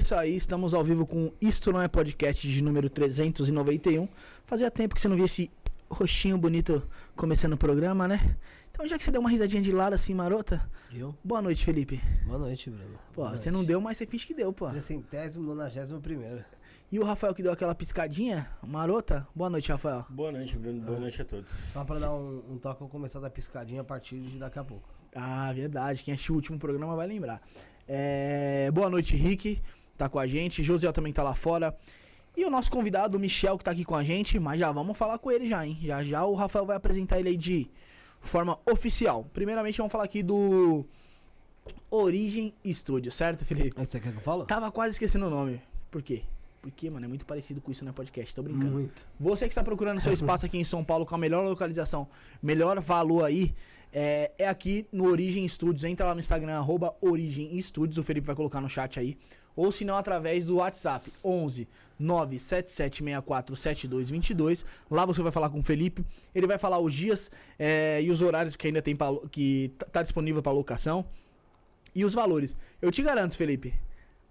é isso aí, estamos ao vivo com Isto Não É Podcast de número 391. Fazia tempo que você não via esse roxinho bonito começando o programa, né? Então já que você deu uma risadinha de lado assim, marota. Eu? Boa noite, Felipe. Boa noite, Bruno. Pô, Boa você noite. não deu, mas você finge que deu, pô. Trecentésimo, nonagésimo primeiro. E o Rafael que deu aquela piscadinha, marota? Boa noite, Rafael. Boa noite, Bruno. Boa noite a todos. Só pra dar um, um toque, eu vou começar a dar piscadinha a partir de daqui a pouco. Ah, verdade. Quem assistiu o último programa vai lembrar. É, Boa noite, Rick. Tá com a gente. Josiel também tá lá fora. E o nosso convidado, o Michel, que tá aqui com a gente. Mas já vamos falar com ele já, hein? Já já o Rafael vai apresentar ele aí de forma oficial. Primeiramente, vamos falar aqui do Origem Studio, certo, Felipe? Aí, Você quer que eu fale? Tava quase esquecendo o nome. Por quê? Porque, mano, é muito parecido com isso no podcast. Tô brincando. Muito. Você que está procurando seu espaço aqui em São Paulo com a melhor localização, melhor valor aí, é, é aqui no Origem Studios. Entra lá no Instagram, arroba Origem Studios, o Felipe vai colocar no chat aí. Ou se não, através do WhatsApp, 11 97764 7222. Lá você vai falar com o Felipe. Ele vai falar os dias é, e os horários que ainda tem pra, que tá- disponível para locação. E os valores. Eu te garanto, Felipe,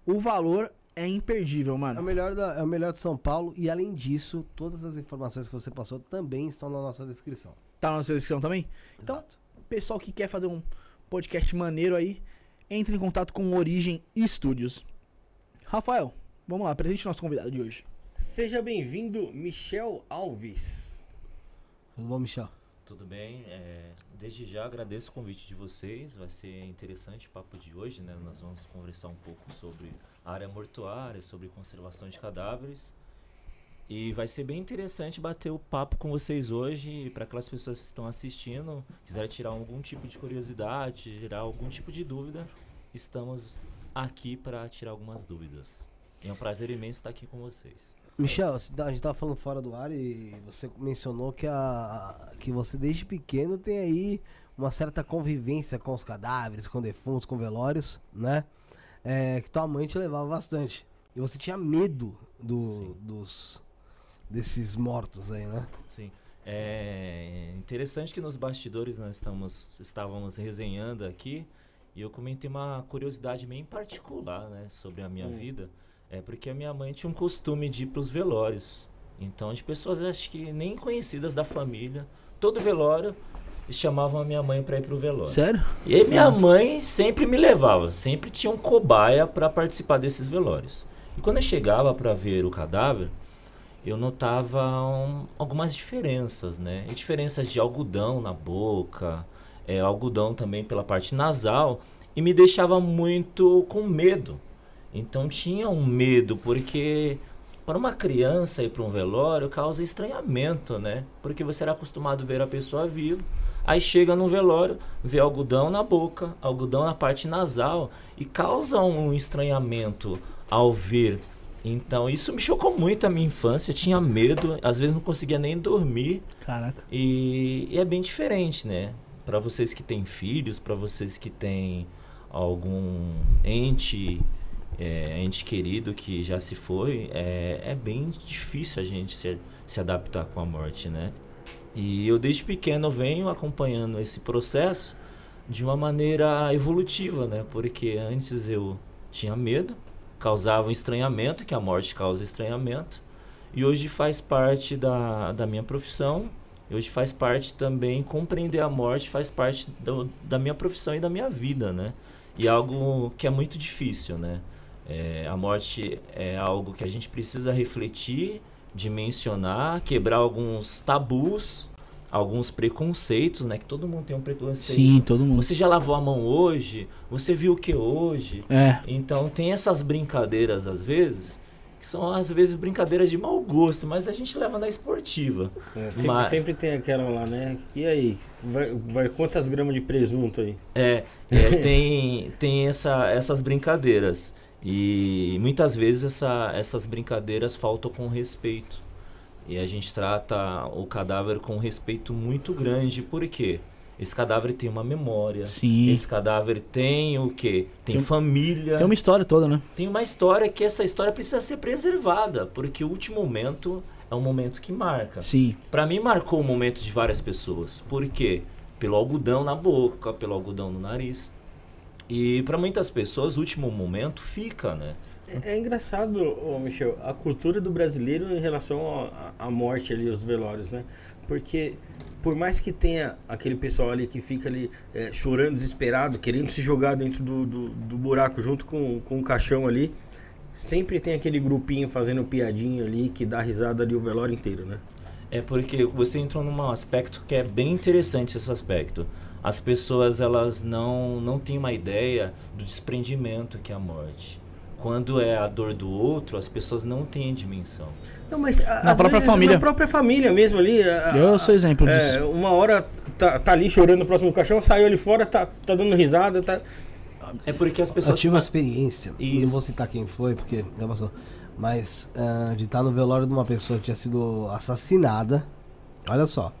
o valor é imperdível, É o, mano. melhor da, é o melhor de São Paulo e, além disso, todas as informações que você passou também estão na nossa descrição. Tá na nossa descrição também? Então, Exato. Pessoal que quer fazer um podcast maneiro aí, entre em contato com Origem Studios. Rafael, vamos lá, presente nosso convidado de hoje. Seja bem-vindo, Michel Alves. Tudo bom, Michel? Tudo bem? É, desde já agradeço o convite de vocês. Vai ser interessante o papo de hoje, né? Nós vamos conversar um pouco sobre a área mortuária, sobre conservação de cadáveres. E vai ser bem interessante bater o papo com vocês hoje para aquelas pessoas que estão assistindo, quiserem tirar algum tipo de curiosidade, tirar algum tipo de dúvida, estamos aqui para tirar algumas dúvidas. É um prazer imenso estar aqui com vocês. Michel, a gente tava falando fora do ar e você mencionou que, a, que você desde pequeno tem aí uma certa convivência com os cadáveres, com defuntos, com velórios, né? É, que tua mãe te levava bastante. E você tinha medo do, dos desses mortos aí, né? Sim. É interessante que nos bastidores nós estamos, estávamos resenhando aqui e eu comentei uma curiosidade bem particular né, sobre a minha Hum. vida. É porque a minha mãe tinha um costume de ir para os velórios. Então, de pessoas acho que nem conhecidas da família, todo velório, eles chamavam a minha mãe para ir para o velório. Sério? E aí minha mãe sempre me levava, sempre tinha um cobaia para participar desses velórios. E quando eu chegava para ver o cadáver, eu notava um- algumas diferenças, né? E diferenças de algodão na boca, é, algodão também pela parte nasal, e me deixava muito com medo. Então tinha um medo, porque para uma criança ir para um velório causa estranhamento, né? Porque você era acostumado a ver a pessoa viva, aí chega no velório, vê algodão na boca, algodão na parte nasal, e causa um estranhamento ao ver. Então isso me chocou muito a minha infância, eu tinha medo, às vezes não conseguia nem dormir. Caraca. E, e é bem diferente, né? Para vocês que têm filhos, para vocês que têm algum ente, é, ente querido que já se foi, é, é bem difícil a gente se, se adaptar com a morte, né? E eu desde pequeno venho acompanhando esse processo de uma maneira evolutiva, né? Porque antes eu tinha medo, causava um estranhamento, que a morte causa estranhamento, e hoje faz parte da, da minha profissão Hoje faz parte também, compreender a morte faz parte do- da minha profissão e da minha vida, né? E algo que é muito difícil, né? É, a morte é algo que a gente precisa refletir, dimensionar, quebrar alguns tabus, alguns preconceitos, né? Que todo mundo tem um preconceito. Sim, todo mundo. Você já lavou a mão hoje? Você viu o que hoje? É. Então tem essas brincadeiras às vezes, que são às vezes brincadeiras de mau gosto, mas a gente leva na esportiva. É, sempre, Mas- sempre tem aquela lá, né? E aí? Vai, vai quantas gramas de presunto aí? É, é, tem, tem essa, essas brincadeiras. E muitas vezes essa, essas brincadeiras faltam com respeito. E a gente trata o cadáver com um respeito muito grande. Por quê? Esse cadáver tem uma memória. Sim. Esse cadáver tem o quê? Tem, Tem- família. Tem uma história toda, né? Tem uma história que essa história precisa ser preservada. Porque o último momento é um momento que marca. Sim. Pra mim marcou o momento de várias pessoas. Por quê? Pelo algodão na boca, pelo algodão no nariz. E para muitas pessoas, o último momento fica, né? É, é engraçado, Michel, a cultura do brasileiro em relação à à morte ali, os velórios, né? Porque por mais que tenha aquele pessoal ali que fica ali é, chorando, desesperado, querendo se jogar dentro do, do, do buraco junto com, com o caixão ali, sempre tem aquele grupinho fazendo piadinha ali que dá risada ali o velório inteiro, né? É porque você entrou num aspecto que é bem interessante esse aspecto. As pessoas elas não não têm uma ideia do desprendimento que é a morte. Quando é a dor do outro, as pessoas não têm a dimensão. Não, mas a- Na própria vezes, família. Na própria família mesmo ali. a- Eu sou exemplo é, disso. Uma hora tá, tá ali chorando próximo do caixão, saiu ali fora, tá, tá dando risada, tá. É porque as Eu pessoas tive uma experiência, não Isso. vou citar quem foi, porque já passou. Mas ah, de estar no velório de uma pessoa que tinha sido assassinada. Olha só.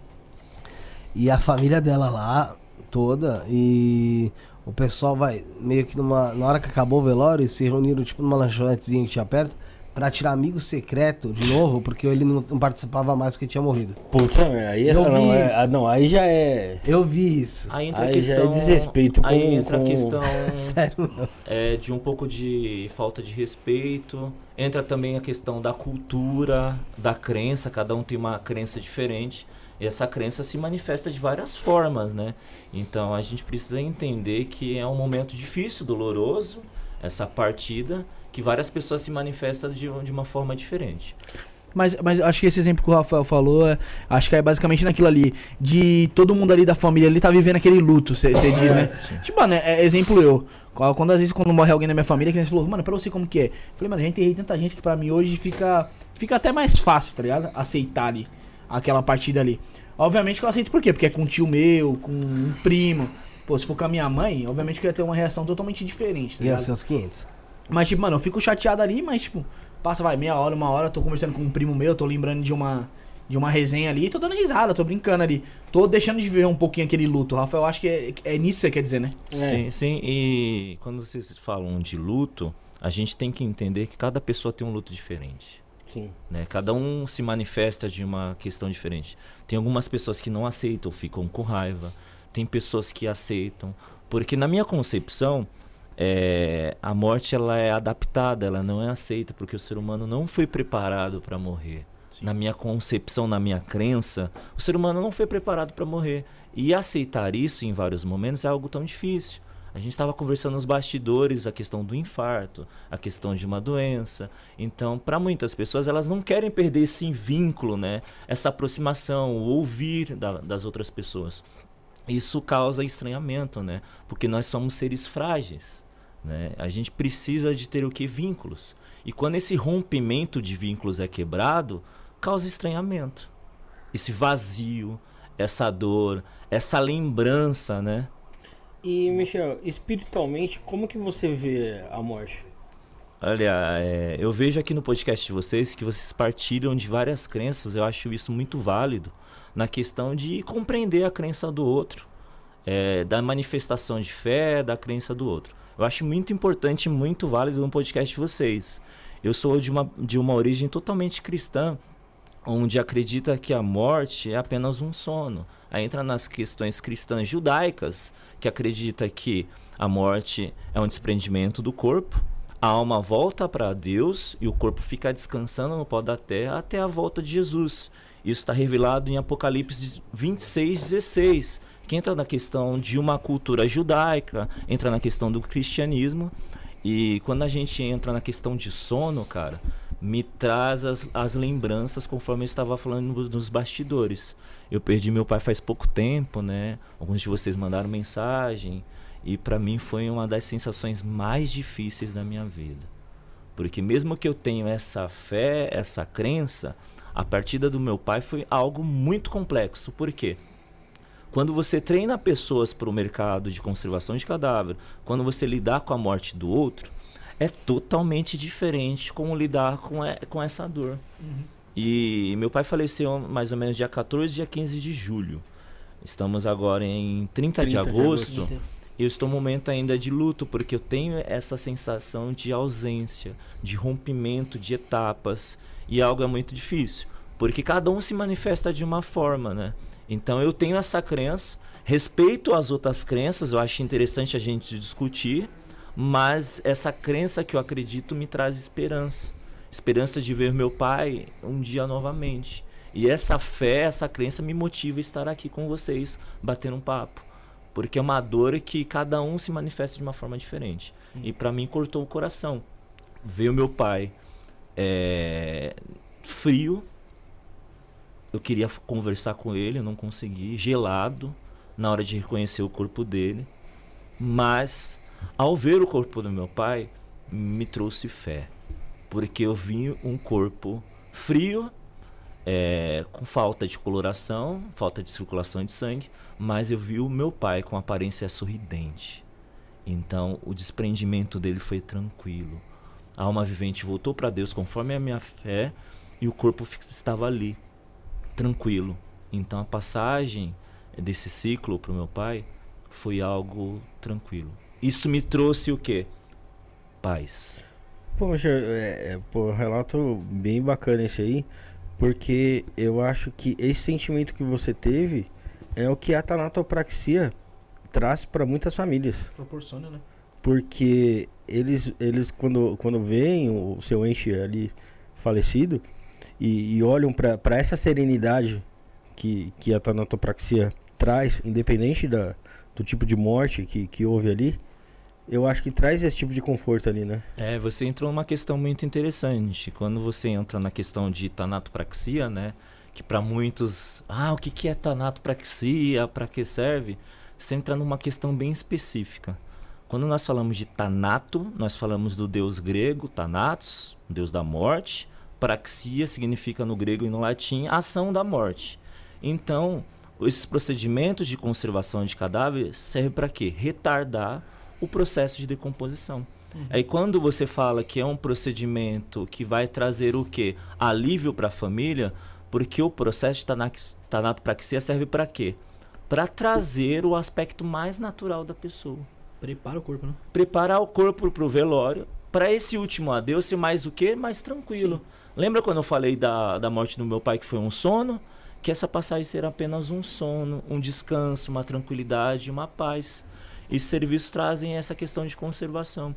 E a família dela lá, toda, e o pessoal vai meio que numa. Na hora que acabou o velório, se reuniram tipo numa lanchonetezinha que tinha perto, pra tirar amigo secreto de novo, porque ele não, não participava mais porque tinha morrido. Putz, aí, é- Eu vi não, é- ah, não, aí já é. Eu vi isso. Aí entra Aí a já é questão. desrespeito aí com- entra com- a questão Sério, não. é, de um pouco de falta de respeito. Entra também a questão da cultura, da crença. Cada um tem uma crença diferente. E essa crença se manifesta de várias formas, né? Então a gente precisa entender que é um momento difícil, doloroso, essa partida, que várias pessoas se manifestam de, de uma forma diferente. Mas, mas acho que esse exemplo que o Rafael falou, é- acho que é basicamente naquilo ali. De todo mundo ali da família ali tá vivendo aquele luto, você diz, né? Tipo, mano, é, exemplo eu. Quando às vezes quando morre alguém da minha família, que a gente falou, mano, pra você como que é? Eu falei, mano, já enterrei tanta gente que pra mim hoje fica, fica até mais fácil, tá ligado? Aceitar ali, aquela partida ali. Obviamente que eu aceito por quê? Porque é com um tio meu, com um primo. Pô, se for com a minha mãe, obviamente que eu ia ter uma reação totalmente diferente, tá Ia ligado? ser uns 500. Mas, tipo, mano, eu fico chateado ali, mas, tipo, passa, vai, meia hora, uma hora, tô conversando com um primo meu, tô lembrando de uma, de uma resenha ali, tô dando risada, tô brincando ali. Tô deixando de ver um pouquinho aquele luto. Rafael, acho que é, é nisso que você quer dizer, né? Sim, sim. E quando vocês falam de luto, a gente tem que entender que cada pessoa tem um luto diferente. Sim. né? Cada um se manifesta de uma questão diferente. Tem algumas pessoas que não aceitam, ficam com raiva. Tem pessoas que aceitam. Porque na minha concepção, é, a morte ela é adaptada, ela não é aceita, porque o ser humano não foi preparado para morrer. Na minha concepção, na minha crença, o ser humano não foi preparado para morrer. E aceitar isso em vários momentos é algo tão difícil. A gente estava conversando nos bastidores a questão do infarto, a questão de uma doença. Então, para muitas pessoas, elas não querem perder esse vínculo, né? Essa aproximação, o ouvir da- das outras pessoas. Isso causa estranhamento, né? Porque nós somos seres frágeis, né? A gente precisa de ter o que vínculos. E quando esse rompimento de vínculos é quebrado, causa estranhamento. Esse vazio, essa dor, essa lembrança, né? E, Michel, espiritualmente, como que você vê a morte? Olha, é, eu vejo aqui no podcast de vocês que vocês partilham de várias crenças. Eu acho isso muito válido na questão de compreender a crença do outro, é, da manifestação de fé, da crença do outro. Eu acho muito importante, muito válido no podcast de vocês. Eu sou de uma, de uma origem totalmente cristã, onde acredita que a morte é apenas um sono. Aí entra nas questões cristãs judaicas, que acredita que a morte é um desprendimento do corpo, a alma volta para Deus e o corpo fica descansando no pó da terra até a volta de Jesus. Isso está revelado em Apocalipse 26, 16, que entra na questão de uma cultura judaica, entra na questão do cristianismo. E quando a gente entra na questão de sono, cara, me traz as, as lembranças conforme eu estava falando nos, bastidores. Eu perdi meu pai faz pouco tempo, né? Alguns de vocês mandaram mensagem. E para mim foi uma das sensações mais difíceis da minha vida. Porque mesmo que eu tenha essa fé, essa crença, a partida do meu pai foi algo muito complexo. Por quê? Quando você treina pessoas para o mercado de conservação de cadáver, quando você lidar com a morte do outro, é totalmente diferente como lidar com, e- com essa dor. E meu pai faleceu mais ou menos dia 14, dia 15 de julho. Estamos agora em 30, de 30 de agosto. agosto. Eu estou num momento ainda de luto, porque eu tenho essa sensação de ausência, de rompimento de etapas. E algo é muito difícil. Porque cada um se manifesta de uma forma, né? Então eu tenho essa crença, Respeito as outras crenças, eu acho interessante a gente discutir, mas essa crença que eu acredito me traz esperança. Esperança de ver meu pai um dia novamente. E essa fé, essa crença me motiva a estar aqui com vocês, batendo um papo. Porque é uma dor que cada um se manifesta de uma forma diferente. Sim. E para mim cortou o coração. Ver o meu pai é, frio. Eu queria conversar com ele, não consegui. Gelado na hora de reconhecer o corpo dele. Mas ao ver o corpo do meu pai, me trouxe fé. Porque eu vi um corpo frio é, com falta de coloração, falta de circulação de sangue, mas eu vi o meu pai com aparência sorridente. Então o desprendimento dele foi tranquilo. A alma vivente voltou para Deus conforme a minha fé e o corpo estava ali, tranquilo. Então a passagem desse ciclo para o meu pai foi algo tranquilo. Isso me trouxe o quê? Paz. Poxa, é, é, pô, relato bem bacana esse aí. Porque eu acho que esse sentimento que você teve é o que a tanatopraxia traz para muitas famílias. Proporciona, né? Porque eles, eles quando, quando veem o seu ente ali falecido e, e olham para essa serenidade que, que a tanatopraxia traz, independente da, do tipo de morte que, que houve ali, eu acho que traz esse tipo de conforto ali, né? É, você entrou numa questão muito interessante. Quando você entra na questão de tanatopraxia, né? Que para muitos, ah, o que, que é tanatopraxia? Para que serve? Você entra numa questão bem específica. Quando nós falamos de Tanato, nós falamos do deus grego, Thanatos, deus da morte. Praxia significa no grego e no latim ação da morte. Então, esses procedimentos de conservação de cadáver servem para quê? Retardar o processo de decomposição. Uhum. Aí quando você fala que é um procedimento que vai trazer o quê? Alívio para a família, porque o processo de tanatopraxia serve para quê? Para trazer o aspecto mais natural da pessoa. Prepara o corpo, né? Preparar o corpo para o velório, para esse último adeus ser mais o quê? Mais tranquilo. Sim. Lembra quando eu falei da, da morte do meu pai que foi um sono? Que essa passagem será apenas um sono, um descanso, uma tranquilidade, uma paz. E serviços trazem essa questão de conservação.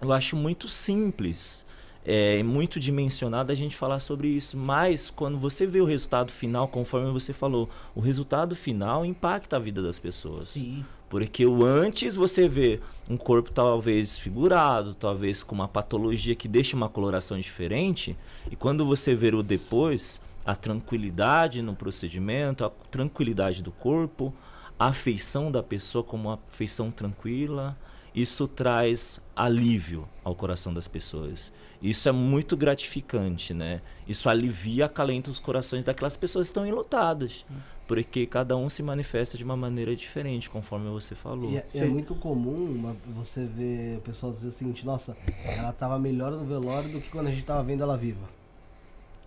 Eu acho muito simples, é muito dimensionado a gente falar sobre isso, mas quando você vê o resultado final, conforme você falou, o resultado final impacta a vida das pessoas. Sim. Porque o antes você vê um corpo talvez figurado, talvez com uma patologia que deixa uma coloração diferente, e quando você vê o depois, a tranquilidade no procedimento, a tranquilidade do corpo, afeição da pessoa como uma afeição tranquila, isso traz alívio ao coração das pessoas. Isso é muito gratificante, né? Isso alivia, acalenta os corações daquelas pessoas que estão enlutadas. Porque cada um se manifesta de uma maneira diferente, conforme você falou. E é, é muito comum você ver o pessoal dizer o seguinte: nossa, ela estava melhor no velório do que quando a gente estava vendo ela viva.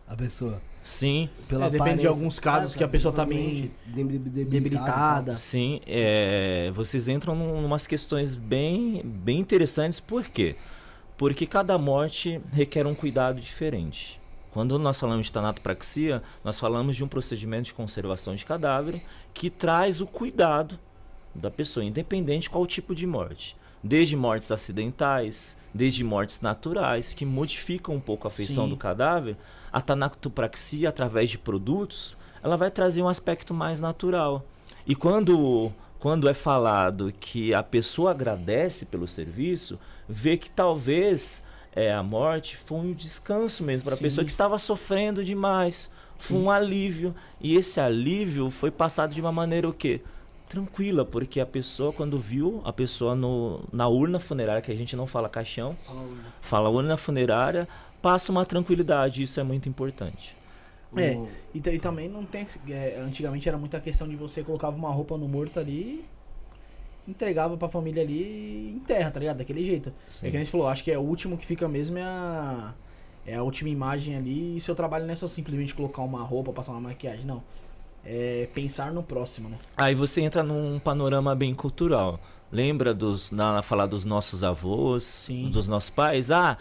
A pessoa. Sim. Pela é, depende de alguns casos que a pessoa tá meio debilitada. Sim, é, vocês entram em umas questões bem, bem interessantes. Por quê? Porque cada morte requer um cuidado diferente. Quando nós falamos de tanatopraxia, nós falamos de um procedimento de conservação de cadáver que traz o cuidado da pessoa, independente qual tipo de morte. Desde mortes acidentais, desde mortes naturais, que modificam um pouco a feição Sim. do cadáver, a tanatopraxia, através de produtos, ela vai trazer um aspecto mais natural. E quando, quando é falado que a pessoa agradece pelo serviço, vê que talvez é, a morte foi um descanso mesmo para a pessoa que estava sofrendo demais. Foi Sim. um alívio. E esse alívio foi passado de uma maneira o quê? Tranquila, porque a pessoa, quando viu a pessoa no, na urna funerária, que a gente não fala caixão, fala urna, fala urna funerária, passa uma tranquilidade, isso é muito importante. É, e, e também não tem. É, antigamente era muita questão de você colocava uma roupa no morto ali, entregava pra família ali e enterra, tá ligado? Daquele jeito. Sim. É que a gente falou, acho que é o último que fica mesmo é a. É a última imagem ali. E seu trabalho não é só simplesmente colocar uma roupa, passar uma maquiagem, não. É pensar no próximo, né? Aí você entra num panorama bem cultural. Lembra dos. Na, falar dos nossos avós, Sim. dos nossos pais? Ah,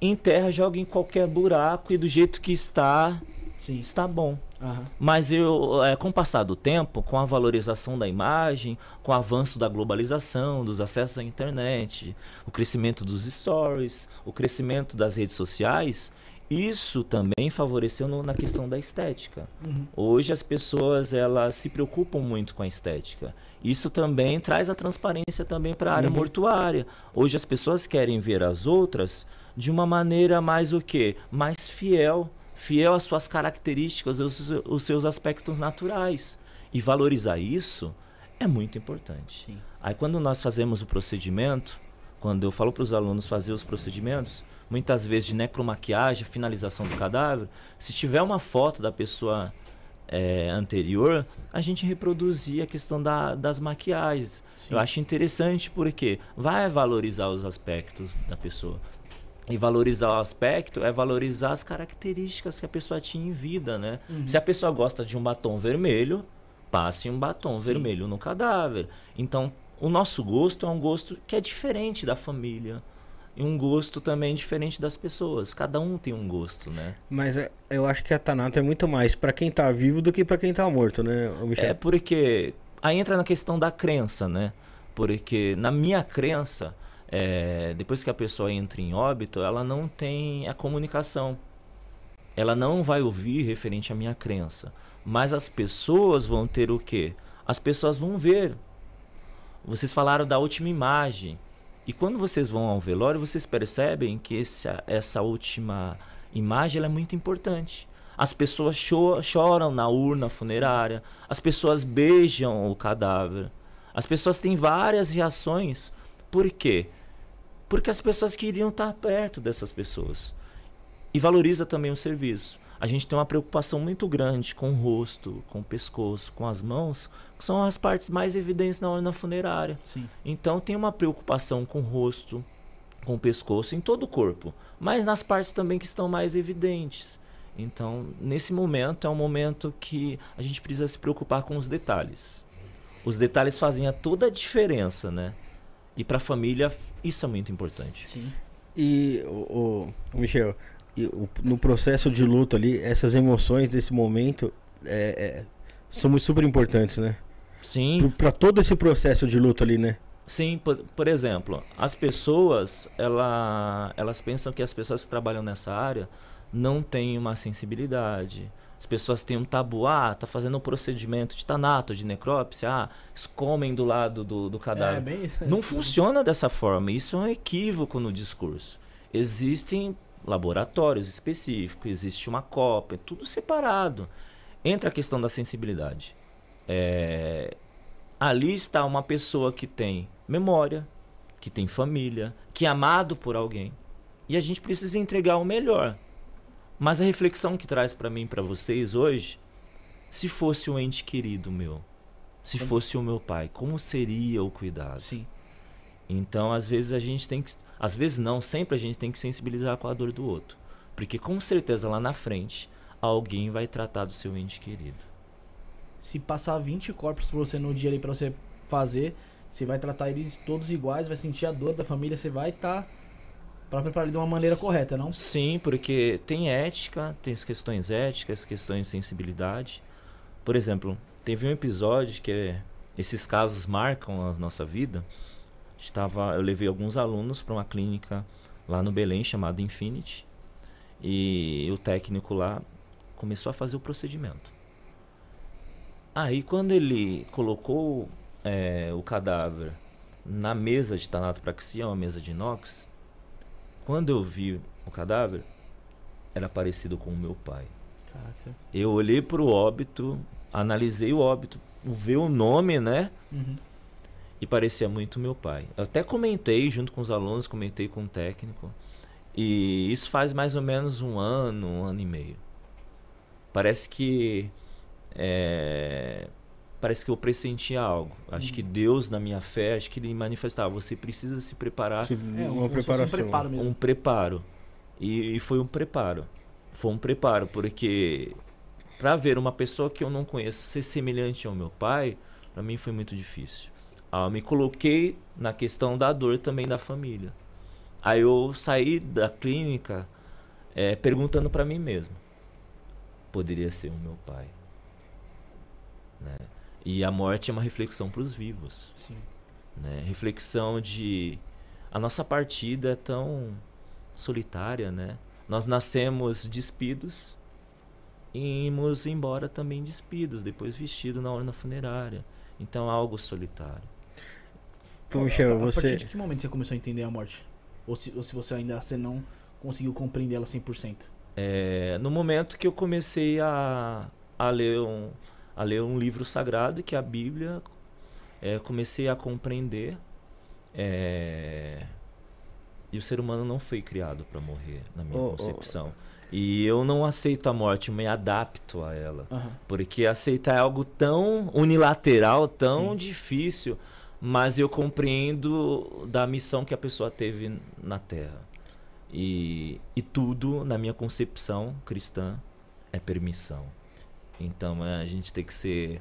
enterra, joga em qualquer buraco e do jeito que está, Sim. Está bom. Aham. Mas eu, é, com o passar do tempo, com a valorização da imagem, com o avanço da globalização, dos acessos à internet, o crescimento dos stories, o crescimento das redes sociais, isso também favoreceu no- na questão da estética. Uhum. Hoje as pessoas elas se preocupam muito com a estética. Isso também traz a transparência também para a área mortuária. Hoje as pessoas querem ver as outras de uma maneira mais o quê? Mais fiel, fiel às suas características, os, os seus aspectos naturais. E valorizar isso é muito importante. Sim. Aí quando nós fazemos o procedimento, quando eu falo para os alunos fazer os procedimentos, muitas vezes de necromaquiagem, finalização do cadáver, se tiver uma foto da pessoa é, anterior, a gente reproduzir a questão da- das maquiagens. Sim. Eu acho interessante porque vai valorizar os aspectos da pessoa. E valorizar o aspecto é valorizar as características que a pessoa tinha em vida, né? Se a pessoa gosta de um batom vermelho, passe um batom vermelho no cadáver. Então, o nosso gosto é um gosto que é diferente da família. E um gosto também diferente das pessoas. Cada um tem um gosto, né? Mas é- eu acho que a Tanata é muito mais pra quem tá vivo do que pra quem tá morto, né, Michel? É porque aí entra na questão da crença, né? Porque na minha crença, é, depois que a pessoa entra em óbito, ela não tem a comunicação. Ela não vai ouvir referente à minha crença. Mas as pessoas vão ter o quê? As pessoas vão ver. Vocês falaram da última imagem. E quando vocês vão ao velório, vocês percebem que essa, essa última imagem é muito importante. As pessoas cho- choram na urna funerária, as pessoas beijam o cadáver, as pessoas têm várias reações. Por quê? Porque as pessoas queriam estar perto dessas pessoas. E valoriza também o serviço. A gente tem uma preocupação muito grande com o rosto, com o pescoço, com as mãos, que são as partes mais evidentes na urna funerária. Sim. Então tem uma preocupação com o rosto, com o pescoço, em todo o corpo, mas nas partes também que estão mais evidentes. Então, nesse momento é um momento que a gente precisa se preocupar com os detalhes. Os detalhes fazem a toda a diferença, né? E para a família isso é muito importante. Sim. E, o, Michel, e o- no processo de luto ali, essas emoções desse momento é, é, são muito super importantes, né? Sim, Pra todo esse processo de luto ali, né? Sim, por, por exemplo, as pessoas, ela, elas pensam que as pessoas que trabalham nessa área não têm uma sensibilidade. As pessoas têm um tabu, ah, tá fazendo um procedimento de tanato, de necrópsia, ah, escomem do lado do, do É, cadáver. bem isso. Não funciona dessa forma, isso é um equívoco no discurso. Existem laboratórios específicos, existe uma cópia, é tudo separado. Entra a questão da sensibilidade. É, ali está uma pessoa que tem memória, que tem família, que é amado por alguém. E a gente precisa entregar o melhor. Mas a reflexão que traz para mim para vocês hoje, se fosse um ente querido meu, se fosse o meu pai, como seria o cuidado? Sim. Então, às vezes a gente tem que, às vezes não, sempre a gente tem que sensibilizar com a dor do outro, porque com certeza lá na frente alguém vai tratar do seu ente querido. Se passar 20 corpos pra você no dia ali pra você fazer, você vai tratar eles todos iguais, vai sentir a dor da família, você vai estar tá pra preparar de uma maneira correta, não? Sim, porque tem ética, tem as questões éticas, questões de sensibilidade. Por exemplo, teve um episódio que é- esses casos marcam a nossa vida. Estava, eu levei alguns alunos para uma clínica lá no Belém chamada Infinity e o técnico lá começou a fazer o procedimento. Aí quando ele colocou é, o cadáver na mesa de tanatopraxia, uma mesa de inox, quando eu vi o cadáver, era parecido com o meu pai. Caraca. Eu olhei pro óbito, analisei o óbito, ver o nome, né? Uhum. E parecia muito meu pai. Eu até comentei junto com os alunos, comentei com o técnico. E isso faz mais ou menos um ano, um ano e meio. Parece que. é, parece que eu pressentia algo. Acho que Deus, na minha fé, acho que ele manifestava. Você precisa se preparar Se- É, uma um, preparação. um preparo mesmo. um preparo. E, e foi um preparo. Foi um preparo, porque para ver uma pessoa que eu não conheço ser semelhante ao meu pai, para mim foi muito difícil. Ah, eu me coloquei na questão da dor também da família. Aí eu saí da clínica eh, perguntando para mim mesmo. poderia ser o meu pai. Né? E a morte é uma reflexão para os vivos. Sim. Né? Reflexão de a nossa partida é tão solitária, né? Nós nascemos despidos e ímos embora também despidos, depois vestido na urna funerária. Então é algo solitário. Pô, Michel, a, a você. partir de que momento você começou a entender a morte? Ou se, ou se você ainda você não conseguiu compreender ela 100%? É, no momento que eu comecei a, a, ler um, a ler um livro sagrado, que é a Bíblia, é, comecei a compreender. É, e o ser humano não foi criado para morrer, na minha Oh, oh. concepção. E eu não aceito a morte, eu me adapto a ela. Aham. Porque aceitar é algo tão unilateral, tão Sim. difícil, mas eu compreendo da missão que a pessoa teve na Terra. E, e tudo, na minha concepção cristã, é permissão. Então é, a gente tem que ser.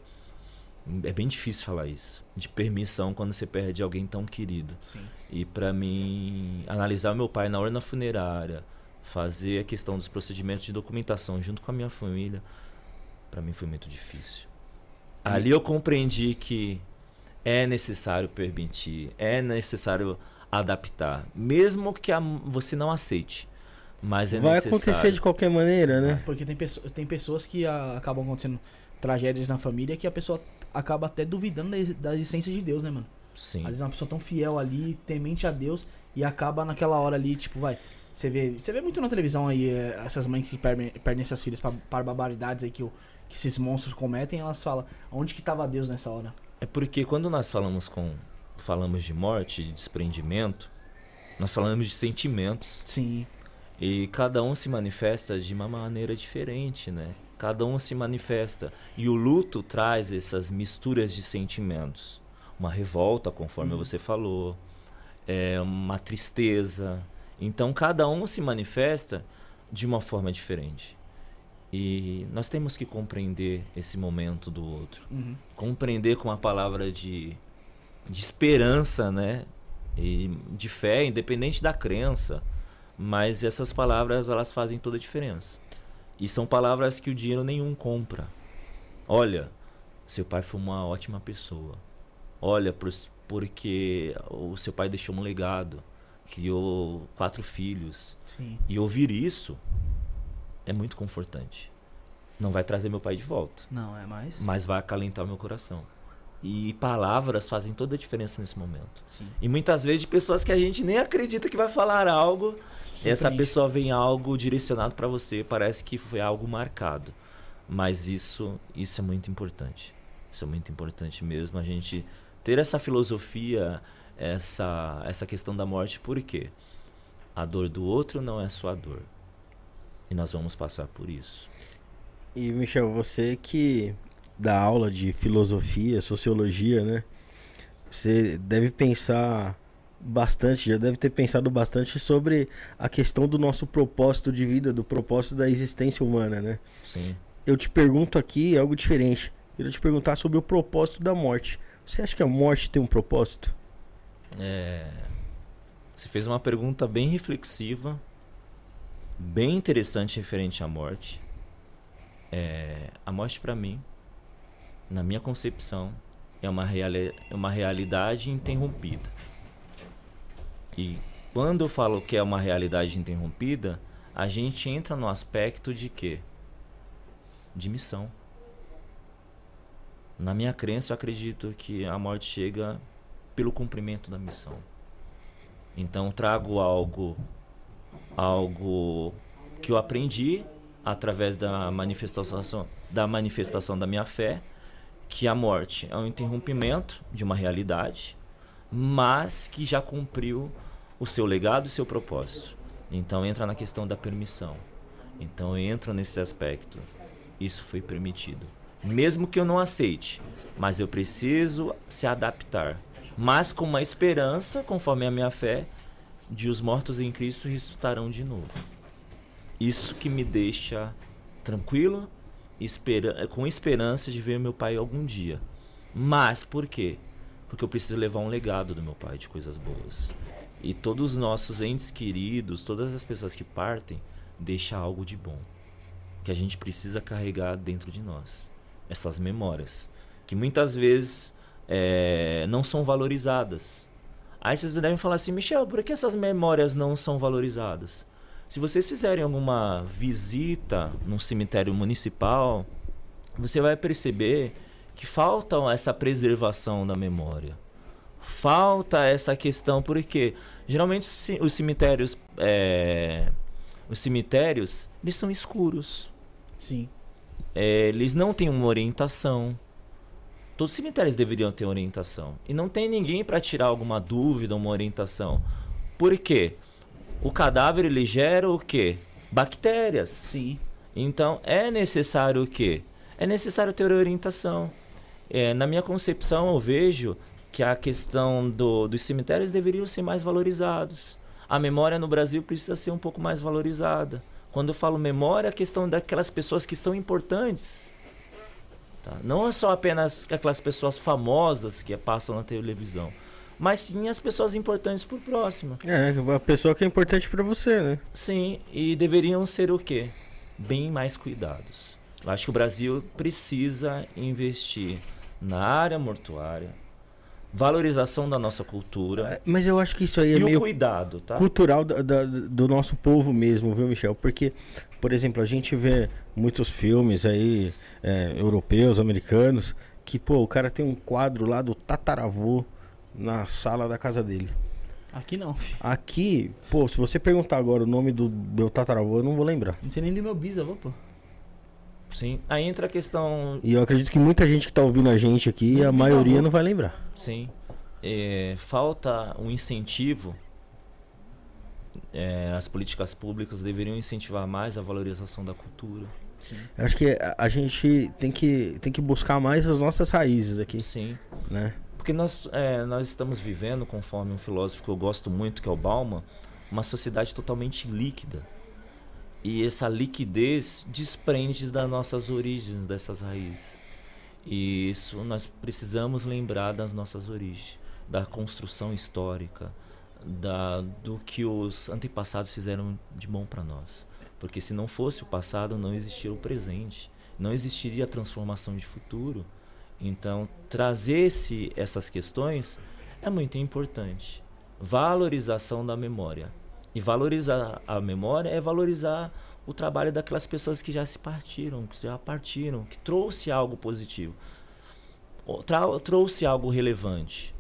É bem difícil falar isso. De permissão quando você perde alguém tão querido. Sim. E pra mim, analisar o meu pai na urna funerária, fazer a questão dos procedimentos de documentação junto com a minha família, pra mim foi muito difícil. Ali eu compreendi que é necessário permitir, é necessário adaptar, mesmo que a- você não aceite, mas é Vai necessário. acontecer de qualquer maneira, né? Porque tem, pesso- tem pessoas que ah, acabam acontecendo tragédias na família que a pessoa acaba até duvidando da, ex- da existência de Deus, né, mano? Sim. Às vezes é uma pessoa tão fiel ali, temente a Deus, e acaba naquela hora ali, tipo, vai. Você vê, você vê muito na televisão aí, eh, essas mães que perdem, perdem seus filhos pra, para barbaridades aí que, o, que esses monstros cometem, elas falam, onde que tava Deus nessa hora? É porque quando nós falamos com falamos de morte, de desprendimento, nós falamos de sentimentos. Sim, E cada um se manifesta de uma maneira diferente, né? Cada um se manifesta. E o luto traz essas misturas de sentimentos. Uma revolta, conforme Uhum. você falou. É uma tristeza. Então cada um se manifesta de uma forma diferente. E nós temos que compreender esse momento do outro. uhum. Compreender com a palavra de, de esperança, né? E de fé, independente da crença. Mas essas palavras, elas fazem toda a diferença. E são palavras que o dinheiro nenhum compra. Olha, seu pai foi uma ótima pessoa. Olha, porque o seu pai deixou um legado. Criou quatro filhos. sim. E ouvir isso é muito confortante. Não vai trazer meu pai de volta Não, é mais. mas vai acalentar meu coração. E palavras fazem toda a diferença nesse momento. Sim. E muitas vezes de pessoas que a gente nem acredita que vai falar algo, essa pessoa vem algo direcionado para você, parece que foi algo marcado. Mas isso, isso é muito importante. Isso é muito importante mesmo a gente ter essa filosofia, essa essa questão da morte, por quê? A dor do outro não é sua dor. E nós vamos passar por isso. E Michel, você que dá aula de filosofia, sociologia, né? Você deve pensar bastante, já deve ter pensado bastante sobre a questão do nosso propósito de vida, do propósito da existência humana, né? Sim. Eu te pergunto aqui algo diferente. Queria te perguntar sobre o propósito da morte. Você acha que a morte tem um propósito? É, você fez uma pergunta bem reflexiva, bem interessante referente à morte. É, a morte para mim, na minha concepção, é uma, reali é uma realidade interrompida. E quando eu falo que é uma realidade interrompida, a gente entra no aspecto de quê? De missão. Na minha crença, eu acredito que a morte chega pelo cumprimento da missão. Então trago algo algo que eu aprendi através da manifestação da manifestação da minha fé, que a morte é um interrompimento de uma realidade, mas que já cumpriu o seu legado e seu propósito. Então entra na questão da permissão. Então eu entro nesse aspecto. Isso foi permitido. Mesmo que eu não aceite, mas eu preciso se adaptar. Mas com uma esperança, conforme a minha fé, de os mortos em Cristo ressuscitarão de novo. Isso que me deixa tranquilo, espera com esperança de ver meu pai algum dia. Mas por quê? Porque eu preciso levar um legado do meu pai de coisas boas. E todos os nossos entes queridos, todas as pessoas que partem, deixa algo de bom. que a gente precisa carregar dentro de nós. Essas memórias. Que muitas vezes é, não são valorizadas. Aí vocês devem falar assim, Michel, por que essas memórias não são valorizadas? Se vocês fizerem alguma visita num cemitério municipal, você vai perceber que falta essa preservação da memória. Falta essa questão, porque geralmente os cemitérios, é, os cemitérios, eles são escuros. Sim. É, eles não têm uma orientação. Todos os cemitérios deveriam ter orientação. E não tem ninguém para tirar alguma dúvida, uma orientação. Por quê? O cadáver ele gera o quê? Bactérias. Sim. Então é necessário o quê? É necessário ter orientação. É, na minha concepção, eu vejo que a questão do, dos cemitérios deveriam ser mais valorizados. A memória no Brasil precisa ser um pouco mais valorizada. Quando eu falo memória, a questão daquelas pessoas que são importantes. Tá? Não é só apenas aquelas pessoas famosas que passam na televisão, mas sim as pessoas importantes por próximo. É, a pessoa que é importante para você, né? Sim, e deveriam ser o quê? Bem mais cuidados. Eu acho que o Brasil precisa investir na área mortuária, valorização da nossa cultura. É, mas eu acho que isso aí é e meio o cuidado, tá? cultural da, da, do nosso povo mesmo, viu, Michel? Porque, por exemplo, a gente vê muitos filmes aí, é, europeus, americanos, que, pô, o cara tem um quadro lá do tataravô na sala da casa dele. Aqui não. filho. Aqui, pô, se você perguntar agora o nome do meu tataravô, eu não vou lembrar. Não sei nem do meu bisavô, pô. Sim. Aí entra a questão. E eu acredito que muita gente que tá ouvindo a gente aqui, a Meu maioria não vai lembrar. Sim. É, falta um incentivo. É, as políticas públicas deveriam incentivar mais a valorização da cultura. Eu acho que a, a gente tem que, tem que buscar mais as nossas raízes aqui, Sim. né? Porque nós, é, nós estamos vivendo, conforme um filósofo que eu gosto muito, que é o Bauman, uma sociedade totalmente líquida. E essa liquidez desprende das nossas origens, dessas raízes. E isso nós precisamos lembrar das nossas origens, da construção histórica, da, do que os antepassados fizeram de bom para nós. Porque se não fosse o passado, não existiria o presente, não existiria a transformação de futuro. Então, trazer esse, essas questões é muito importante. Valorização da memória. E valorizar a memória é valorizar o trabalho daquelas pessoas que já se partiram, que já partiram, que trouxe algo positivo. Trouxe algo relevante.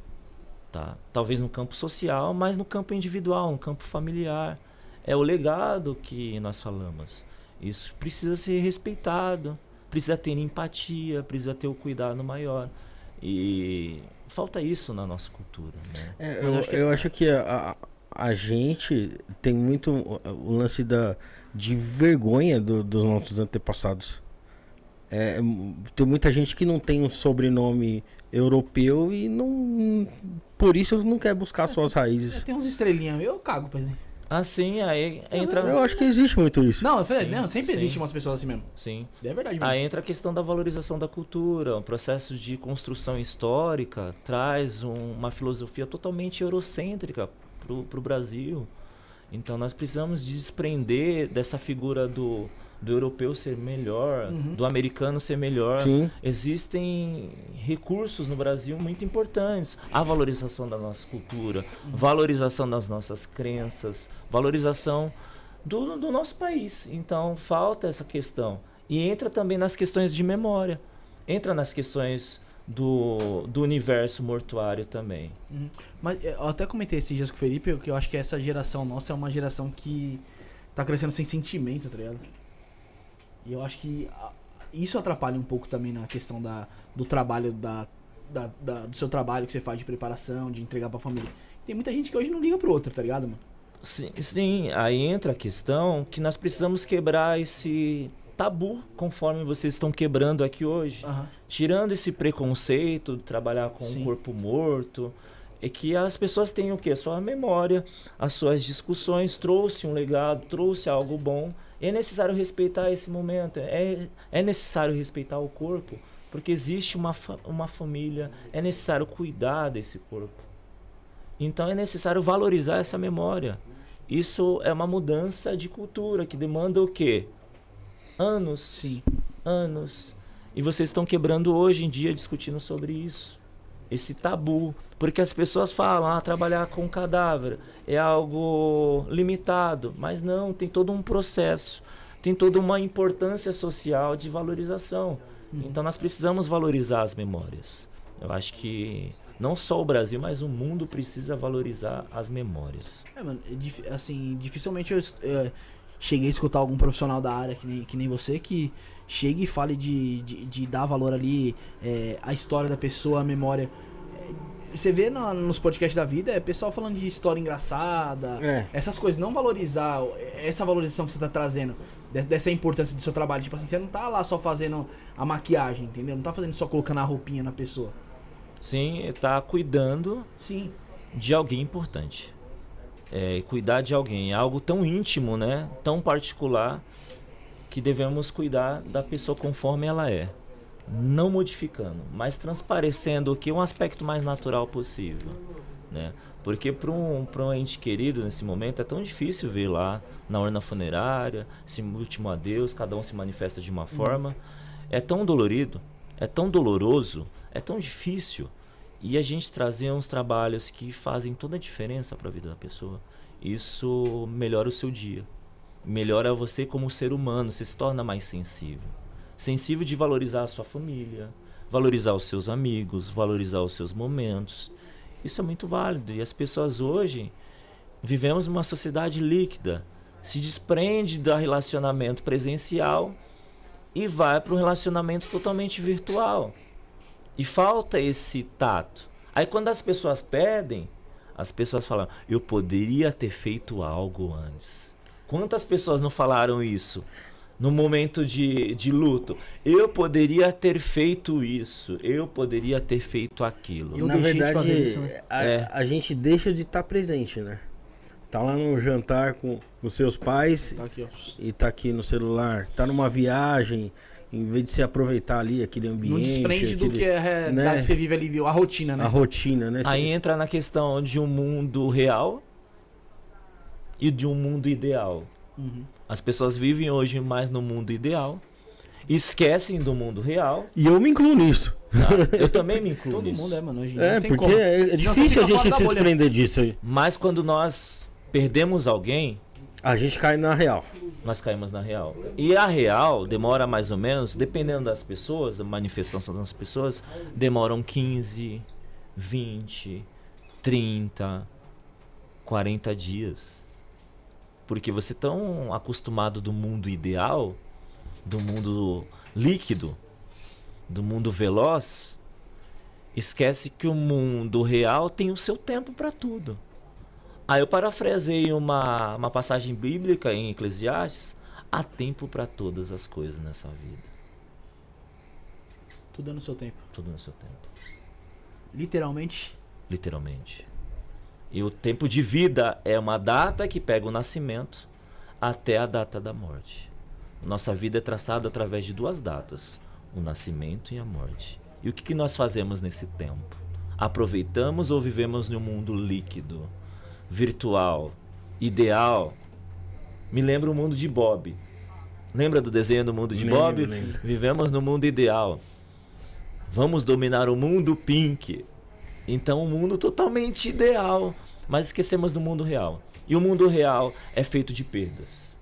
Tá? Talvez no campo social, mas no campo individual, no campo familiar. É o legado que nós falamos. Isso precisa ser respeitado, precisa ter empatia, precisa ter o cuidado maior. E falta isso na nossa cultura. Né? É, eu, acho que- eu acho que a, a gente tem muito o- lance da, de vergonha do- dos nossos antepassados. É, tem muita gente que não tem um sobrenome europeu e não. Por isso não quer buscar suas raízes. Tem uns estrelinhas, eu cago, por exemplo. Assim, aí entra. Eu acho que existe muito isso. Não, falei, Sim, não, sempre sim. existe umas pessoas assim mesmo. Sim. É verdade mesmo. Aí entra a questão da valorização da cultura, o processo de construção histórica traz um- uma filosofia totalmente eurocêntrica para o Brasil. Então nós precisamos desprender dessa figura do, do europeu ser melhor, Uhum. do americano ser melhor. Sim. Existem recursos no Brasil muito importantes. A valorização da nossa cultura, valorização das nossas crenças, valorização do, do nosso país. Então falta essa questão. E entra também nas questões de memória. Entra nas questões do, do universo mortuário também. Uhum. Mas é, eu até comentei esses dias com o Felipe que eu acho que essa geração nossa é uma geração que tá crescendo sem sentimento, tá ligado? E eu acho que isso atrapalha um pouco também na questão da, do trabalho, da, da- da- do seu trabalho que você faz de preparação, de entregar pra família. Tem muita gente que hoje não liga pro outro, tá ligado, mano? Sim, sim, aí entra a questão que nós precisamos quebrar esse tabu conforme vocês estão quebrando aqui hoje. Aham. Tirando esse preconceito de trabalhar com Sim. o corpo morto, é que as pessoas têm o quê? A sua memória, as suas discussões, trouxe um legado, trouxe algo bom. É necessário respeitar esse momento, é, é necessário respeitar o corpo, porque existe uma, fa- uma família, é necessário cuidar desse corpo. Então é necessário valorizar essa memória. Isso é uma mudança de cultura que demanda o quê? Anos. Sim. Anos. E vocês estão quebrando hoje em dia discutindo sobre isso. Esse tabu. Porque as pessoas falam, ah, trabalhar com cadáver é algo limitado. Mas não, tem todo um processo. Tem toda uma importância social de valorização. Então nós precisamos valorizar as memórias. Eu acho que não só o Brasil, mas o mundo precisa valorizar as memórias. É, mano, é assim, dificilmente eu é, cheguei a escutar algum profissional da área, que nem, que nem você, que chegue e fale de, de, de dar valor ali, é, a história da pessoa, a memória. É, Você vê na- nos podcasts da vida, é pessoal falando de história engraçada, É. essas coisas, não valorizar, essa valorização que você tá trazendo, de- dessa importância do seu trabalho. Tipo assim, você não tá lá só fazendo a maquiagem, entendeu? Não tá fazendo só colocando a roupinha na pessoa. Sim, está cuidando Sim. de alguém importante. É, cuidar de alguém é algo tão íntimo, né? Tão particular que devemos cuidar da pessoa conforme ela é, não modificando, mas transparecendo o que é um aspecto mais natural possível, né? Porque para um, um ente querido nesse momento é tão difícil ver lá na urna funerária, esse último adeus, cada um se manifesta de uma forma. É tão dolorido, é tão doloroso, é tão difícil. E a gente trazer uns trabalhos que fazem toda a diferença para a vida da pessoa, isso melhora o seu dia. Melhora você como ser humano, você se torna mais sensível. Sensível de valorizar a sua família, valorizar os seus amigos, valorizar os seus momentos. Isso é muito válido. E as pessoas hoje vivemos numa sociedade líquida. Se desprende do relacionamento presencial e vai para um relacionamento totalmente virtual. E falta esse tato. Aí quando as pessoas pedem, as pessoas falam: "Eu poderia ter feito algo antes". Quantas pessoas não falaram isso no momento de, de luto? Eu poderia ter feito isso, eu poderia ter feito aquilo. Eu Na deixei de verdade, fazer isso, né? a, É. a gente deixa de estar presente, né? Tá lá no jantar com os seus pais Tá aqui, e tá aqui no celular. Tá numa viagem, em vez de se aproveitar ali aquele ambiente. Não desprende do aquele- que é a realidade né? que você vive ali, viu? A rotina, né? a rotina, né? Aí Cê- entra na questão de um mundo real e de um mundo ideal. Uhum. As pessoas vivem hoje mais no mundo ideal, esquecem do mundo real. E eu me incluo nisso. tá? Eu também me incluo Todo nisso. mundo é, mano. Hoje É, porque como. é, é você difícil a gente se desprender disso aí. Mas quando nós perdemos alguém, A gente cai na real. nós caímos na real. E a real demora mais ou menos, dependendo das pessoas, da manifestação das pessoas, demoram 15, 20, 30, 40 dias. Porque você é tão acostumado do mundo ideal, do mundo líquido, do mundo veloz, esquece que o mundo real tem o seu tempo para tudo. Aí eu parafrasei uma, uma passagem bíblica em Eclesiastes: há tempo para todas as coisas nessa vida. Tudo é no seu tempo. Tudo no seu tempo. Literalmente. Literalmente. E o tempo de vida é uma data que pega o nascimento até a data da morte. Nossa vida é traçada através de duas datas: o nascimento e a morte. E o que, que nós fazemos nesse tempo? Aproveitamos ou vivemos num mundo líquido, virtual, ideal? Me lembra o mundo de Bob. Lembra do desenho do mundo de Lembro, Bob? lembro. Vivemos no mundo ideal. Vamos dominar o mundo pink. Então, um mundo totalmente ideal, mas esquecemos do mundo real. E o mundo real é feito de perdas.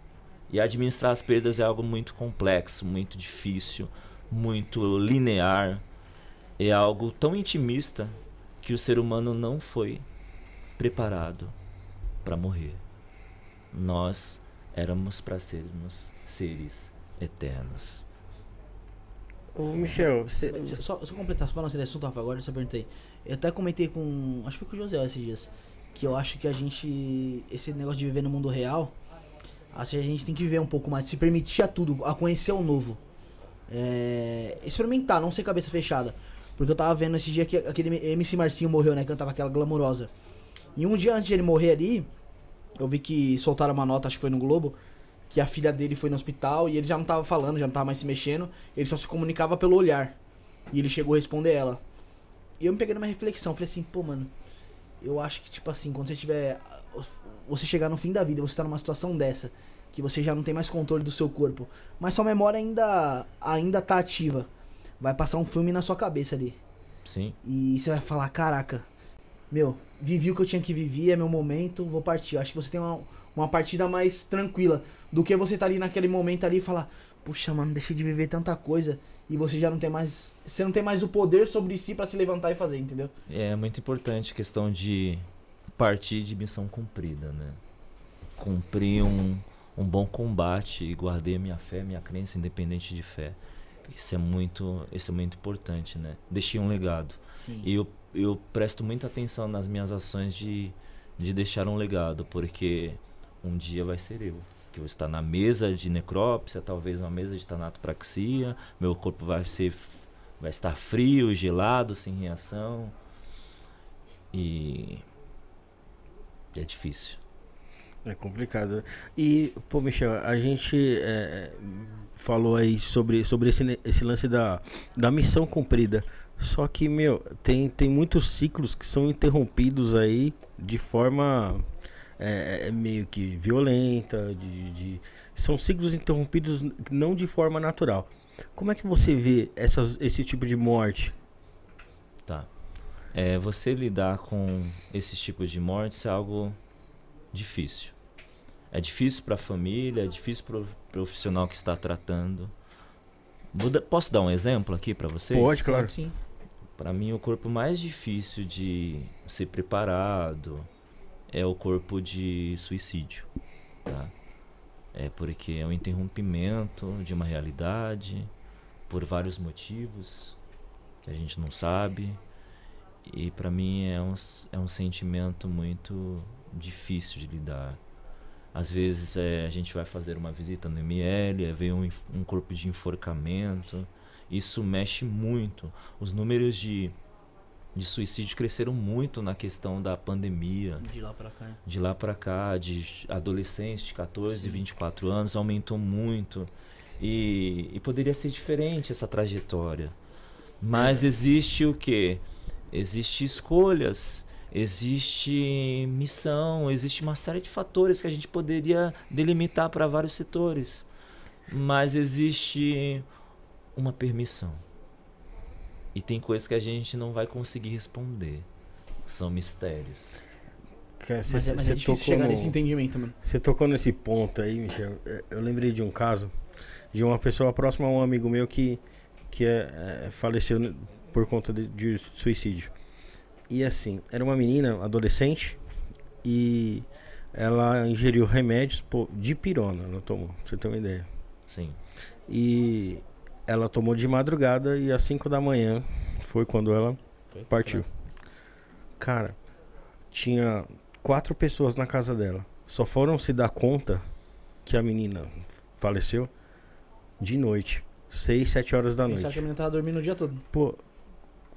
E administrar as perdas é algo muito complexo, muito difícil, muito linear. É algo tão intimista que o ser humano não foi preparado para morrer. Nós éramos para sermos seres eternos. Ô, Michel, você. Só, só completar, só ser assunto, Rafa, agora eu só perguntei. Eu até comentei com. Acho que foi com o José esses dias. Que eu acho que a gente. Esse negócio de viver no mundo real. Acho que a gente tem que viver um pouco mais, se permitir a tudo, a conhecer o novo. É, experimentar, não ser cabeça fechada. Porque eu tava vendo esse dia que aquele MC Marcinho morreu, né? Cantava aquela glamourosa. E um dia antes de ele morrer ali, eu vi que soltaram uma nota, acho que foi no Globo, que a filha dele foi no hospital e ele já não tava falando, já não tava mais se mexendo, ele só se comunicava pelo olhar. E ele chegou a responder ela. E eu me peguei numa reflexão, falei assim, pô, mano, eu acho que, tipo assim, quando você tiver você chegar no fim da vida, você tá numa situação dessa, que você já não tem mais controle do seu corpo, mas sua memória ainda, ainda tá ativa. Vai passar um filme na sua cabeça ali. Sim. E você vai falar, caraca, meu, vivi o que eu tinha que viver, é meu momento, vou partir. Eu acho que você tem uma, uma partida mais tranquila do que você tá ali naquele momento ali e falar, puxa, mano, deixei de viver tanta coisa e você já não tem mais, você não tem mais o poder sobre si pra se levantar e fazer, entendeu? É muito importante a questão de partir de missão cumprida, né? Cumprir um, um bom combate e guardei a minha fé, minha crença independente de fé. Isso é muito, isso é muito importante, né? Deixei um legado. Sim. E eu, eu presto muita atenção nas minhas ações de, de deixar um legado, porque um dia vai ser eu. Que vou estar na mesa de necrópsia, talvez na mesa de tanatopraxia, meu corpo vai ser vai estar frio, gelado, sem reação. E é difícil. É complicado. E, pô, Michel, a gente é, falou aí sobre, sobre esse, esse lance da, da missão cumprida. Só que, meu, tem, tem muitos ciclos que são interrompidos aí de forma é, é, meio que violenta. De, de- são ciclos interrompidos não de forma natural. Como é que você vê essas, esse tipo de morte? Tá. É, você lidar com esses tipos de mortes é algo difícil. É difícil para a família, é difícil para o profissional que está tratando. Vou Posso dar um exemplo aqui para vocês? Pode, claro. Sim. Para mim, o corpo mais difícil de ser preparado é o corpo de suicídio, tá? É porque é um interrompimento de uma realidade por vários motivos que a gente não sabe. E para mim é um, é um sentimento muito difícil de lidar. Às vezes é, a gente vai fazer uma visita no ML, aí vem um, um corpo de enforcamento. Isso mexe muito. Os números de, de suicídio cresceram muito na questão da pandemia. De lá pra cá. De lá pra cá, de adolescentes de 14, Sim. 24 anos, aumentou muito. E, e poderia ser diferente essa trajetória. Mas existe o quê? Existe escolhas, existe missão, existe uma série de fatores que a gente poderia delimitar para vários setores. Mas existe uma permissão. E tem coisas que a gente não vai conseguir responder. São mistérios. Cara, Mas, Você é, mas é difícil chegar nesse entendimento, mano. Você tocou nesse ponto aí, Michel. É, Eu lembrei de um caso de uma pessoa próxima a um amigo meu que, que é, é, faleceu por conta de, de suicídio. E assim, era uma menina, adolescente, e ela ingeriu remédios pô, de pirona, ela tomou, pra você ter uma ideia. Sim. E ela tomou de madrugada e às 5 da manhã foi quando ela partiu. Cara, tinha quatro pessoas na casa dela. Só foram se dar conta que a menina faleceu de noite. 6, 7 horas da Pensar que a noite. menina tava dormindo o dia todo. Pô,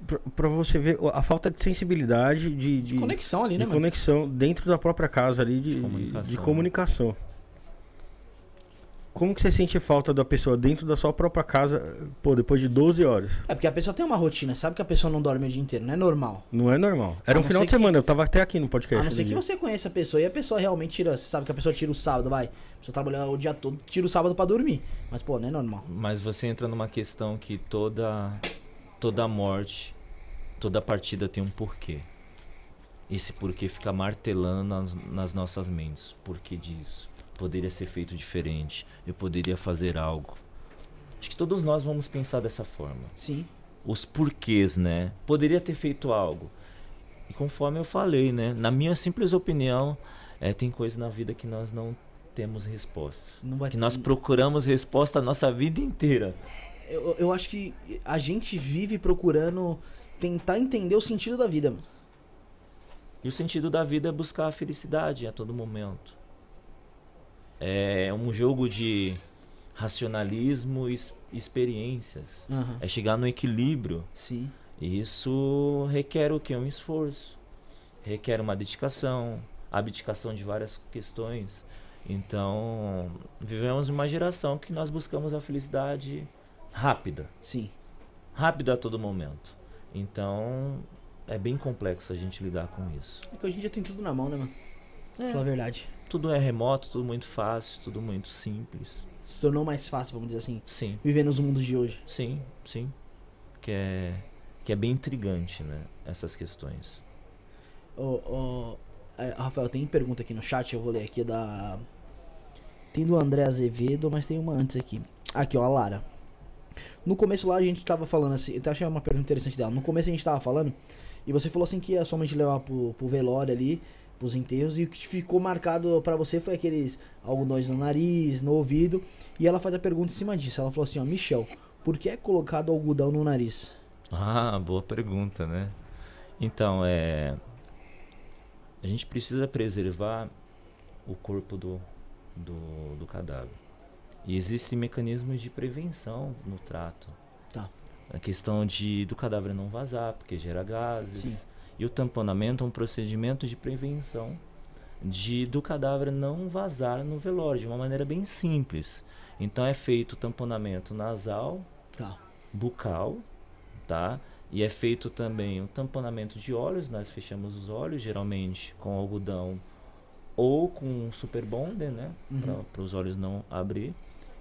pra, pra você ver a falta de sensibilidade, de, de, Conexão ali, né, de mano? conexão dentro da própria casa ali, de, De de comunicação. comunicação. Como que você sente falta da pessoa dentro da sua própria casa, pô, depois de 12 horas? É porque a pessoa tem uma rotina, sabe que a pessoa não dorme o dia inteiro, não é normal. Não é normal. Era A um não final de semana, eu tava até aqui no podcast. A não ser que dia. você conheça a pessoa e a pessoa realmente tira, você sabe que a pessoa tira o sábado, vai. A pessoa trabalha o dia todo, tira o sábado pra dormir. Mas, pô, não é normal. Mas você entra numa questão que toda toda morte, toda partida tem um porquê. Esse porquê fica martelando nas, nas nossas mentes. Porquê disso? Poderia ser feito diferente. Eu poderia fazer algo. Acho que todos nós vamos pensar dessa forma. Sim. Os porquês, né? Poderia ter feito algo. E conforme eu falei, né? Na minha simples opinião, é, tem coisas na vida que nós não temos resposta. Não Que nós procuramos resposta a nossa vida inteira. eu, eu acho que a gente vive procurando tentar entender o sentido da vida. E o sentido da vida é buscar a felicidade a todo momento. É um jogo de racionalismo e experiências. Aham. É chegar no equilíbrio. Sim. E isso requer o que? Um esforço. Requer uma dedicação, abdicação de várias questões. Então, vivemos uma geração que nós buscamos a felicidade rápida. Sim. Rápida a todo momento. Então, é bem complexo a gente lidar com isso. É que hoje em dia tem tudo na mão, né, mano? pra falar a verdade. Tudo é remoto, tudo muito fácil, tudo muito simples. Se tornou mais fácil, vamos dizer assim, Sim, viver nos mundos de hoje. sim, sim. Que é, que é bem intrigante, né? Essas questões. Ô, ô, é, Rafael, tem pergunta aqui no chat, eu vou ler aqui da. Tem do André Azevedo, mas tem uma antes aqui. Aqui, ó, a Lara. No começo lá a gente tava falando assim, eu achei uma pergunta interessante dela. No começo a gente tava falando, e você falou assim que ia somente levar pro, pro velório ali, pros enterros, e o que ficou marcado pra você foi aqueles algodões no nariz, no ouvido. E ela faz a pergunta em cima disso. Ela falou assim, ó, Michel, por que é colocado algodão no nariz? Ah, boa pergunta, né? Então, é. A gente precisa preservar o corpo do, do, do cadáver. E existem mecanismos de prevenção no trato. Tá. A questão de do cadáver não vazar, porque gera gases. Sim. E o tamponamento é um procedimento de prevenção de do cadáver não vazar no velório de uma maneira bem simples. Então é feito o tamponamento nasal, Tá. bucal, tá? E é feito também o tamponamento de olhos, nós fechamos os olhos geralmente com algodão ou com super bonder, né, Uhum. para os olhos não abrir.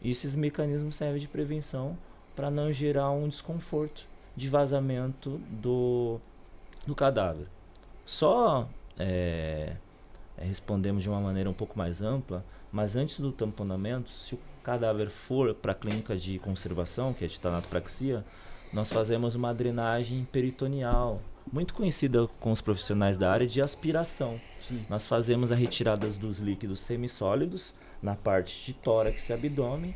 E esses mecanismos servem de prevenção para não gerar um desconforto de vazamento do, do cadáver. Só é, é, respondemos de uma maneira um pouco mais ampla, mas antes do tamponamento, se o cadáver for para a clínica de conservação, que é de tanatopraxia, nós fazemos uma drenagem peritoneal, muito conhecida com os profissionais da área de aspiração. Sim. Nós fazemos a retirada dos líquidos semissólidos na parte de tórax e abdômen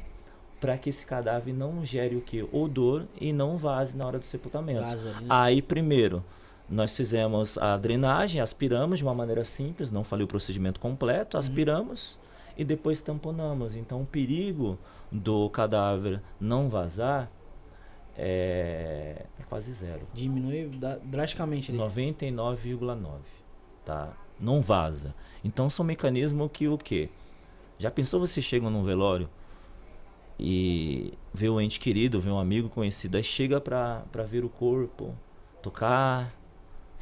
para que esse cadáver não gere o que? Odor e não vaze na hora do sepultamento. Ali, né? Aí, primeiro, nós fizemos a drenagem, aspiramos de uma maneira simples, não falei o procedimento completo, aspiramos e depois tamponamos. Então, o perigo do cadáver não vazar é, é quase zero. Diminui drasticamente ali. 99,9, tá? Não vaza. Então são mecanismos que o quê? Já pensou você chega num velório e vê o ente querido, vê um amigo conhecido, aí chega pra, pra ver o corpo, tocar,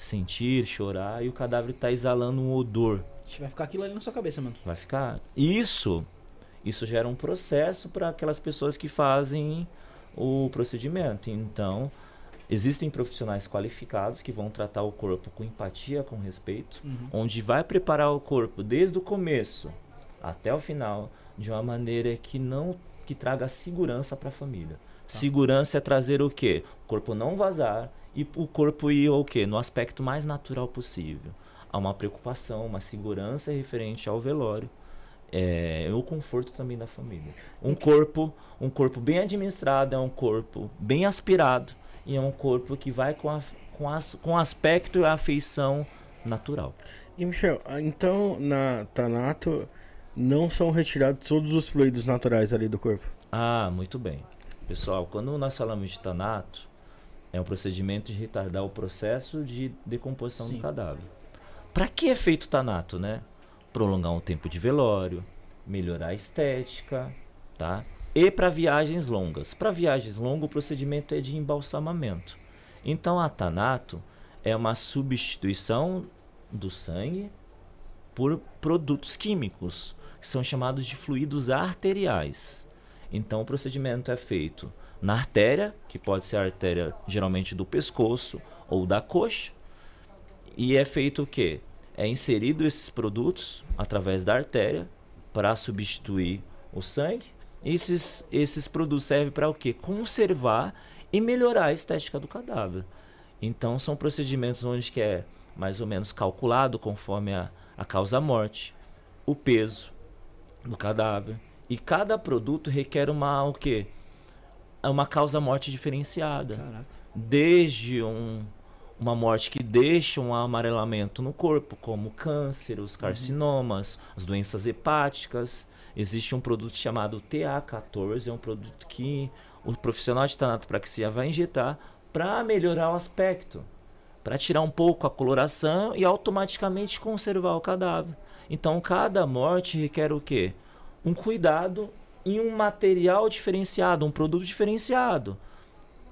sentir, chorar e o cadáver tá exalando um odor. Vai ficar aquilo ali na sua cabeça, mano. Vai ficar. Isso, isso gera um processo para aquelas pessoas que fazem o procedimento. Então, existem profissionais qualificados que vão tratar o corpo com empatia, com respeito, Uhum. onde vai preparar o corpo desde o começo até o final de uma maneira que não que traga segurança para a família. Segurança é trazer o quê? O corpo não vazar e o corpo ir o quê? No aspecto mais natural possível. Há uma preocupação, uma segurança referente ao velório. É, o conforto também da família. Um corpo, um corpo bem administrado é um corpo bem aspirado e é um corpo que vai com, a, com, as, com aspecto e afeição natural. E Michel, então na Tanato não são retirados todos os fluidos naturais ali do corpo? Ah, muito bem. Pessoal, quando nós falamos de tanato, é um procedimento de retardar o processo de decomposição Sim. do cadáver. Para que é feito o tanato, né? Prolongar um tempo de velório, melhorar a estética, tá? E para viagens longas. Para viagens longas, o procedimento é de embalsamamento. Então, a tanato é uma substituição do sangue por produtos químicos, que são chamados de fluidos arteriais. Então o procedimento é feito na artéria, que pode ser a artéria geralmente do pescoço ou da coxa, e é feito o quê? É inserido esses produtos através da artéria para substituir o sangue. Esses, esses produtos servem para o quê? Conservar e melhorar a estética do cadáver. Então são procedimentos onde que é mais ou menos calculado conforme a, a causa-morte, o peso do cadáver. E cada produto requer uma o quê? É Uma causa-morte diferenciada. Caraca. Desde um, uma morte que deixa um amarelamento no corpo, como câncer, os carcinomas, as doenças hepáticas. Existe um produto chamado TA14, é um produto que o profissional de tanatopraxia vai injetar para melhorar o aspecto, para tirar um pouco a coloração e automaticamente conservar o cadáver. Então, cada morte requer o quê? Um cuidado em um material diferenciado, um produto diferenciado.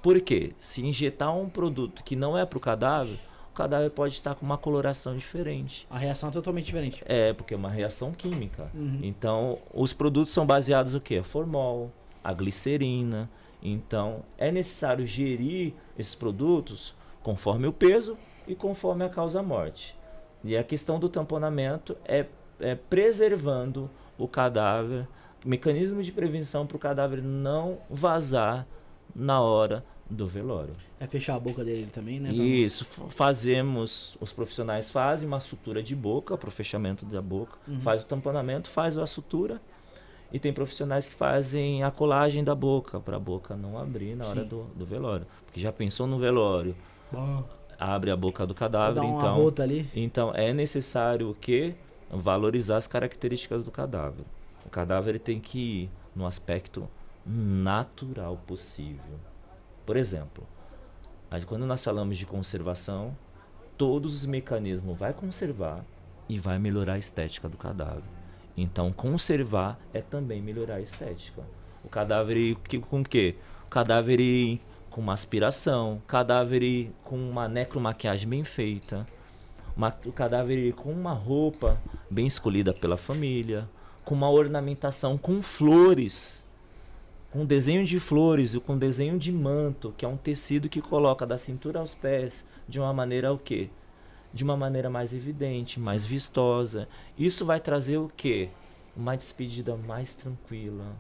Por quê? Se injetar um produto que não é para o cadáver, o cadáver pode estar com uma coloração diferente. A reação é totalmente diferente. É, porque é uma reação química. Uhum. Então, os produtos são baseados no quê? Formol, a glicerina. Então, é necessário gerir esses produtos conforme o peso e conforme a causa-morte. E a questão do tamponamento é, é preservando o cadáver, mecanismo de prevenção para o cadáver não vazar na hora do velório. É fechar a boca dele também, né? Isso, fazemos, os profissionais fazem uma sutura de boca para o fechamento da boca, Uhum. faz o tamponamento, faz a sutura. E tem profissionais que fazem a colagem da boca, para a boca não abrir na hora do, do velório. Porque já pensou no velório, Bom, abre a boca do cadáver, então, então é necessário o quê? Valorizar as características do cadáver. O cadáver ele tem que ir no aspecto natural possível. Por exemplo, quando nós falamos de conservação, todos os mecanismos vai conservar e vai melhorar a estética do cadáver. Então, conservar é também melhorar a estética. O cadáver com o quê? O cadáver com uma aspiração, cadáver com uma necromaquiagem bem feita, uma- o cadáver com uma roupa bem escolhida pela família, com uma ornamentação com flores, com desenho de flores e com desenho de manto, que é um tecido que coloca da cintura aos pés de uma maneira o quê? De uma maneira mais evidente, mais vistosa. Isso vai trazer o quê? Uma despedida mais tranquila.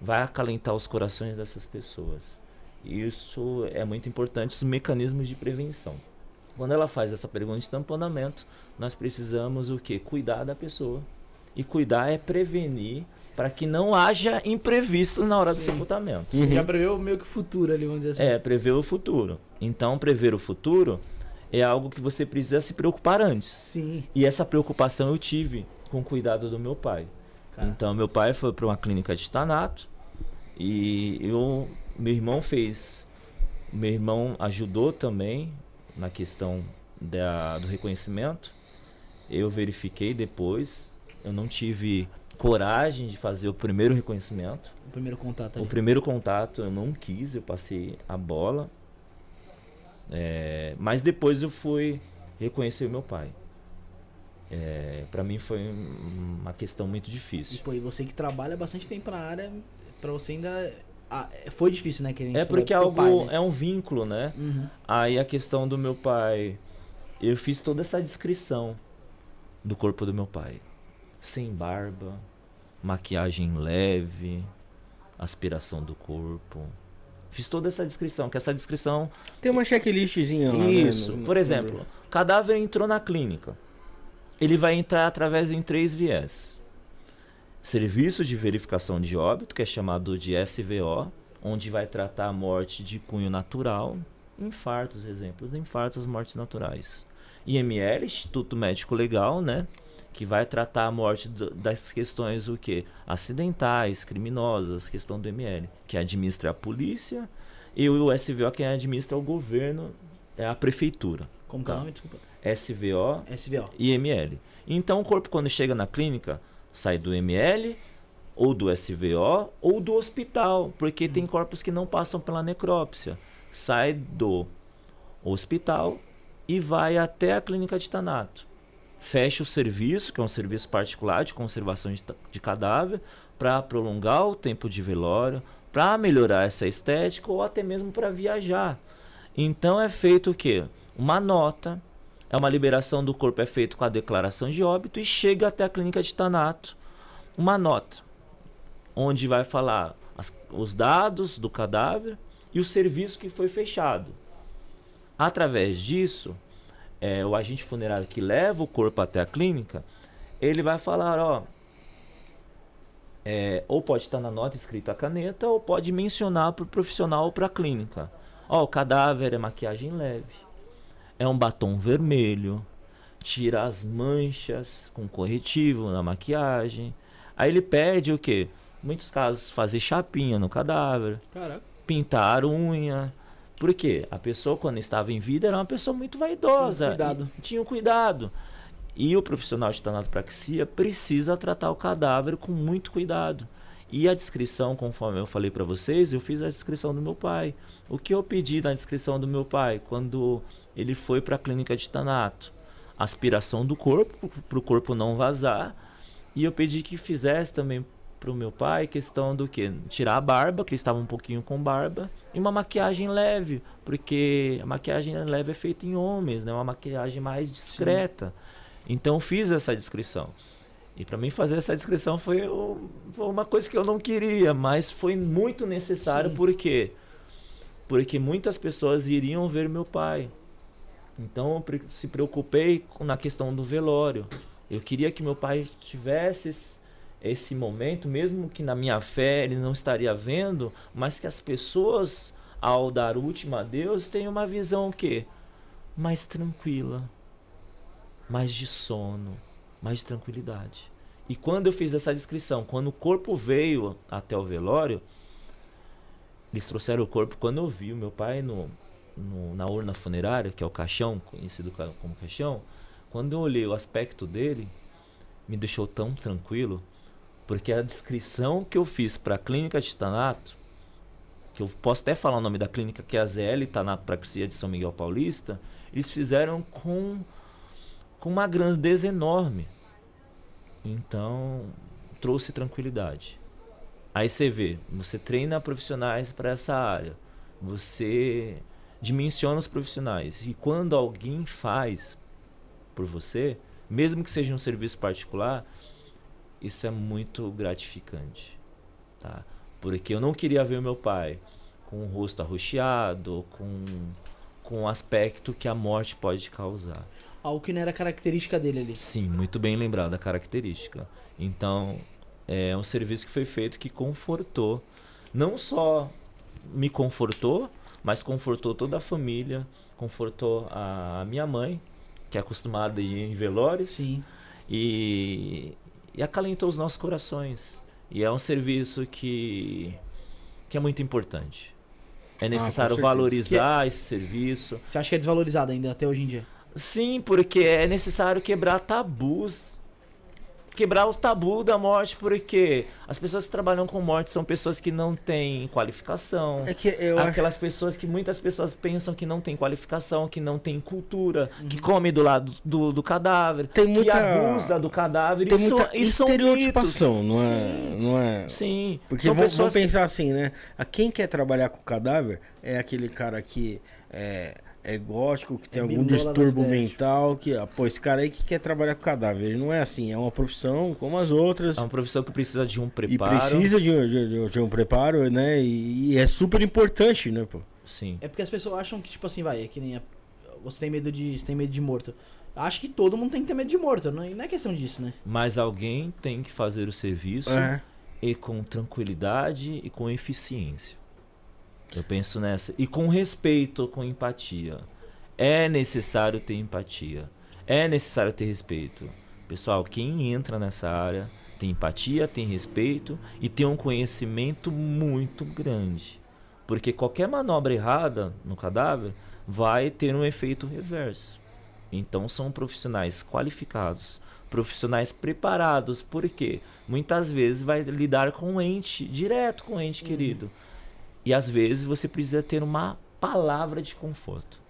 Vai acalentar os corações dessas pessoas. Isso é muito importante, os mecanismos de prevenção. Quando ela faz essa pergunta de tamponamento, nós precisamos o quê? Cuidar da pessoa. E cuidar é prevenir para que não haja imprevisto na hora do Sim. sepultamento. Já preveu meio que o futuro ali, vamos dizer assim. É, prever o futuro. Então, prever o futuro é algo que você precisa se preocupar antes. Sim. E essa preocupação eu tive com o cuidado do meu pai. Cara. Então, meu pai foi para uma clínica de tanato e eu, meu irmão fez. Meu irmão ajudou também na questão da, do reconhecimento. Eu verifiquei depois. Eu não tive coragem de fazer o primeiro reconhecimento. O primeiro contato O ali. primeiro contato eu não quis, eu passei a bola. É, mas depois eu fui reconhecer o meu pai. É, para mim foi um- uma questão muito E, difícil. pô, e você que trabalha bastante tempo na área, pra você ainda. Ah, foi difícil, né? Que É porque teu algo pai, né? é um vínculo, né? Uhum. Aí a questão do meu pai, eu fiz toda essa descrição do corpo do meu pai. Sem barba, maquiagem leve, aspiração do corpo. Fiz toda essa descrição, que essa descrição Tem uma checklistzinha lá, né, Isso. no- Por exemplo, cadáver entrou na clínica. Ele vai entrar através em três viés. Serviço de verificação de óbito, que é chamado de SVO, onde vai tratar a morte de cunho natural, infartos, exemplos, infartos, mortes naturais. IML, Instituto Médico Legal, né? Que vai tratar a morte do- das questões o quê? Acidentais, criminosas, questão do ML, que administra a polícia, e o SVO quem administra é o governo, é a prefeitura. Como que é o Tá. nome? Desculpa. SVO SVO. e ML. Então o corpo quando chega na clínica sai do ML ou do SVO ou do hospital, porque tem corpos que não passam pela necrópsia. Sai do hospital e vai até a clínica de Tanato. Fecha o serviço, que é um serviço particular de conservação de, de cadáver, para prolongar o tempo de velório, para melhorar essa estética ou até mesmo para viajar. Então é feito o quê? Uma nota, é uma liberação do corpo, é feito com a declaração de óbito e chega até a clínica de Tanato. Uma nota, onde vai falar as- os dados do cadáver e o serviço que foi fechado. Através disso, é, o agente funerário que leva o corpo até a clínica, ele vai falar, ó, é, ou pode estar na nota escrita a caneta, ou pode mencionar para o profissional ou para a clínica. Ó, o cadáver é maquiagem leve, é um batom vermelho, tira as manchas com corretivo na maquiagem. Aí ele pede o quê? Muitos casos fazer chapinha no cadáver, Caraca. pintar unha. Por quê? A pessoa, quando estava em vida, era uma pessoa muito vaidosa. Tinha cuidado. Tinha um cuidado. E o profissional de tanatopraxia precisa tratar o cadáver com muito cuidado. E a descrição, conforme eu falei para vocês, eu fiz a descrição do meu pai. O que eu pedi na descrição do meu pai quando ele foi para a clínica de Tanato? Aspiração do corpo, para o corpo não vazar. E eu pedi que fizesse também para o meu pai questão do que? Tirar a barba, que ele estava um pouquinho com barba, e uma maquiagem leve, porque a maquiagem leve é feita em homens, né? Uma maquiagem mais discreta. Sim. Então fiz essa descrição. E para mim fazer essa descrição foi, foi, uma coisa que eu não queria, mas foi muito necessário Sim. por quê? Porque muitas pessoas iriam ver meu pai. Então eu se preocupei na questão do velório. Eu queria que meu pai tivesse esse momento, mesmo que na minha fé ele não estaria vendo, mas que as pessoas, ao dar o último adeus, tenham uma visão o quê? Mais tranquila, mais de sono, mais de tranquilidade. E quando eu fiz essa descrição, quando o corpo veio até o velório, eles trouxeram o corpo. Quando eu vi o meu pai no, no, na urna funerária, que é o caixão, conhecido como caixão, quando eu olhei o aspecto dele, me deixou tão tranquilo porque a descrição que eu fiz para a clínica de Tanato, que eu posso até falar o nome da clínica, que é a ZL Tanato Praxia de São Miguel Paulista, eles fizeram com, com uma grandeza enorme. Então, trouxe tranquilidade. Aí você vê, você treina profissionais para essa área, você dimensiona os profissionais. E quando alguém faz por você, mesmo que seja um serviço particular, isso é muito gratificante, tá? Porque eu não queria ver o meu pai com o rosto arroxeado, com com o aspecto que a morte pode causar. Algo que não era característica dele ali. Sim, muito bem lembrado a característica. Então, é um serviço que foi feito que confortou, não só me confortou, mas confortou toda a família, confortou a minha mãe, que é acostumada a ir em velórios. Sim. E e acalentou os nossos corações. E é um serviço que, que é muito importante. É ah, necessário ah, valorizar esse serviço. Você acha que é desvalorizado ainda até hoje em dia? Sim, porque é necessário quebrar tabus quebrar o tabu da morte, porque as pessoas que trabalham com morte são pessoas que não têm qualificação. É que eu Aquelas acho... pessoas que muitas pessoas pensam que não têm qualificação, que não têm cultura, uhum. que come do lado do, do cadáver, tem muita... que abusa do cadáver. Tem isso, muita isso estereotipação, não é, Sim. não é? Sim. Porque são vamos, vamos pensar que... assim, né? A quem quer trabalhar com cadáver é aquele cara que é, é gótico, que tem é algum distúrbio mental, que, ah, pô, esse cara aí que quer trabalhar com cadáver. Ele não é assim, é uma profissão como as outras. É uma profissão que precisa de um preparo. E precisa de, de, de um preparo, né? E, e, é super importante, né, pô? Sim. É porque as pessoas acham que, tipo assim, vai, é que nem a, você tem medo de. Você tem medo de morto. Acho que todo mundo tem que ter medo de morto, não, não é questão disso, né? Mas alguém tem que fazer o serviço é. e com tranquilidade e com eficiência. Eu penso nessa. E com respeito, com empatia. É necessário ter empatia. É necessário ter respeito. Pessoal, quem entra nessa área tem empatia, tem respeito e tem um conhecimento muito grande. Porque qualquer manobra errada no cadáver vai ter um efeito reverso. Então são profissionais qualificados, profissionais preparados, porque muitas vezes vai lidar com o ente, direto com o ente uhum. querido. E às vezes você precisa ter uma palavra de conforto.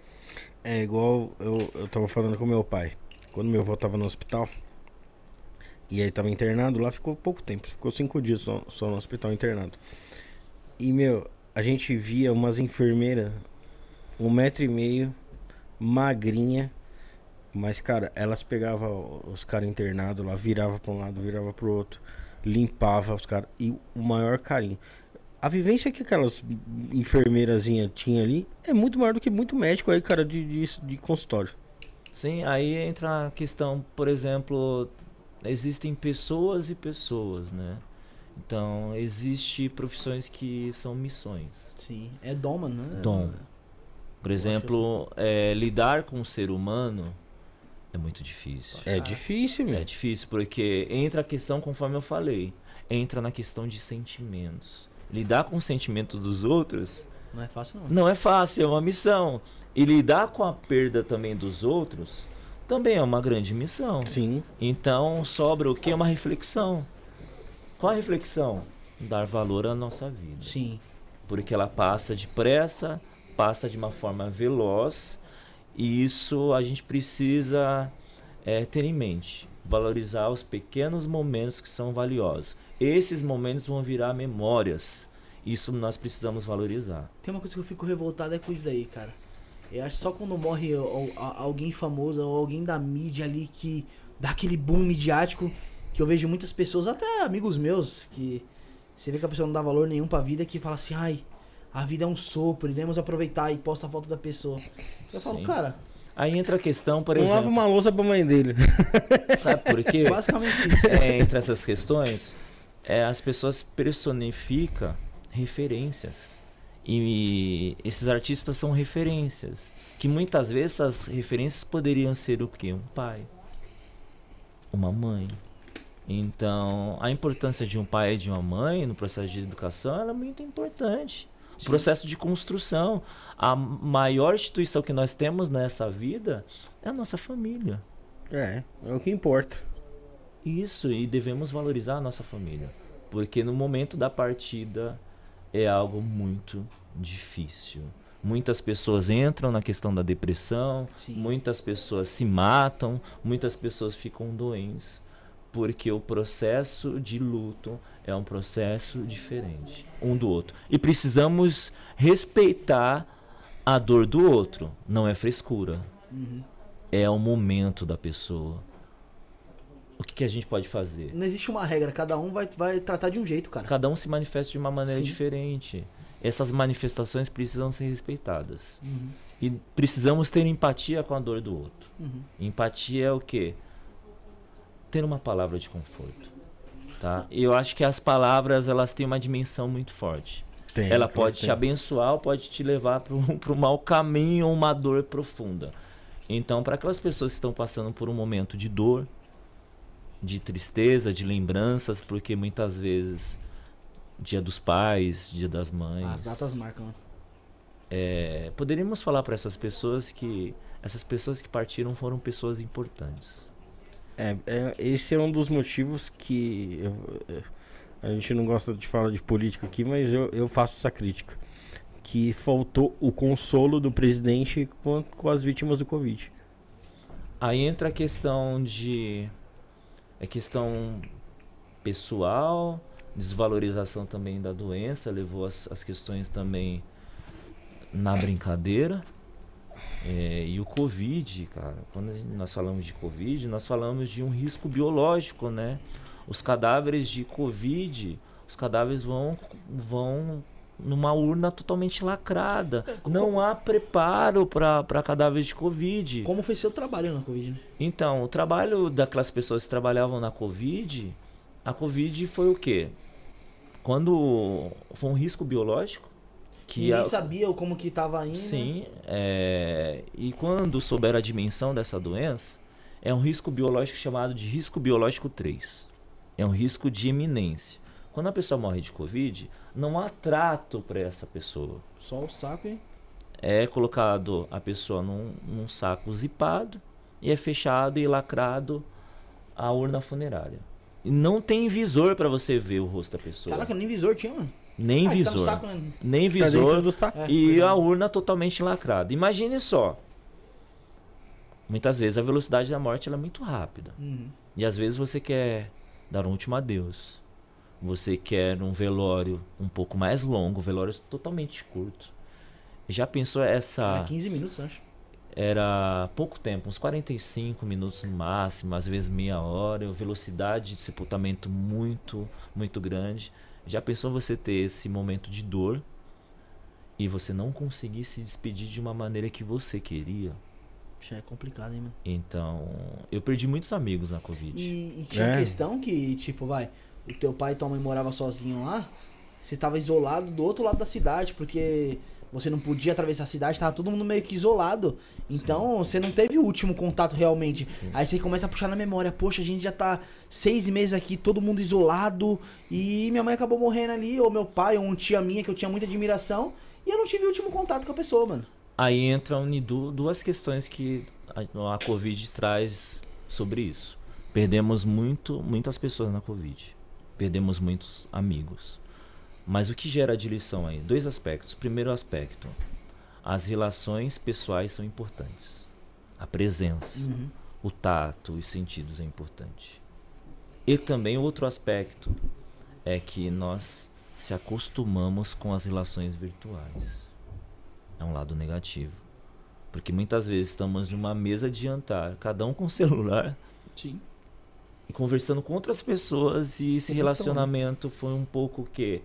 É igual eu, eu tava falando com meu pai. Quando meu avô tava no hospital, e aí tava internado, lá ficou pouco tempo, ficou cinco dias só, só no hospital internado. E meu, a gente via umas enfermeiras, um metro e meio, magrinha, mas cara, elas pegavam os caras internados lá, virava para um lado, virava pro outro, limpava os caras, e o maior carinho a vivência que aquelas enfermeirazinhas tinha ali é muito maior do que muito médico aí, cara, de, de, de consultório. Sim, aí entra a questão, por exemplo, existem pessoas e pessoas, né? Então, existe profissões que são missões. Sim, é dom, mano. Né? Dom. Por exemplo, é, lidar com o ser humano é muito difícil. É difícil, meu. É difícil, porque entra a questão, conforme eu falei, entra na questão de sentimentos lidar com os sentimentos dos outros. Não é fácil, não. Não é fácil, é uma missão. E lidar com a perda também dos outros também é uma grande missão. Sim. Então sobra o que? Uma reflexão. Qual a reflexão? dar valor à nossa vida. Sim. Porque ela passa depressa, passa de uma forma veloz, e isso a gente precisa é, ter em mente. Valorizar os pequenos momentos que são valiosos. Esses momentos vão virar memórias. Isso nós precisamos valorizar. Tem uma coisa que eu fico revoltado é com isso daí, cara. Eu acho que só quando morre alguém famoso ou alguém da mídia ali que dá aquele boom midiático que eu vejo muitas pessoas, até amigos meus, que você vê que a pessoa não dá valor nenhum pra vida, que fala assim, ai, a vida é um sopro, iremos aproveitar e posta a foto da pessoa. Eu falo, Sim. cara, Aí entra a questão, por Não lava exemplo, uma louça pra mãe dele. sabe por quê? basicamente isso. É, entre essas questões, é, as pessoas personificam referências. E esses artistas são referências. Que muitas vezes essas referências poderiam ser o quê? Um pai, uma mãe. Então, a importância de um pai e de uma mãe no processo de educação é muito importante. O processo de construção. A maior instituição que nós temos nessa vida é a nossa família. É, é o que importa. Isso, e devemos valorizar a nossa família. Porque no momento da partida é algo muito difícil. Muitas pessoas entram na questão da depressão, Sim. muitas pessoas se matam, muitas pessoas ficam doentes. Porque o processo de luto é um processo diferente um do outro. E precisamos respeitar a dor do outro. Não é frescura. Uhum. É o momento da pessoa. O que, que a gente pode fazer? Não existe uma regra, cada um vai, vai tratar de um jeito, cara. Cada um se manifesta de uma maneira Sim. diferente. Essas manifestações precisam ser respeitadas. Uhum. E precisamos ter empatia com a dor do outro. Uhum. Empatia é o quê? Ter uma palavra de conforto. Tá? E eu acho que as palavras elas têm uma dimensão muito forte. Tem, Ela pode que te tem. abençoar ou pode te levar para um mau caminho ou uma dor profunda. Então, para aquelas pessoas que estão passando por um momento de dor, de tristeza, de lembranças, porque muitas vezes Dia dos Pais, Dia das Mães, As datas marcam, né? é, poderíamos falar para essas pessoas que essas pessoas que partiram foram pessoas importantes. É, é, esse é um dos motivos que eu- é, a gente não gosta de falar de política aqui, mas eu, eu faço essa crítica. Que faltou o consolo do presidente com, com as vítimas do Covid. Aí entra a questão de. É questão pessoal, desvalorização também da doença, levou as, as questões também na brincadeira. É, e o Covid, cara, quando nós falamos de Covid, nós falamos de um risco biológico, né? Os cadáveres de Covid, os cadáveres vão, vão numa urna totalmente lacrada. Não há preparo para cadáveres de Covid. Como foi seu trabalho na Covid, né? Então, o trabalho daquelas pessoas que trabalhavam na Covid, a Covid foi o quê? Quando foi um risco biológico que Ninguém a- sabia como que tava indo. Sim, é, e quando souber a dimensão dessa doença, é um risco biológico chamado de risco biológico 3. É um risco de iminência. Quando a pessoa morre de Covid, não há trato para essa pessoa. Só o saco, hein? É colocado a pessoa num, num saco zipado e é fechado e lacrado a urna funerária. E não tem visor para você ver o rosto da pessoa. Caraca, nem visor tinha, mano. nem Ah, tá visor. saco, né? Nem Tá visor. do saco. É, E verdade. a urna totalmente lacrada. Imagine só. Muitas vezes a velocidade da morte ela é muito rápida. Uhum. E às vezes você quer dar um último adeus. Você quer um velório um pouco mais longo, velório totalmente curto. Já pensou essa. Era 15 minutos, acho. Era pouco tempo, uns 45 minutos no máximo, às vezes meia hora, velocidade de sepultamento muito, muito grande. Já pensou você ter esse momento de dor e você não conseguir se despedir de uma maneira que você queria? Já é complicado, hein, mano. Então, eu perdi muitos amigos na Covid. E, e tinha É. questão que, tipo, vai, o teu pai e tua mãe moravam sozinho lá, você tava isolado do outro lado da cidade, porque você não podia atravessar a cidade, tava todo mundo meio que isolado. Então, você não teve o último contato realmente. Aí você começa a puxar na memória, poxa, a gente já tá seis meses aqui, todo mundo isolado, e minha mãe acabou morrendo ali, ou meu pai, ou um tia minha que eu tinha muita admiração, e eu não tive o último contato com a pessoa, mano. Aí entram duas questões que a, a Covid traz sobre isso. Perdemos muito, muitas pessoas na Covid. Perdemos muitos amigos. Mas o que gera de lição aí? Dois aspectos. Primeiro aspecto, as relações pessoais são importantes. A presença, Uhum. o tato, os sentidos é importante. E também outro aspecto é que nós se acostumamos com as relações virtuais. É um lado negativo. Porque muitas vezes estamos numa mesa de jantar, cada um com o celular, Sim. E conversando com outras pessoas e esse relacionamento foi um pouco que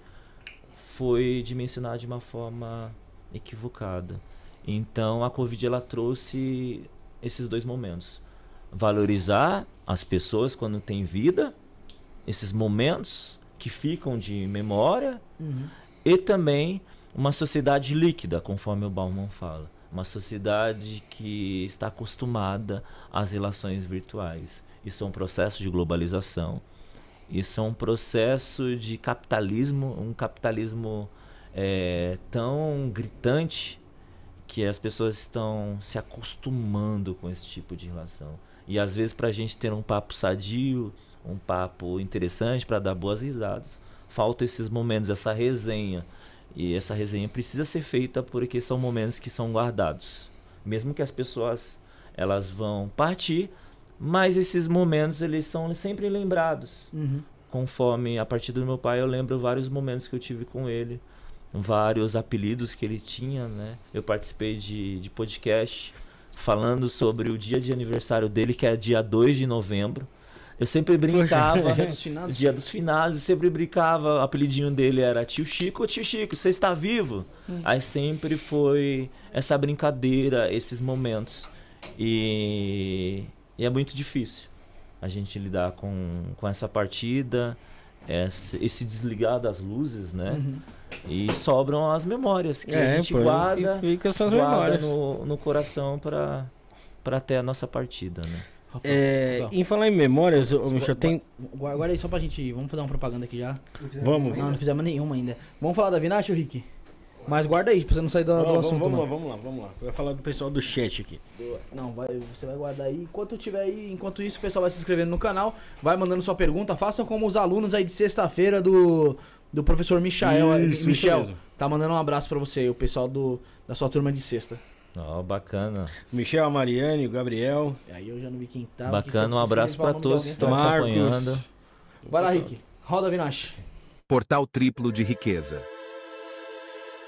foi dimensionado de uma forma equivocada. Então a Covid ela trouxe esses dois momentos. Valorizar as pessoas quando tem vida, esses momentos que ficam de memória Uhum. e também uma sociedade líquida, conforme o Bauman fala. Uma sociedade que está acostumada às relações virtuais. Isso é um processo de globalização. Isso é um processo de capitalismo, um capitalismo eh, tão gritante que as pessoas estão se acostumando com esse tipo de relação. E às vezes, para a gente ter um papo sadio, um papo interessante, para dar boas risadas, falta esses momentos, essa resenha. E essa resenha precisa ser feita porque são momentos que são guardados. Mesmo que as pessoas elas vão partir, mas esses momentos eles são sempre lembrados. Uhum. Conforme a partir do meu pai eu lembro vários momentos que eu tive com ele, vários apelidos que ele tinha, né? Eu participei de, de podcast falando sobre o dia de aniversário dele, que é dia 2 de novembro. Eu sempre brincava. Dia dos finados. Dia dos finados, eu sempre brincava. O apelidinho dele era Tio Chico. Tio Chico, você está vivo? Aí sempre foi essa brincadeira, esses momentos. E, e é muito difícil a gente lidar com, com essa partida, esse, esse desligar das luzes, né? Uhum. E sobram as memórias que a É, gente pô, guarda, e fica essas guarda memórias. no, no coração para para ter a nossa partida, né? Rafael, É, em falar em memórias, ô, Michel, tem. Guarda aí só pra gente. Vamos fazer uma propaganda aqui já. Vamos. Não, não fizemos nenhuma ainda. Vamos falar da Vinache, ô Rick? Mas guarda aí, pra você não sair do, do Vamos, assunto, vamos lá, vamos lá, vamos lá. Eu ia falar do pessoal do chat aqui. Não, vai, você vai guardar aí. Enquanto tiver aí, enquanto isso, o pessoal vai se inscrevendo no canal, vai mandando sua pergunta. Façam como os alunos aí de sexta-feira do, do professor Michael. Isso, Michel, isso tá mandando um abraço pra você, o pessoal do, da sua turma de sexta. Ó, bacana. Michel, Mariane, o Gabriel. E aí eu já não vi quem tá. Bacana, um abraço para todos que estão Marcos. acompanhando. Vai lá, Rick. Roda, Vinache. Portal triplo de riqueza.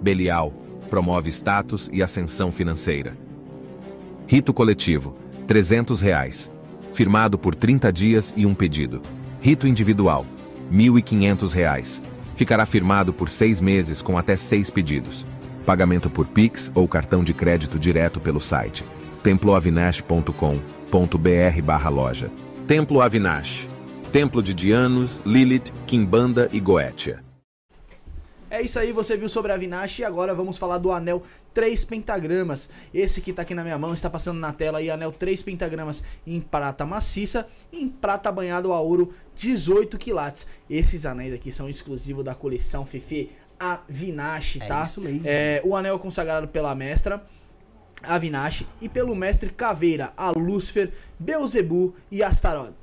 Belial promove status e ascensão financeira. Rito coletivo, 300 reais. Firmado por 30 dias e um pedido. Rito individual, 1.500 reais. Ficará firmado por seis meses com até seis pedidos. Pagamento por Pix ou cartão de crédito direto pelo site temploavinash.com.br barra loja. Templo Avinash. Templo de Dianos, Lilith, Kimbanda e Goetia. É isso aí, você viu sobre a Vinache e agora vamos falar do anel 3 pentagramas. Esse que tá aqui na minha mão, está passando na tela aí, anel 3 pentagramas em prata maciça, em prata banhado a ouro 18 quilates. Esses anéis aqui são exclusivos da coleção Fefe a Vinache, tá? isso mesmo. É, o anel é consagrado pela mestra Avinash e pelo mestre Caveira, a Lúcifer, Beuzebu e Astaroth.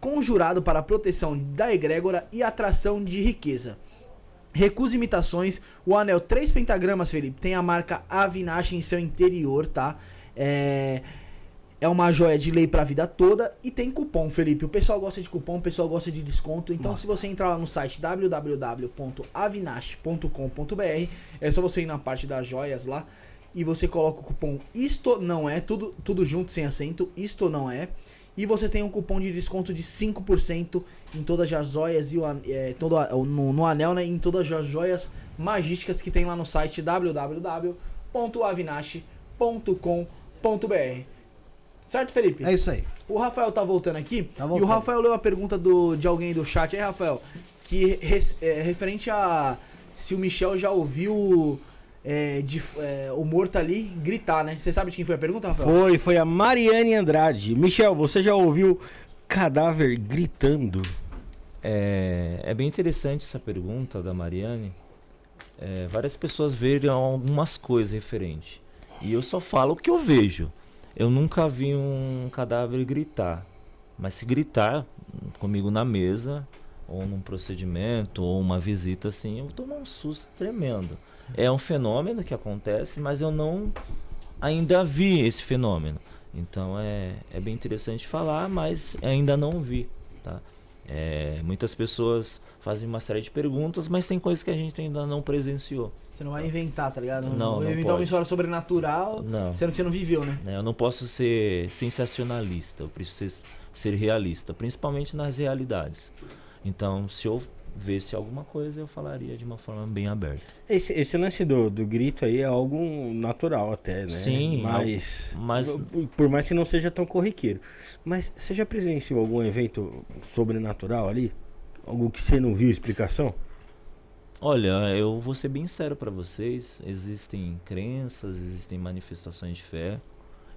Conjurado para a proteção da egrégora e atração de riqueza. Recusa imitações. O anel 3 pentagramas, Felipe, tem a marca Avinash em seu interior, tá? É. É uma joia de lei pra vida toda e tem cupom, Felipe. O pessoal gosta de cupom, o pessoal gosta de desconto. Então, se você entrar lá no site www.avinash.com.br, é só você ir na parte das joias lá e você coloca o cupom Isto Não É, tudo, tudo junto, sem acento, Isto Não É. E você tem um cupom de desconto de 5% em todas as joias e o, é, todo, no, no anel, né? Em todas as joias magísticas que tem lá no site www.avinash.com.br. Certo, Felipe? É isso aí. O Rafael tá voltando aqui Tá e o voltando. Rafael leu a pergunta do, de alguém do chat. Aí, Rafael, que res- é, referente a se o Michel já ouviu é, de- é, o morto ali gritar, né? Você sabe de quem foi a pergunta, Rafael? Foi, foi a Mariane Andrade. Michel, você já ouviu cadáver gritando? É, é bem interessante essa pergunta da Mariane. É, várias pessoas veem algumas coisas referentes. E eu só falo o que eu vejo. Eu nunca vi um cadáver gritar. Mas se gritar comigo na mesa, ou num procedimento, ou uma visita assim, eu vou tomar um susto tremendo. É um fenômeno que acontece, mas eu não ainda vi esse fenômeno. Então é, é bem interessante falar, mas ainda não vi. Tá? É, muitas pessoas fazem uma série de perguntas, mas tem coisas que a gente ainda não presenciou. Você não vai inventar, tá ligado? Não, vai não inventar uma pode. história sobrenatural, Não. sendo que você não viveu, né? né? Eu não posso ser sensacionalista, eu preciso ser, ser realista, principalmente nas realidades. Então, se eu visse alguma coisa, eu falaria de uma forma bem aberta. Esse, esse lance do, do grito aí é algo natural até, né? Sim, mas, mas- por- mais que não seja tão corriqueiro. Mas você já presenciou algum evento sobrenatural ali? Algo que você não viu explicação? Olha, eu vou ser bem sério pra vocês. Existem crenças, existem manifestações de fé.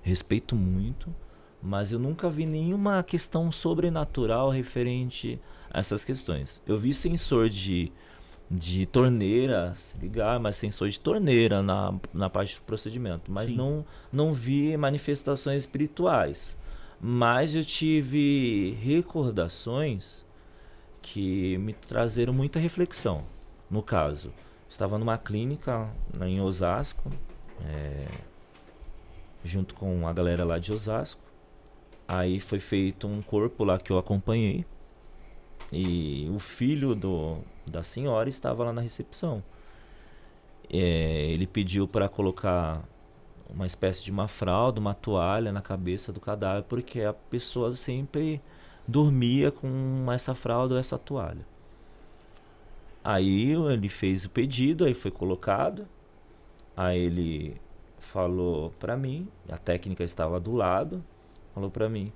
Respeito muito, mas eu nunca vi nenhuma questão sobrenatural referente essas questões. Eu vi sensor de de torneira se ligar, mas sensor de torneira na, na parte do procedimento, mas Sim. não não vi manifestações espirituais. Mas eu tive recordações que me trazeram muita reflexão. No caso, estava numa clínica em Osasco, é, junto com a galera lá de Osasco. Aí foi feito um corpo lá que eu acompanhei. E o filho do, da senhora estava lá na recepção. É, ele pediu para colocar uma espécie de uma fralda, uma toalha na cabeça do cadáver, porque a pessoa sempre dormia com essa fralda ou essa toalha. Aí ele fez o pedido, aí foi colocado. Aí ele falou pra mim, a técnica estava do lado, falou pra mim: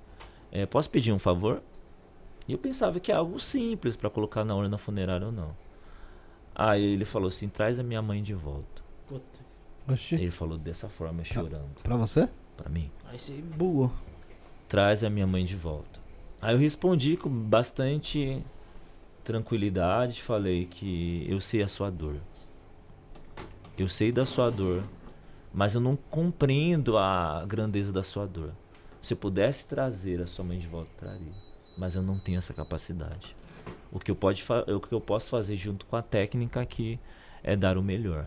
"É, posso pedir um favor?" E eu pensava que é algo simples pra colocar na urna funerária ou não. Aí ele falou assim: "Traz a minha mãe de volta." Oxi. Ele falou dessa forma, chorando Pra você? pra mim. Aí você bugou. traz a minha mãe de volta. Aí eu respondi com bastante tranquilidade, falei que eu sei a sua dor. Eu sei da sua dor, mas eu não compreendo a grandeza da sua dor. Se eu pudesse trazer a sua mãe de volta, eu traria, mas eu não tenho essa capacidade. O que eu pode o que eu posso fazer junto com a técnica aqui é dar o melhor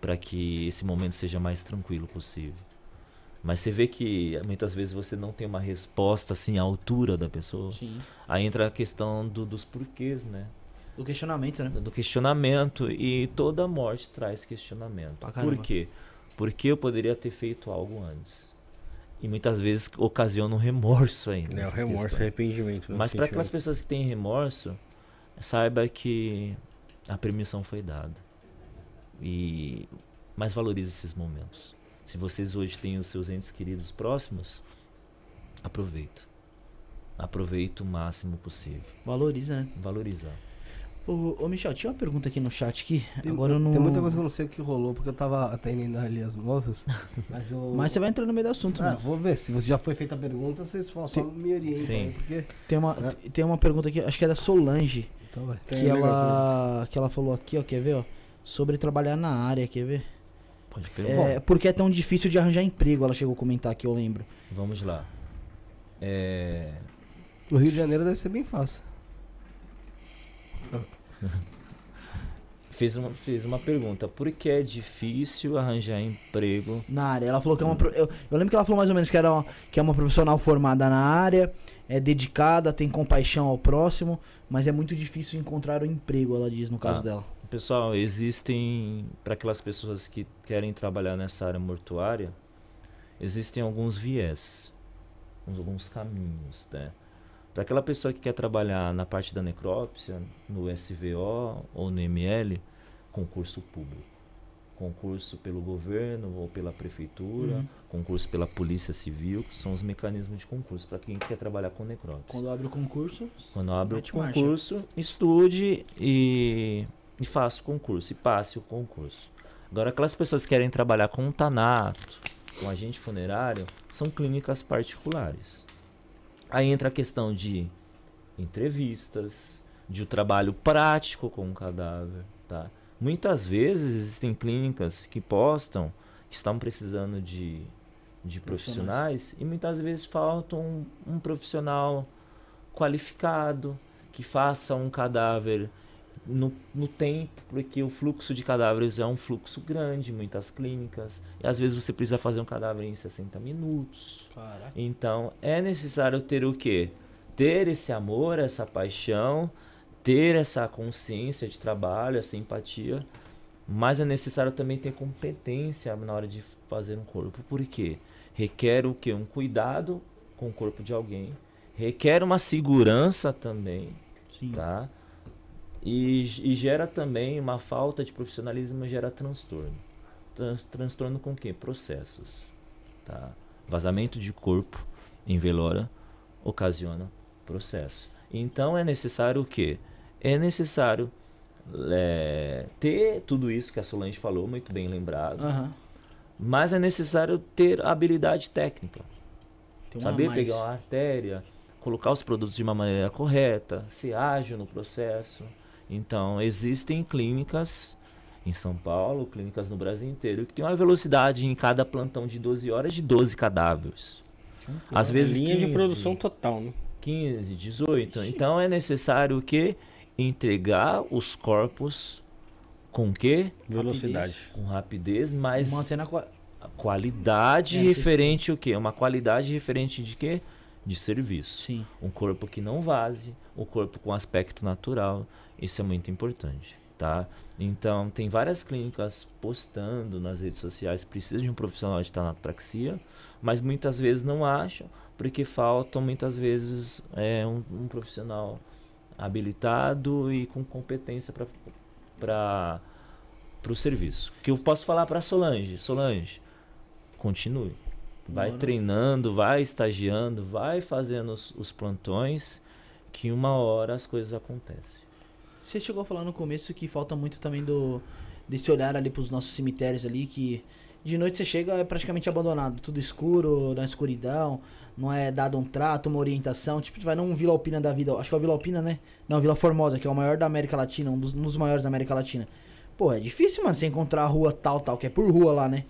para que esse momento seja mais tranquilo possível. Mas você vê que muitas vezes você não tem uma resposta assim à altura da pessoa. Sim. Aí entra a questão do- dos porquês, né? Do questionamento, né? Do questionamento. E toda morte traz questionamento. Caramba. Por quê? Porque eu poderia ter feito algo antes. E muitas vezes ocasiona um remorso ainda. Né, o remorso, questões. arrependimento. né, Mas para aquelas pessoas que têm remorso, saiba que a permissão foi dada. E mais valorize esses momentos. Se vocês hoje têm os seus entes queridos próximos, aproveita. Aproveita o máximo possível. Valoriza, né? Valorizar. Ô, ô, Michel, tinha uma pergunta aqui no chat aqui. Tem, Agora eu não. tem muita coisa que eu não sei o que rolou, porque eu tava atendendo ali as moças. Mas eu. Mas você vai entrar no meio do assunto, Ah, né? vou ver. Se você já foi feita a pergunta, vocês só, só me orientem Sim. aí, porque. Tem uma, É. tem uma pergunta aqui, acho que é da Solange. Então vai. Tem que negócio ela, que ela falou aqui, ó, quer ver, ó? Sobre trabalhar na área, quer ver? Pode perguntar. É, por que é tão difícil de arranjar emprego? Ela chegou a comentar aqui, eu lembro. Vamos lá. É, No Rio de Janeiro deve ser bem fácil. fez, uma, fez uma pergunta. Por que é difícil arranjar emprego? Na área. Ela falou que é uma. pro- Eu, eu lembro que ela falou mais ou menos que, era uma, que é uma profissional formada na área, é dedicada, tem compaixão ao próximo, mas é muito difícil encontrar o emprego, ela diz no caso Ah. dela. Pessoal, existem, para aquelas pessoas que querem trabalhar nessa área mortuária, existem alguns viés, uns- alguns caminhos, né? Para aquela pessoa que quer trabalhar na parte da necrópsia, no SVO ou no ML, concurso público. concurso pelo governo ou pela prefeitura, Uhum. concurso pela polícia civil, que são os mecanismos de concurso para quem quer trabalhar com necrópsia. Quando abre o concurso, Quando abre o Mete marcha. concurso, estude e, e faça o concurso, e passe o concurso. Agora, aquelas pessoas que querem trabalhar com um tanato, com agente funerário, são clínicas particulares. Aí entra a questão de entrevistas, de o trabalho prático com o cadáver, tá? Muitas vezes existem clínicas que postam que estão precisando de, de Profissionais. profissionais e muitas vezes falta um, um profissional qualificado que faça um cadáver no, no tempo, porque o fluxo de cadáveres é um fluxo grande, muitas clínicas, e às vezes você precisa fazer um cadáver em 60 minutos. Caraca. Então é necessário ter o quê? Ter esse amor, essa paixão, ter essa consciência de trabalho, essa empatia, mas é necessário também ter competência na hora de fazer um corpo. Por quê? Requer o quê? Um cuidado com o corpo de alguém, requer uma segurança também, Sim. tá? E, e gera também uma falta de profissionalismo, gera transtorno. Trans- transtorno com o quê? Processos, tá? Vazamento de corpo em velório ocasiona processo. Então é necessário o quê? É necessário é, ter tudo isso que a Solange falou, muito bem lembrado, Aham. mas é necessário ter habilidade técnica. Tem Saber pegar uma artéria, colocar os produtos de uma maneira correta, ser ágil no processo. Então, existem clínicas em São Paulo, clínicas no Brasil inteiro, que tem uma velocidade em cada plantão de 12 horas de 12 cadáveres. Às vezes linha de 15, produção total, né? 15, 18. Então é necessário que entregar os corpos com que? Velocidade. Com rapidez, mas Mantendo a qua- a qualidade É, vocês- referente o quê? Uma qualidade referente de quê? De serviço. Sim. Um corpo que não vaze, um corpo com aspecto natural. Isso é muito importante, tá? Então, tem várias clínicas postando nas redes sociais precisa de um profissional de tanatopraxia, mas muitas vezes não acham, porque faltam muitas vezes é, um, um profissional habilitado e com competência para o serviço. Que eu posso falar para Solange, Solange, continue. Vai Bora. treinando, vai estagiando, vai fazendo os, os plantões, que uma hora as coisas acontecem. Você chegou a falar no começo que falta muito também do desse olhar ali pros nossos cemitérios ali, que de noite você chega é praticamente abandonado, tudo escuro, na escuridão, não é dado um trato, uma orientação, tipo, vai num Vila Alpina da vida, acho que é o Vila Alpina, né? Não, Vila Formosa, que é o maior da América Latina, um dos, um dos maiores da América Latina. Pô, é difícil, mano, você encontrar a rua tal, tal, que é por rua lá, né?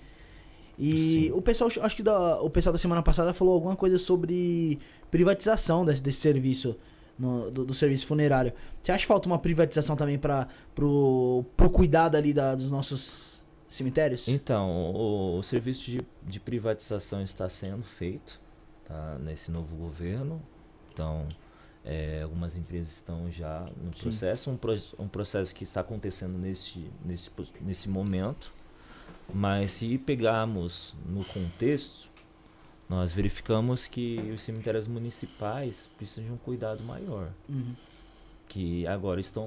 E Sim. o pessoal, acho que da, o pessoal da semana passada falou alguma coisa sobre privatização desse, desse serviço, no- do, do serviço funerário. Você acha que falta uma privatização também para pro, pro cuidado ali da, dos nossos cemitérios? Então, o, o serviço de, de privatização está sendo feito tá, nesse novo governo. Então, é, algumas empresas estão já no processo, um, pro- um processo que está acontecendo nesse, nesse, nesse momento. Mas se pegarmos no contexto, nós verificamos que os cemitérios municipais precisam de um cuidado maior Uhum. que agora estão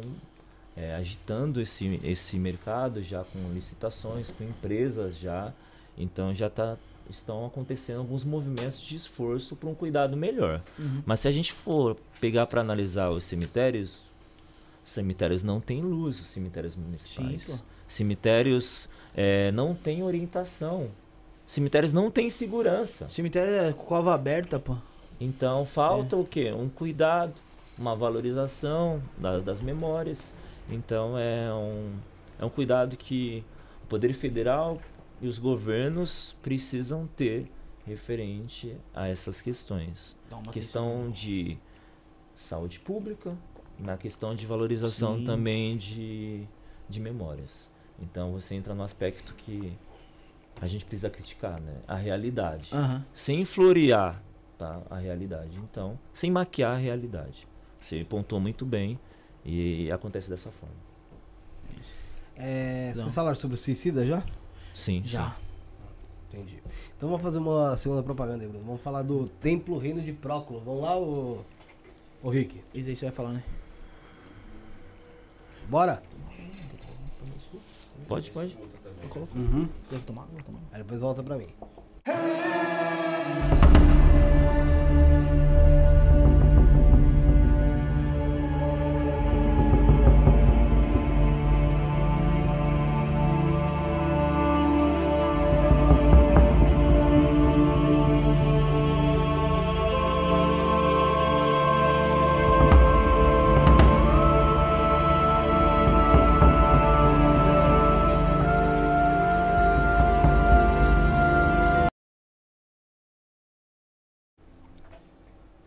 é, agitando esse, esse mercado já com licitações, com empresas já. Então já tá, estão acontecendo alguns movimentos de esforço para um cuidado melhor. Uhum. Mas se a gente for pegar para analisar os cemitérios, os cemitérios não têm luz, os cemitérios municipais. Pô. cemitérios é, não têm orientação. Cemitérios não têm segurança. Cemitério é cova aberta, pô. Então falta o quê? Um cuidado, uma valorização da- das memórias. Então é um, é um cuidado que o Poder Federal e os governos precisam ter referente a essas questões. Uma questão de saúde pública, na questão de valorização Sim. também de, de memórias. Então você entra no aspecto que a gente precisa criticar, né? A realidade Aham. sem florear tá, a realidade. Então, sem maquiar a realidade. Você pontuou muito bem e acontece dessa forma. É, vocês falaram sobre o suicida já? Sim, Já. sim. Entendi. Então vamos fazer uma segunda propaganda aí, Bruno. Vamos falar do Templo Reino de Próculo. Vamos lá, ô. Ô Rick. Isso aí você vai falar, né? Bora? Pode, pode. Eu coloco. Uhum. Vou tomar, vou tomar. Aí depois volta pra mim.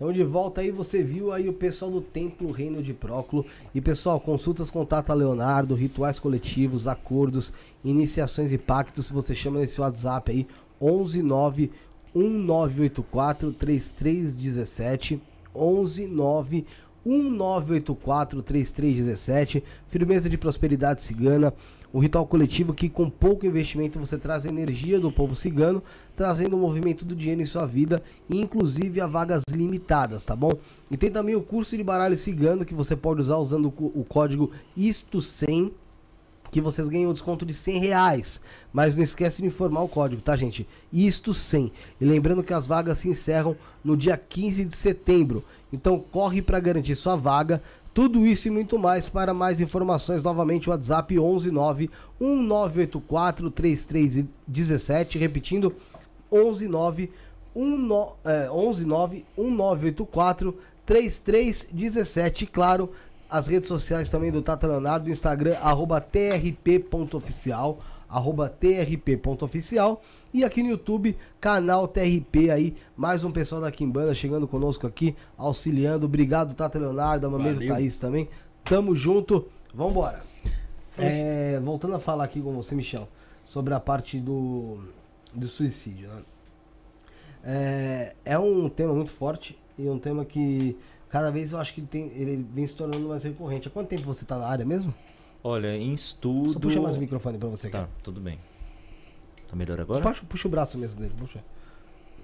Então de volta aí você viu aí o pessoal do Templo Reino de Próculo. E pessoal, consultas com Tata Leonardo, rituais coletivos, acordos, iniciações e pactos, você chama nesse WhatsApp aí 119 1984 3317 119 1984 3317 Firmeza de Prosperidade Cigana um ritual coletivo que com pouco investimento você traz a energia do povo cigano, trazendo o movimento do dinheiro em sua vida, inclusive a vagas limitadas, tá bom? E tem também o curso de baralho cigano que você pode usar usando o código ISTO100, que vocês ganham um desconto de 100 reais. Mas não esquece de informar o código, tá, gente? Isto 100. E lembrando que as vagas se encerram no dia 15 de setembro. Então corre para garantir sua vaga. Tudo isso e muito mais. Para mais informações, novamente, WhatsApp 119 1984 3317. Repetindo, 119 119 1984 3317. Claro, as redes sociais também do Tata Leonardo, Instagram, arroba trp.oficial, arroba trp.oficial. E aqui no YouTube, canal TRP aí, mais um pessoal da Kimbanda chegando conosco aqui, auxiliando. Obrigado, Tata Leonardo, a mamãe do Thaís também. Tamo junto, vambora. É, voltando a falar aqui com você, Michel, sobre a parte do, do suicídio, né? É, é um tema muito forte e um tema que cada vez eu acho que ele, tem, ele vem se tornando mais recorrente. Há quanto tempo você tá na área mesmo? Olha, em estudo. Só puxa mais o microfone pra você Tá, aqui. tudo bem. Tá melhor agora? Puxa, puxa o braço mesmo dele, puxa.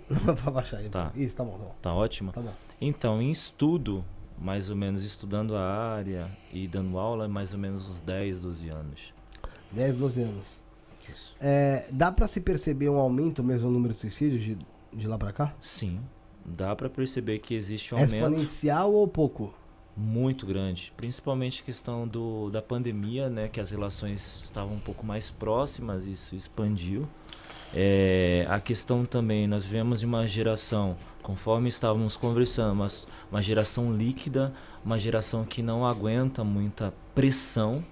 Pra baixar ele. Tá. Isso, tá bom, tá bom. Tá ótimo? Tá bom. Então, em estudo, mais ou menos estudando a área e dando aula, mais ou menos uns 10, 12 anos. 10, 12 anos. Isso. É, dá pra se perceber um aumento mesmo no número de suicídios de, de lá pra cá? Sim. Dá pra perceber que existe um É aumento exponencial ou pouco? Muito grande, principalmente a questão do, da pandemia, né, que as relações estavam um pouco mais próximas, isso expandiu. É, a questão também, nós vivemos de uma geração, conforme estávamos conversando, uma, uma geração líquida, uma geração que não aguenta muita pressão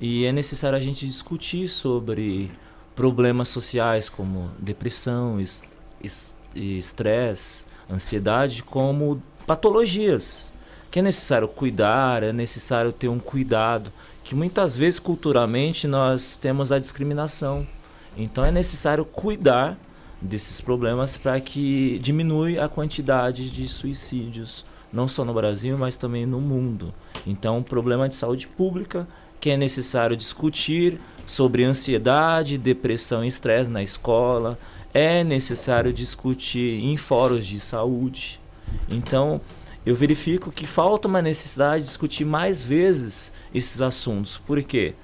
e é necessário a gente discutir sobre problemas sociais como depressão, es- es- estresse, ansiedade, como patologias que é necessário cuidar, é necessário ter um cuidado, que muitas vezes culturalmente nós temos a discriminação. Então é necessário cuidar desses problemas para que diminui a quantidade de suicídios, não só no Brasil, mas também no mundo. Então, um problema de saúde pública que é necessário discutir sobre ansiedade, depressão e estresse na escola, é necessário discutir em fóruns de saúde. Então, eu verifico que falta uma necessidade de discutir mais vezes esses assuntos. Por quê?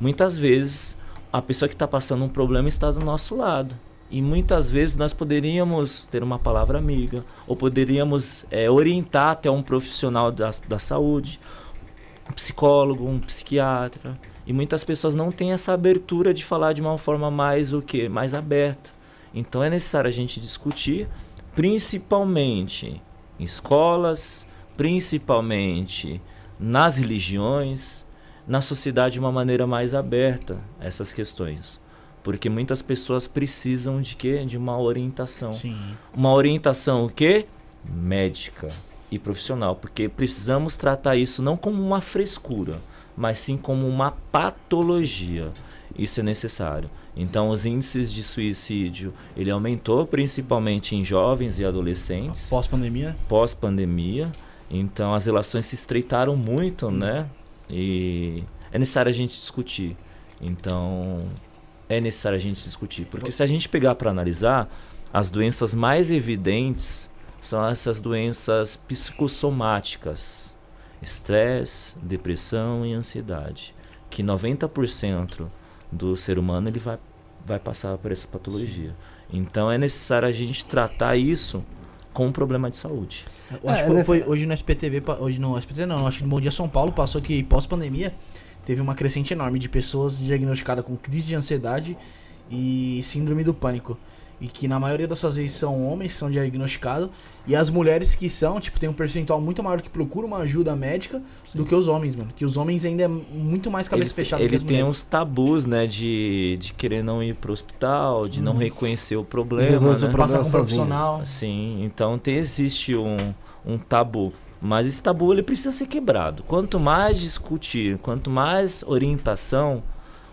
Muitas vezes a pessoa que está passando um problema está do nosso lado. E muitas vezes nós poderíamos ter uma palavra amiga, ou poderíamos é, orientar até um profissional da, da saúde, um psicólogo, um psiquiatra. E muitas pessoas não têm essa abertura de falar de uma forma mais o quê? Mais aberta. Então é necessário a gente discutir, principalmente em escolas, principalmente nas religiões, na sociedade de uma maneira mais aberta a essas questões. Porque muitas pessoas precisam de quê? De uma orientação. Sim. Uma orientação o quê? Médica e profissional, porque precisamos tratar isso não como uma frescura, mas sim como uma patologia. Isso é necessário. Então, os índices de suicídio, ele aumentou principalmente em jovens e adolescentes Pós-pandemia. pós-pandemia. Então as relações se estreitaram muito, né? E é necessário a gente discutir. Então é necessário a gente discutir, porque se a gente pegar para analisar, as doenças mais evidentes são essas doenças psicossomáticas: estresse, depressão e ansiedade, que 90% do ser humano, ele vai, vai passar por essa patologia. Então é necessário a gente tratar isso com um problema de saúde. Eu acho É, que foi, nessa- foi hoje no SPTV, hoje no SPTV não, acho que no Bom Dia São Paulo passou que pós-pandemia teve uma crescente enorme de pessoas diagnosticadas com crise de ansiedade e síndrome do pânico. E que na maioria das suas vezes são homens são diagnosticados. E as mulheres que são, tipo, tem um percentual muito maior que procura uma ajuda médica do que os homens, mano. Que os homens ainda é muito mais cabeça ele, fechada do que ele as tem mulheres. uns tabus, né, de, de querer não ir pro hospital, de não reconhecer o problema, né? problema Passar com um profissional. Sim, então tem, existe um, um tabu. Mas esse tabu ele precisa ser quebrado. Quanto mais discutir, quanto mais orientação,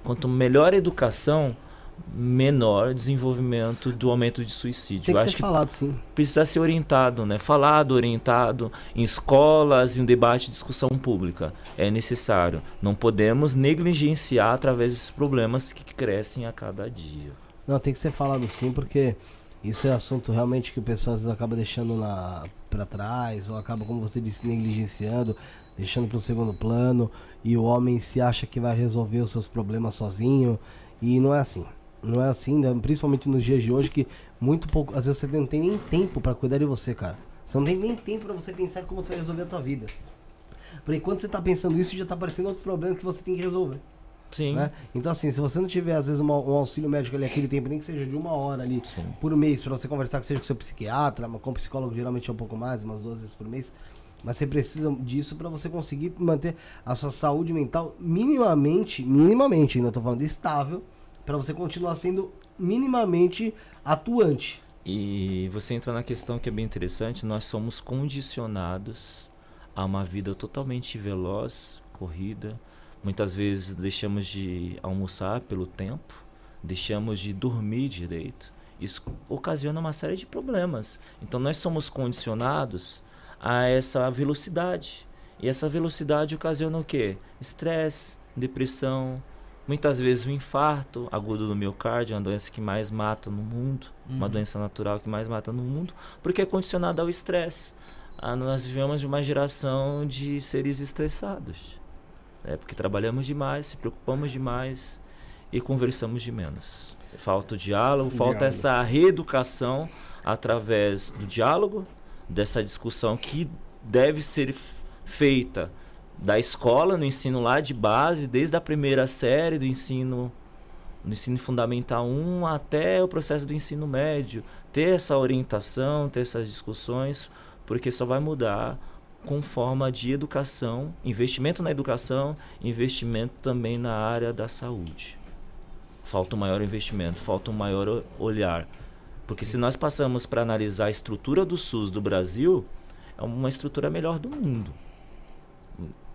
quanto melhor educação, menor desenvolvimento do aumento de suicídio. Tem Eu que acho ser que falado, sim. precisa ser orientado, né? Falado, orientado em escolas, em debate e discussão pública. É necessário. Não podemos negligenciar através desses problemas que crescem a cada dia. Não, tem que ser falado sim, porque isso é assunto realmente que o pessoal às vezes acaba deixando na, pra trás, ou acaba, como você disse, negligenciando, deixando pro segundo plano, e o homem se acha que vai resolver os seus problemas sozinho, e não é assim. Não é assim, né? principalmente nos dias de hoje, que muito pouco, às vezes você não tem nem tempo pra cuidar de você, cara. Você não tem nem tempo pra você pensar como você vai resolver a tua vida. Porque enquanto você tá pensando isso, já tá aparecendo outro problema que você tem que resolver Sim. né? Então, assim, se você não tiver, às vezes, uma- um auxílio médico ali, aquele tempo, nem que seja de uma hora ali, Sim. por mês, pra você conversar que seja com seu psiquiatra, com psicólogo geralmente é um pouco mais, umas duas vezes por mês. Mas você precisa disso pra você conseguir manter a sua saúde mental minimamente, minimamente, ainda tô falando, estável, pra você continuar sendo minimamente atuante. E você entra na questão que é bem interessante, nós somos condicionados a uma vida totalmente veloz, corrida. Muitas vezes deixamos de almoçar pelo tempo, deixamos de dormir direito. Isso ocasiona uma série de problemas. Então nós somos condicionados a essa velocidade. E essa velocidade ocasiona o quê? Estresse, depressão, muitas vezes o infarto agudo do miocárdio, uma doença que mais mata no mundo, uma doença natural que mais mata no mundo, porque é condicionada ao estresse. Ah, nós vivemos de uma geração de seres estressados. É porque trabalhamos demais, se preocupamos demais e conversamos de menos. Falta o diálogo, falta Diálogo. essa reeducação através do diálogo, dessa discussão que deve ser feita da escola, no ensino lá de base, desde a primeira série do ensino no ensino fundamental 1 até o processo do ensino médio, ter essa orientação, ter essas discussões, porque só vai mudar com forma de educação, investimento na educação, investimento também na área da saúde. Falta um maior investimento, falta um maior olhar. Porque se nós passamos para analisar a estrutura do SUS do Brasil, é uma estrutura melhor do mundo.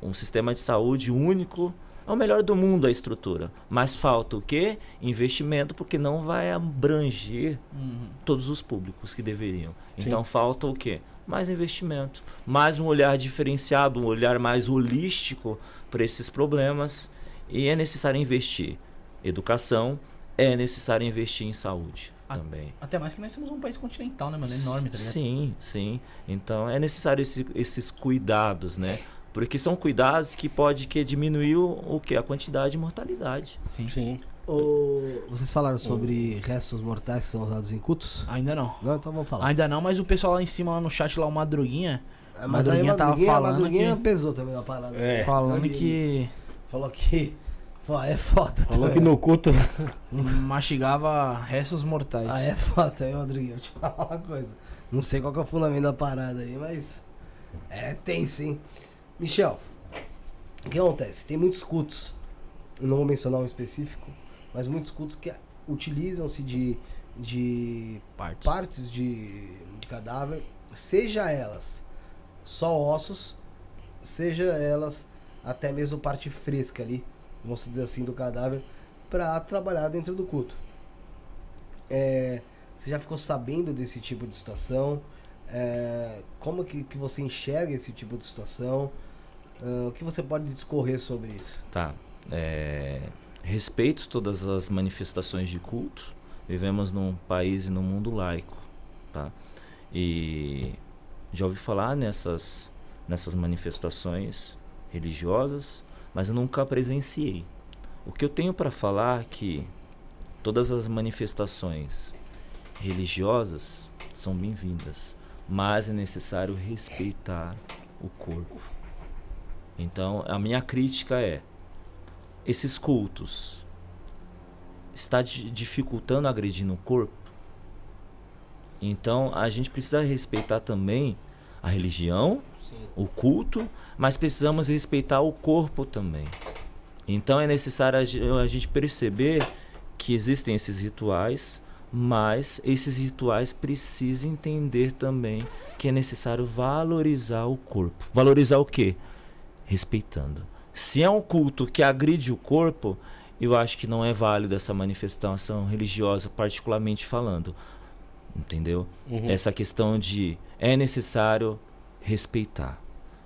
Um sistema de saúde único, é o melhor do mundo a estrutura. Mas falta o quê? Investimento, porque não vai abranger Uhum. todos os públicos que deveriam. Então falta o quê? Mais investimento, mais um olhar diferenciado, um olhar mais holístico para esses problemas. E é necessário investir. Educação, é necessário investir em saúde Ah, também. Até mais que nós somos um país continental, né, mano? É enorme, tá ligado? Sim, sim. Então é necessário esse- esses cuidados, né? Porque são cuidados que pode que diminuir o, o que? A quantidade de mortalidade. Sim. Sim. Ô, vocês falaram sobre restos mortais que são usados em cultos? Ainda não. Não, então vamos falar. Ainda não, mas o pessoal lá em cima, lá no chat, lá, o Madruguinha, É, Madruguinha aí tava falando Madruguinha que- pesou também na parada. É. falando que Falou que. Pô, é foda. Falou tá? que no culto. mastigava restos mortais. Ah, é foda, aí, Madruguinha. Deixa eu te falar uma coisa. Não sei qual que é o fundamento da parada aí, mas. É tenso, hein? Michel, o que acontece? Tem muitos cultos, não vou mencionar um específico, mas muitos cultos que utilizam-se de, de Partes. partes de, de cadáver, seja elas só ossos, seja elas até mesmo parte fresca ali, vamos dizer assim, do cadáver, para trabalhar dentro do culto. É, você já ficou sabendo desse tipo de situação? É, como que, que você enxerga esse tipo de situação? Ah, o que você pode discorrer sobre isso? Tá. É, respeito todas as manifestações de culto. Vivemos num país e num mundo laico, tá? E já ouvi falar nessas nessas manifestações religiosas, mas eu nunca presenciei. O que eu tenho para falar é que todas as manifestações religiosas são bem-vindas, mas é necessário respeitar o corpo. Então, a minha crítica é esses cultos está dificultando agredindo o corpo. Então, a gente precisa respeitar também a religião, Sim. o culto, mas precisamos respeitar o corpo também. Então é necessário a gente perceber que existem esses rituais, mas esses rituais precisam entender também que é necessário valorizar o corpo. Valorizar o quê? Respeitando. Se é um culto que agride o corpo, eu acho que não é válido essa manifestação religiosa, particularmente falando. Entendeu? Uhum. Essa questão de é necessário respeitar.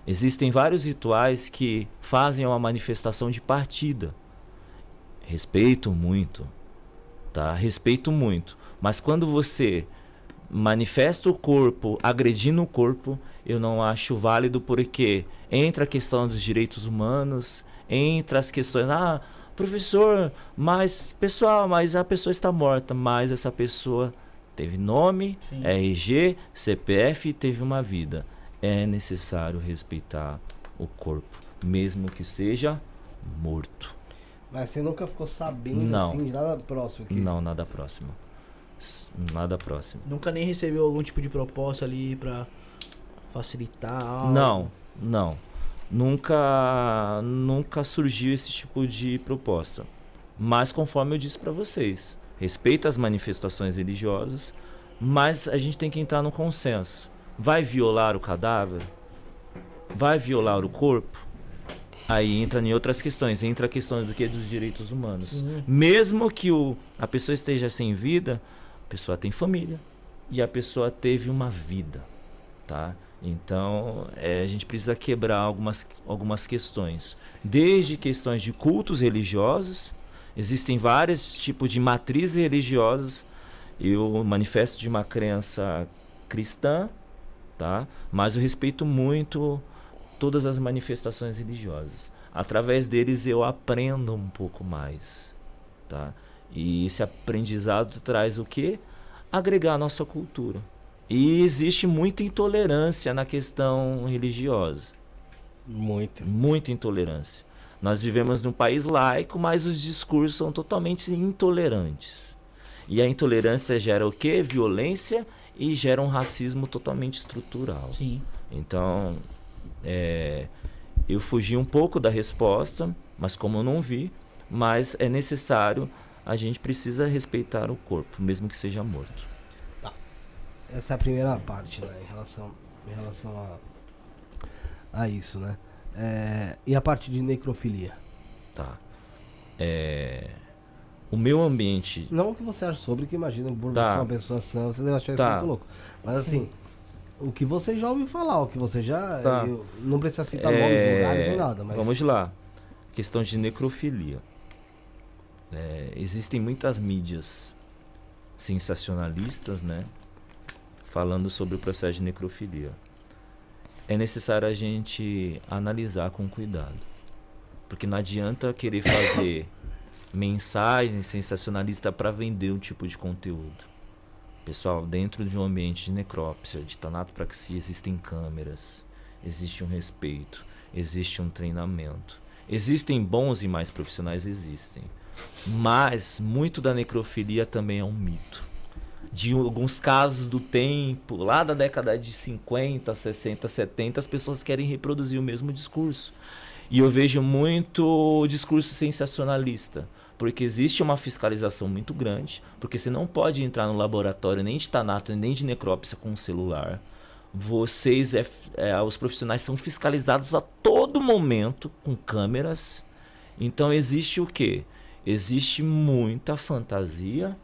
Existem vários rituais que fazem uma manifestação de partida. Respeito muito, tá? Respeito muito. Mas quando você manifesta o corpo, agredindo o corpo, eu não acho válido porque entra a questão dos direitos humanos, entra as questões, ah, professor, mas pessoal, mas a pessoa está morta, mas essa pessoa teve nome, Sim. RG, CPF e teve uma vida é necessário respeitar o corpo, mesmo que seja morto. Mas você nunca ficou sabendo não. assim de nada próximo aqui? Não, nada próximo. Nada próximo. Nunca nem recebeu algum tipo de proposta ali para facilitar algo? Não, não. Nunca nunca surgiu esse tipo de proposta. Mas conforme eu disse para vocês, respeita as manifestações religiosas, mas a gente tem que entrar no consenso vai violar o cadáver? Vai violar o corpo? Aí entra em outras questões, entra a questão do que dos direitos humanos. Mesmo que o, a pessoa esteja sem vida, a pessoa tem família e a pessoa teve uma vida, tá? Então, é, a gente precisa quebrar algumas, algumas questões. Desde questões de cultos religiosos, existem vários tipos de matrizes religiosas. Eu manifesto de uma crença cristã, tá? Mas eu respeito muito todas as manifestações religiosas. Através deles eu aprendo um pouco mais, tá? E esse aprendizado traz o que? Agregar a nossa cultura. E existe muita intolerância na questão religiosa. Muito. Muita intolerância. Nós vivemos num país laico, mas os discursos são totalmente intolerantes. E a intolerância gera o quê? Violência e gera um racismo totalmente estrutural. Sim. Então, é, eu fugi um pouco da resposta, mas como eu não vi, mas é necessário, a gente precisa respeitar o corpo, mesmo que seja morto. Essa é a primeira parte, né, em relação, em relação a, a isso, né? É, e a parte de necrofilia? Tá. É, o meu ambiente. Não o que você acha sobre, que imagina, por tá. você uma pessoa sã, você deve achar tá. isso muito louco. Mas assim, o que você já ouviu falar, o que você já. Tá. Eu, não precisa citar é... nomes, lugares nem nada. Mas... Vamos lá. Questão de necrofilia. É, existem muitas mídias sensacionalistas, né? Falando sobre o processo de necrofilia. É necessário a gente analisar com cuidado. Porque não adianta querer fazer mensagem sensacionalista para vender um tipo de conteúdo. Pessoal, dentro de um ambiente de necrópsia, de tanatopraxia, existem câmeras, existe um respeito, existe um treinamento. Existem bons e mais profissionais, existem. Mas muito da necrofilia também é um mito. De alguns casos do tempo, lá da década de 50, 60, 70, as pessoas querem reproduzir o mesmo discurso. E eu vejo muito discurso sensacionalista, porque existe uma fiscalização muito grande, porque você não pode entrar no laboratório nem de tanato, nem de necrópsia com celular. Vocês, é, é, os profissionais são fiscalizados a todo momento com câmeras. Então existe o que? Existe muita fantasia,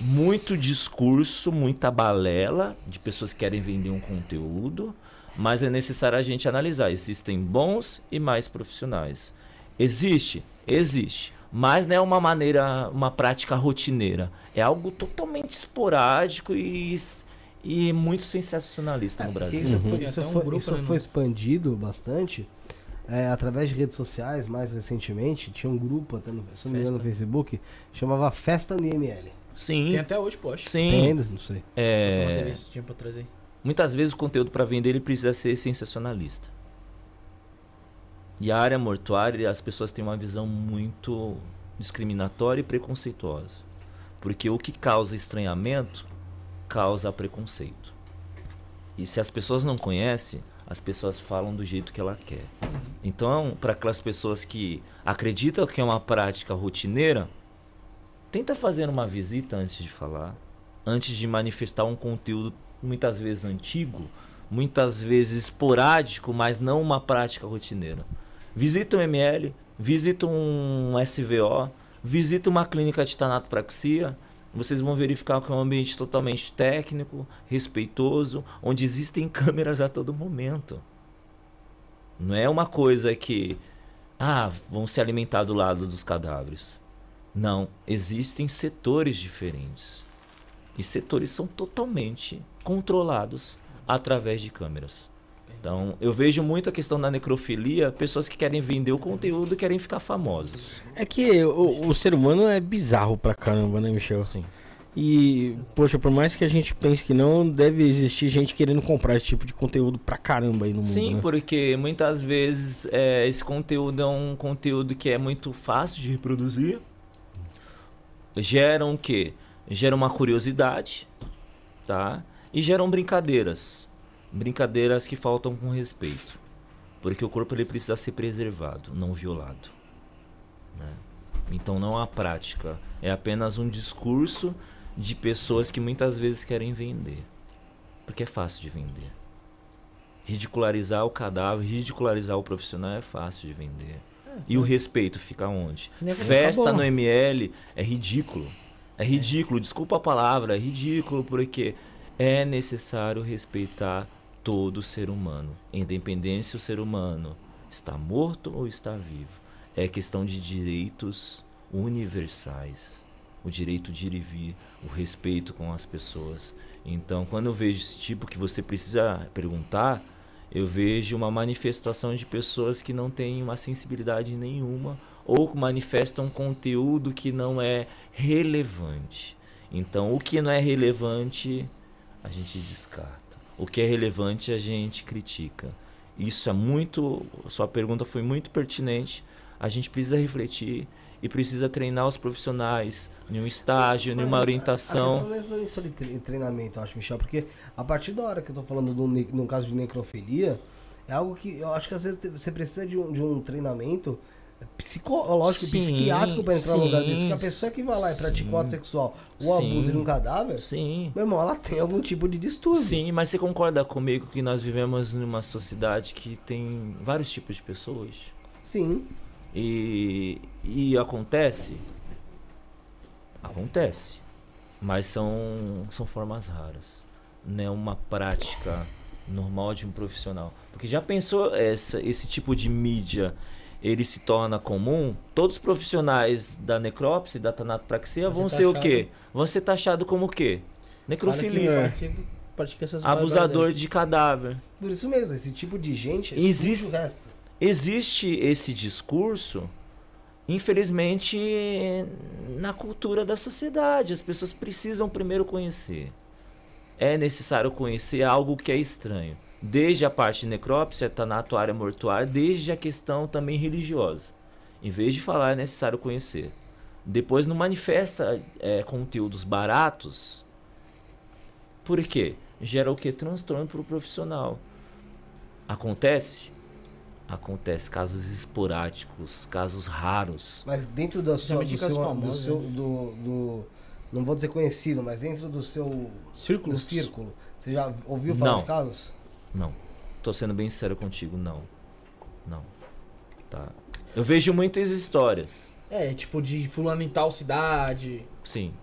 muito discurso, muita balela de pessoas que querem vender um conteúdo mas é necessário a gente analisar. Existem bons e mais profissionais. Existe? Existe. Mas não é uma maneira, uma prática rotineira. É algo totalmente esporádico e, e muito sensacionalista no Brasil. Isso, foi, uhum. isso, foi, um isso né, foi expandido bastante é, através de redes sociais, mais recentemente, tinha um grupo, até no, se não me engano, no Facebook, chamava Festa NML. Sim. Tem até hoje, poxa. Sim. Tem ainda? Não sei. É, Tinha pra trazer. muitas vezes o conteúdo para vender ele precisa ser sensacionalista. E a área mortuária, as pessoas têm uma visão muito discriminatória e preconceituosa. Porque o que causa estranhamento causa preconceito. E se as pessoas não conhecem, as pessoas falam do jeito que ela quer. Então, para aquelas pessoas que acreditam que é uma prática rotineira, tenta fazer uma visita antes de falar, antes de manifestar um conteúdo muitas vezes antigo, muitas vezes esporádico, mas não uma prática rotineira. Visita um ML, visita um SVO, visita uma clínica de tanatopraxia, vocês vão verificar que é um ambiente totalmente técnico, respeitoso, onde existem câmeras a todo momento. Não é uma coisa que ah, vão se alimentar do lado dos cadáveres. Não, existem setores diferentes. E setores são totalmente controlados através de câmeras. Então, eu vejo muito a questão da necrofilia, pessoas que querem vender o conteúdo e querem ficar famosos. É que o, o ser humano é bizarro pra caramba, né, Michel? Sim. E, poxa, por mais que a gente pense que não, deve existir gente querendo comprar esse tipo de conteúdo pra caramba aí no mundo. Sim, né? porque muitas vezes é, esse conteúdo é um conteúdo que é muito fácil de reproduzir. Geram o quê? Geram uma curiosidade, tá? E geram brincadeiras. Brincadeiras que faltam com respeito. Porque o corpo ele precisa ser preservado, não violado. né? Então não há prática. É apenas um discurso de pessoas que muitas vezes querem vender. Porque é fácil de vender. Ridicularizar o cadáver, ridicularizar o profissional é fácil de vender. E o respeito fica onde? Nem acabou. Festa no ML é ridículo. É ridículo, desculpa a palavra, é ridículo porque é necessário respeitar todo ser humano, independente se o ser humano está morto ou está vivo. É questão de direitos universais, o direito de ir e vir, o respeito com as pessoas. Então, quando eu vejo esse tipo que você precisa perguntar, eu vejo uma manifestação de pessoas que não têm uma sensibilidade nenhuma ou manifestam um conteúdo que não é relevante. Então, o que não é relevante, a gente descarta. O que é relevante, a gente critica. Isso é muito. Sua pergunta foi muito pertinente. A gente precisa refletir e precisa treinar os profissionais em um estágio, em uma orientação. A questão não é tre- treinamento, acho, Michel, porque a partir da hora que eu tô falando do, no caso de necrofilia, é algo que eu acho que às vezes você precisa de um, de um treinamento psicológico Sim, psiquiátrico para entrar no lugar sim, desse. Porque a pessoa que vai lá e pratica sim. um ato sexual ou Sim. abusa de um cadáver, Sim. meu irmão, ela tem algum tipo de distúrbio. Sim, mas você concorda comigo que nós vivemos numa sociedade que tem vários tipos de pessoas? Sim. E, e acontece? Acontece. Mas são, são formas raras. Não é uma prática normal de um profissional. Porque já pensou essa, esse tipo de mídia ele se torna comum? Todos os profissionais da necrópsia, da tanatopraxia vão ser ser o taxado. quê? Vão ser taxados como o quê? Necrofilista. Abusador de cadáver. Por isso mesmo, esse tipo de gente exclui Existe- o resto. existe esse discurso, infelizmente, na cultura da sociedade. As pessoas precisam primeiro conhecer. É necessário conhecer algo que é estranho. Desde a parte de necrópsia, tanatuária, mortuária, desde a questão também religiosa. Em vez de falar, é necessário conhecer. Depois não manifesta é, conteúdos baratos. Por quê? Gera o que? Transtorno para o profissional. Acontece? Acontece casos esporádicos, casos raros. Mas dentro da sua, do, seu, casos do seu- né? do- do- não vou dizer conhecido, mas dentro do seu Círculo. do círculo, você já ouviu falar Não. de casos? Não. Tô sendo bem sincero contigo, não. Não. Tá. Eu vejo muitas histórias. É, tipo de fulano em tal cidade. Sim.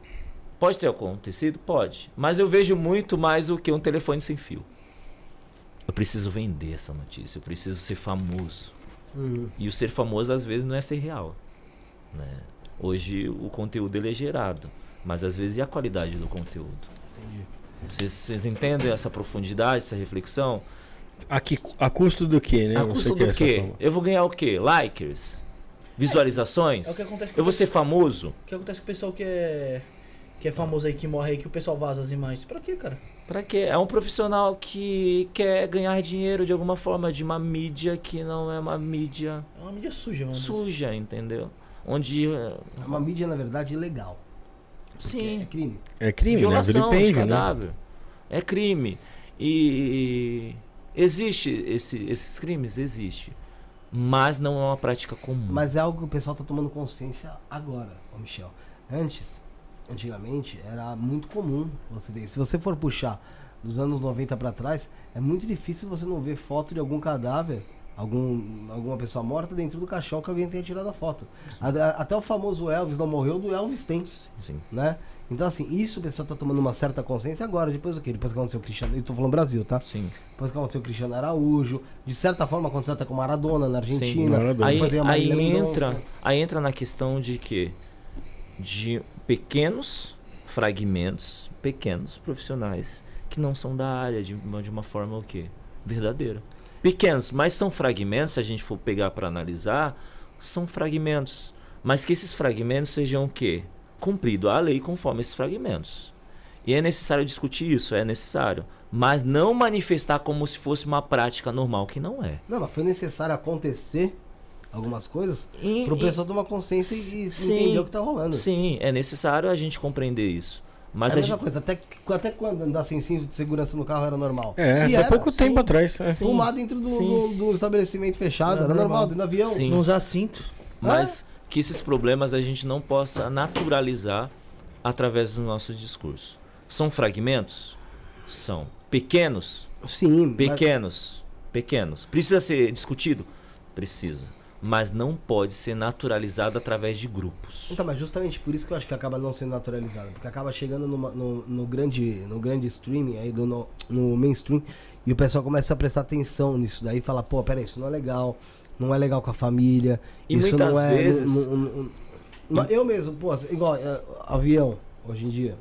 Pode ter acontecido? Pode. Mas eu vejo muito mais o que um telefone sem fio. Eu preciso vender essa notícia. Eu preciso ser famoso. Uhum. E o ser famoso às vezes não é ser real. Né? Hoje o conteúdo ele é gerado. Mas às vezes e a qualidade do conteúdo? Entendi. Vocês, vocês entendem essa profundidade, essa reflexão? A, que, a custo do quê, né? A custo do quê? Eu vou ganhar o quê? Likes? Visualizações? É o que acontece com Eu vou ser famoso? O que acontece com o pessoal que é. Que é famoso aí, que morre aí, que o pessoal vaza as imagens. Pra quê, cara? Pra quê? É um profissional que quer ganhar dinheiro de alguma forma de uma mídia que não é uma mídia É uma mídia suja, mano. suja, entendeu? Onde. É uma mídia, na verdade, ilegal. Porque É Sim, crime. É crime, né? violação de Vilipêndio, né? cadáver. É crime. E existe esse- esses crimes? Existe. Mas não é uma prática comum. Mas é algo que o pessoal tá tomando consciência agora, ô Michel. Antes, antigamente, era muito comum você ter. Se você for puxar dos anos 90 pra trás, é muito difícil você não ver foto de algum cadáver, algum, alguma pessoa morta dentro do caixão que alguém tenha tirado a foto. A- a- Até o famoso Elvis não morreu, do Elvis tem, Sim. né? Então, assim, isso o pessoal tá tomando uma certa consciência agora, depois do quê? Depois que aconteceu o Cristiano. Eu tô falando Brasil, tá? Sim. Depois que aconteceu o Cristiano Araújo, de certa forma aconteceu até com Maradona na Argentina. Maradona. Aí, aí Mendonça. entra, aí entra na questão de que de pequenos fragmentos, pequenos profissionais que não são da área de, uma- de uma forma o quê? Verdadeira. Pequenos, mas são fragmentos, se a gente for pegar para analisar, são fragmentos, mas que esses fragmentos sejam o quê? Cumprido a lei conforme esses fragmentos. E é necessário discutir isso, é necessário, mas não manifestar como se fosse uma prática normal que não é. Não, mas foi necessário acontecer algumas coisas pro e- pessoal tomar consciência e, e Sim. entender o que tá rolando. Sim, é necessário a gente compreender isso. Mas é a a mesma gente, coisa, até, até quando andar sem cinto de segurança no carro era normal? É, E até era, pouco sim. tempo atrás. é. Fumar dentro do, do, do estabelecimento fechado, Era era normal, normal. dentro do avião. Sim. Não usar cinto. mas que esses problemas a gente não possa naturalizar através do nosso discurso. São fragmentos? São. Pequenos? Sim, mas- Pequenos. Pequenos. Precisa ser discutido? Precisa. Mas não pode ser naturalizado através de grupos. Então, mas justamente por isso que eu acho que acaba não sendo naturalizado. Porque acaba chegando numa- no, no grande, no grande streaming, aí do, no, no mainstream, e o pessoal começa a prestar atenção nisso daí e fala, pô, peraí, isso não é legal, não é legal com a família. E isso muitas não é. vezes- eu mesmo, pô, assim, igual é, avião, hoje em dia.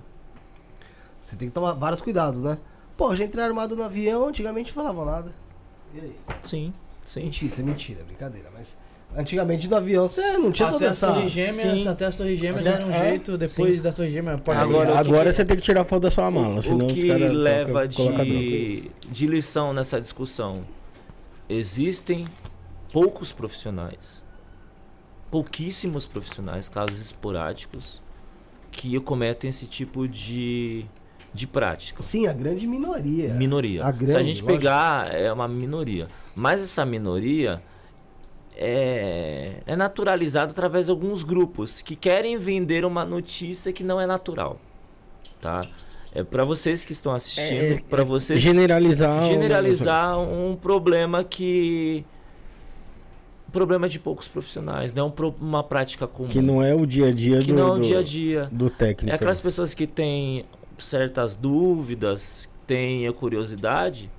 Você tem que tomar vários cuidados, né? Pô, já entrei armado no avião, antigamente não falavam nada. E aí? Sim, sim. Mentira, isso é mentira, é brincadeira. Mas antigamente no avião você não tinha toda Até as essa. torres gêmeas, Sim. até as torres gêmeas Até- era um é, jeito, depois da torre gêmea, pode Agora, Agora, o que que- você tem que tirar foto da sua mala, senão o que leva colocam- colocam bronca. de, de lição nessa discussão? Existem poucos profissionais, pouquíssimos profissionais, casos esporádicos, que cometem esse tipo de, de prática. Sim, a grande minoria. Minoria. A Se grande, a gente lógico. pegar, é uma minoria. Mas essa minoria é, é naturalizada através de alguns grupos que querem vender uma notícia que não é natural. Tá? É para vocês que estão assistindo, É, para vocês Generalizar. generalizar um problema que problema de poucos profissionais, não é um pro- uma prática comum. Que não é o dia a dia que do, não é o dia a dia. do técnico. É aquelas pessoas que têm certas dúvidas, têm a curiosidade,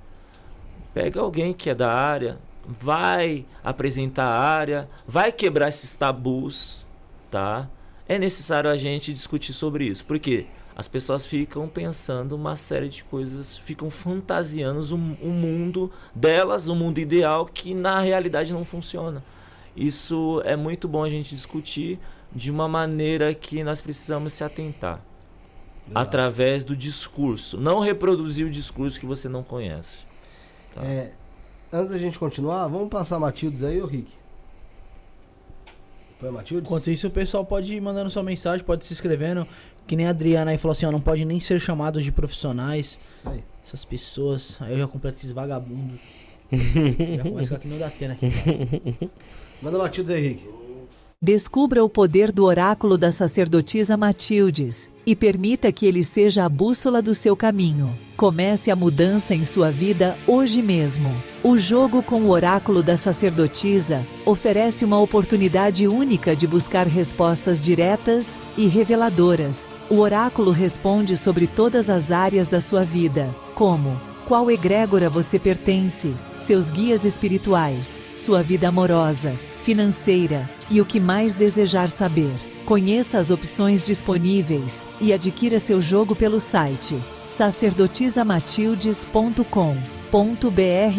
pega alguém que é da área, vai apresentar a área, vai quebrar esses tabus, tá? É necessário a gente discutir sobre isso, porque as pessoas ficam pensando uma série de coisas, ficam fantasiando um, um mundo delas, um mundo ideal que na realidade não funciona. Isso é muito bom a gente discutir de uma maneira que nós precisamos se atentar através do discurso, não reproduzir o discurso que você não conhece. Tá. É, antes da gente continuar, vamos passar Matildes aí, ô Rick. Põe Matildes? Enquanto isso, o pessoal pode ir mandando sua mensagem, pode se inscrevendo. Que nem a Adriana aí falou assim, ó, não pode nem ser chamados de profissionais. Isso aí. Essas pessoas. Aí eu já completo esses vagabundos. já começa aqui no Datena aqui. cara. Manda Matildes aí, Rick. Descubra o poder do oráculo da sacerdotisa Matildes e permita que ele seja a bússola do seu caminho. Comece a mudança em sua vida hoje mesmo. O jogo com o oráculo da sacerdotisa oferece uma oportunidade única de buscar respostas diretas e reveladoras. O oráculo responde sobre todas as áreas da sua vida, como qual egrégora você pertence, seus guias espirituais, sua vida amorosa, financeira e o que mais desejar saber. Conheça as opções disponíveis e adquira seu jogo pelo site sacerdotisamatildes.com.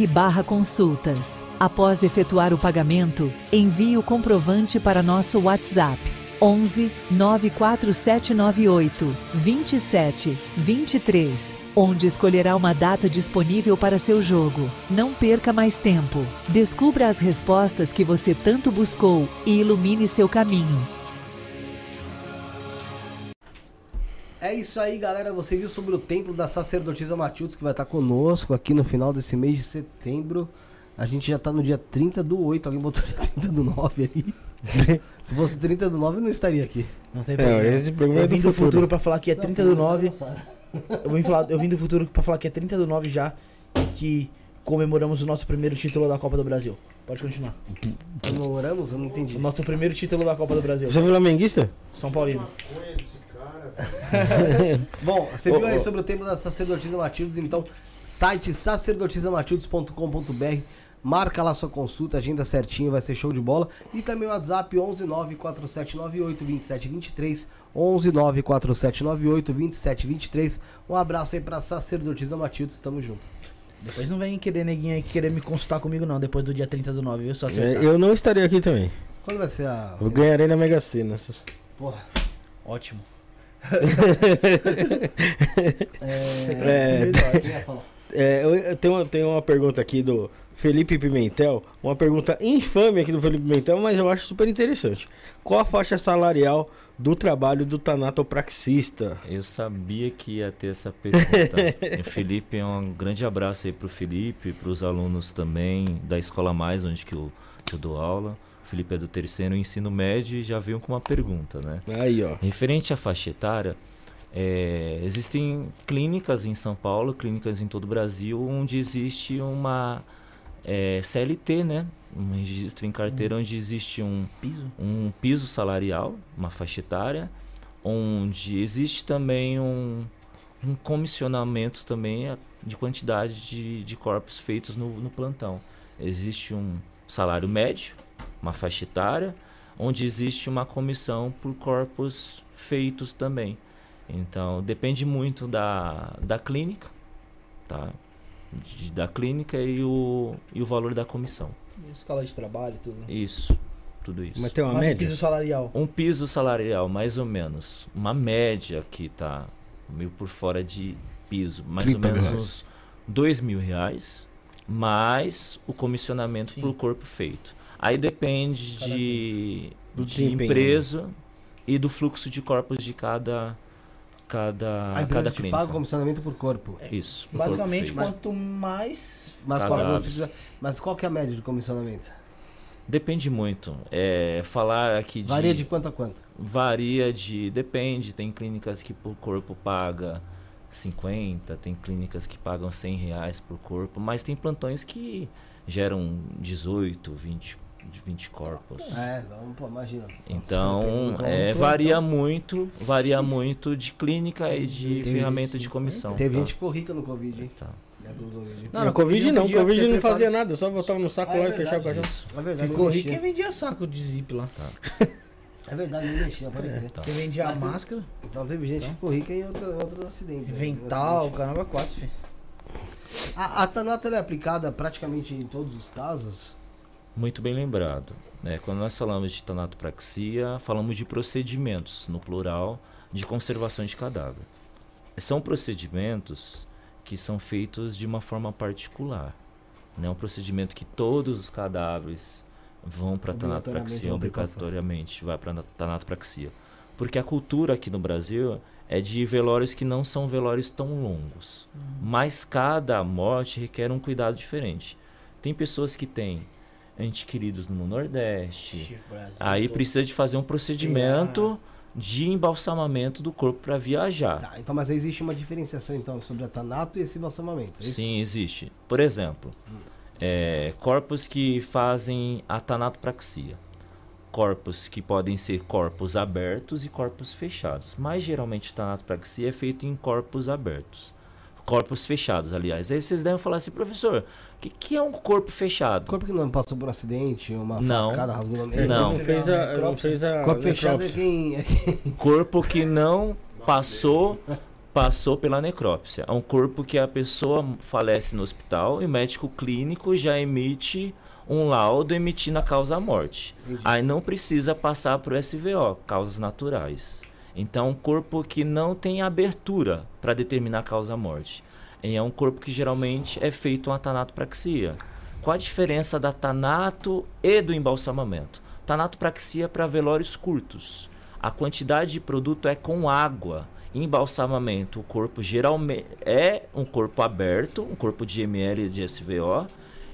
barra consultas. Após efetuar o pagamento, envie o comprovante para nosso WhatsApp 11 94798 27 23, onde escolherá uma data disponível para seu jogo. Não perca mais tempo. Descubra as respostas que você tanto buscou e ilumine seu caminho. É isso aí, galera. Você viu sobre o templo da sacerdotisa Matildes que vai estar conosco aqui no final desse mês de setembro. A gente já tá no dia 30 do 8. Alguém botou dia 30 do 9 ali. Se fosse 30 do 9, eu não estaria aqui. Não tem problema. É, esse eu é vim do futuro, futuro pra falar que é 30 do 9. Eu vim, falar, eu vim do futuro pra falar que é 30 do 9 já e que comemoramos o nosso primeiro título da Copa do Brasil. Pode continuar. Comemoramos? Eu não entendi. O nosso primeiro título da Copa do Brasil. Você é flamenguista? São Paulino. Bom, você viu aí sobre o templo da sacerdotisa Matildes, então, site sacerdotisamatildes.com.br. Marca lá sua consulta, agenda certinho, vai ser show de bola. E também o WhatsApp 11947982723. 11947982723. Um abraço aí pra sacerdotisa Matildes, tamo junto. Depois não vem querer neguinho aí querer me consultar comigo não, depois do dia 30 do 9, viu? Só acertar. eu não estaria aqui também. Quando vai ser a. Eu ganharei na Mega Sena. Porra. Ótimo. É. É? É, eu, tenho, uma- tenho uma pergunta aqui do Felipe Pimentel. Uma pergunta infame aqui do Felipe Pimentel, mas eu acho super interessante. Qual a faixa salarial do trabalho do tanatopraxista? Eu sabia que ia ter essa pergunta. O Felipe, um grande abraço aí pro Felipe, pros alunos também da Escola Mais, onde que eu, que eu dou aula. Felipe é do terceiro ensino médio e já veio com uma pergunta, né? Aí, ó. Referente à faixa etária, é, existem clínicas em São Paulo, clínicas em todo o Brasil, onde existe uma é, CLT, né? Um registro em carteira onde existe um, Piso? um piso salarial, uma faixa etária, onde existe também um, um comissionamento também de quantidade de, de corpos feitos no, no plantão. Existe um salário médio, uma faixa etária, onde existe uma comissão por corpos feitos também. Então, depende muito da, da clínica, tá? De- da clínica e o, e o valor da comissão. Escala de trabalho e tudo. né? Isso, tudo isso. Mas tem uma Mas média? piso salarial. Um piso salarial, mais ou menos. Uma média que tá meio por fora de piso. Mais 30 ou menos reais. uns dois mil reais. Mais o comissionamento Sim. por corpo feito. Aí depende Cada de, Do de desempenho, empresa e do fluxo de corpos de cada, cada, A cada te clínica. paga o comissionamento por corpo. Isso. por Basicamente, corpo quanto mais. Mas qual, você precisa- mas qual que é a média de comissionamento? Depende muito. É, falar aqui de. Varia de quanto a quanto? Varia de. Depende. Tem clínicas que por corpo paga 50, tem clínicas que pagam 100 reais por corpo, mas tem plantões que geram 18, 20, de 20 corpos. É, não, pô, imagina. Então, é, varia muito, varia muito de clínica e de Teve ferramenta de isso. comissão. Teve tá? gente que ficou rica no Covid, hein? Tá. É, Covid. Não, Não, no Covid Covid não, Covid não fazia preparado- nada, só botava no saco Ah, é lá e fechava o caixão. É verdade, Ficou rico quem vendia saco de zip lá. É verdade, nem mexia, pode crer. Tá. Quem vendia Mas tem- máscara, Então teve gente que ficou rica em outra- outros acidentes. vental, Acidente. caramba, quatro, filho. A, a Tanata é aplicada praticamente em todos os casos. Muito bem lembrado. né? quando nós falamos de tanatopraxia, falamos de procedimentos, no plural, de conservação de cadáver. São procedimentos que são feitos de uma forma particular. Não é um procedimento que todos os cadáveres vão para Obrigatoriamente tanatopraxia, obrigatoriamente vai para tanatopraxia. Porque a cultura aqui no Brasil é de velórios que não são velórios tão longos. Mas cada morte requer um cuidado diferente. Tem pessoas que têm entes queridos no Nordeste. Aí precisa de fazer um procedimento de embalsamamento do corpo para viajar. Tá, então, mas existe uma diferenciação então sobre a Tanato e esse balsamamento. é? Sim, existe. Por exemplo, é, corpos que fazem a tanatopraxia. Corpos que podem ser corpos abertos e corpos fechados. Mas geralmente tanatopraxia é feito em corpos abertos. Corpos fechados, aliás. Aí vocês devem falar assim, professor, o que, que é um corpo fechado? Corpo que não passou por um acidente, uma Não. facada, rasgou Ele meio. Não. não fez a. Não fez a Corpo fechado é necrópsia. quem. É quem... Corpo que não passou passou pela necrópsia. É um corpo que a pessoa falece no hospital e o médico clínico já emite um laudo emitindo a causa morte. Aí não precisa passar para o SVO, causas naturais. Então, um corpo que não tem abertura para determinar a causa morte. E é um corpo que geralmente é feito uma tanatopraxia. Qual a diferença da tanato e do embalsamamento? Tanatopraxia é para velórios curtos. A quantidade de produto é com água. Embalsamamento, o corpo geralmente é um corpo aberto, um corpo de ml de SVO,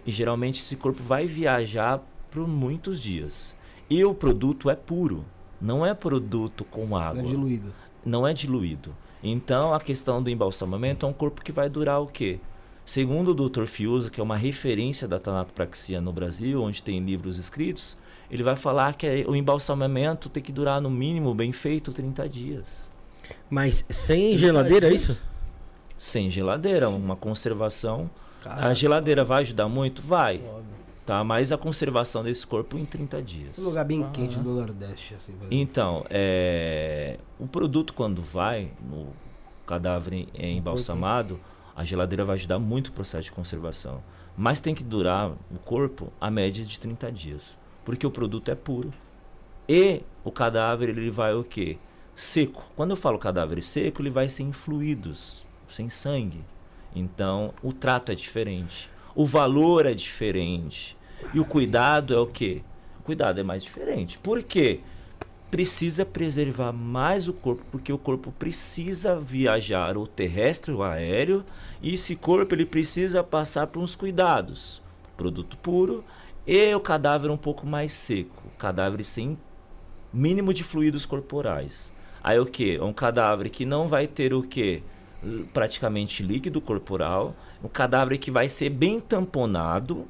e geralmente esse corpo vai viajar por muitos dias. E o produto é puro, não é produto com água. Não é diluído. Não é diluído. Então a questão do embalsamamento é um corpo que vai durar o quê? Segundo o Dr. Fiuza, que é uma referência da tanatopraxia no Brasil, onde tem livros escritos, ele vai falar que o embalsamamento tem que durar no mínimo, bem feito, 30 dias. Mas sem geladeira, é isso? Sem geladeira, uma conservação. A geladeira vai ajudar muito? Vai. Tá, mas a conservação desse corpo em 30 dias. Um lugar bem quente do Nordeste, assim. Então, é, o produto quando vai no cadáver é embalsamado, a geladeira vai ajudar muito o processo de conservação. Mas tem que durar o corpo a média de 30 dias. Porque o produto é puro. E o cadáver ele vai o quê? Seco. Quando eu falo cadáver seco, ele vai sem fluidos, sem sangue. Então, o trato é diferente. O valor é diferente. E o cuidado é o quê? O cuidado é mais diferente. Por quê? Precisa preservar mais o corpo, porque o corpo precisa viajar ou terrestre ou aéreo, e esse corpo ele precisa passar por uns cuidados. Produto puro e o cadáver um pouco mais seco, cadáver sem mínimo de fluidos corporais. Aí o que? É um cadáver que não vai ter o que? Praticamente líquido corporal, um cadáver que vai ser bem tamponado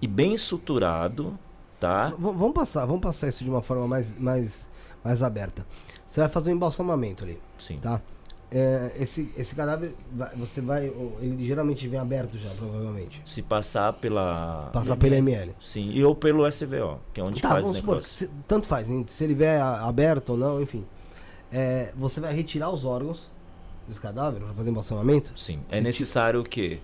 e bem suturado, tá? V- vamos passar, vamos passar isso de uma forma mais, mais, mais aberta. Você vai fazer um embalsamamento ali, Sim. tá? É, esse, esse cadáver, você vai, ele geralmente vem aberto já, provavelmente. Se passar pela Passar pela ML. Sim, e ou pelo SVO, que é onde Tá, faz o negócio. se- tanto faz, hein? se ele vier aberto ou não, enfim. É, você vai retirar os órgãos desse cadáver para fazer embalsamamento? Sim, é necessário o quê?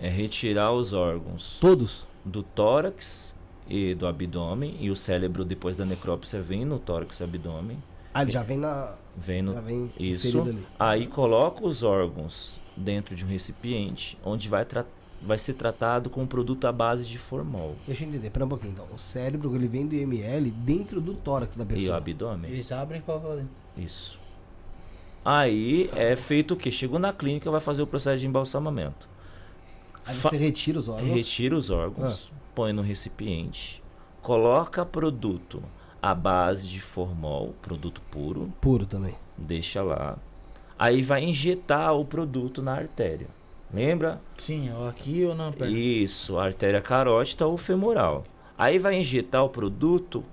É retirar os órgãos Todos? do tórax e do abdômen e o cérebro depois da necrópsia vem no tórax e abdômen, Ah, ele já vem na. vem no Já vem isso. Aí coloca os órgãos dentro de um recipiente onde vai tra- vai ser tratado com um produto à base de formol Deixa eu entender, pera um pouquinho então. O cérebro ele vem do IML dentro do tórax da e o pessoa. abdômen. Eles abrem e colocam lá dentro. Isso. Aí é feito o que? Chegou na clínica, vai fazer o processo de embalsamamento. Aí Fa- você retira os órgãos. Retira os órgãos, põe no recipiente, coloca produto à base de formol, produto puro, Puro também. deixa lá. Aí vai injetar o produto na artéria. Lembra? Sim, ou aqui ou na perna. Isso, artéria carótida ou femoral. Aí vai injetar o produto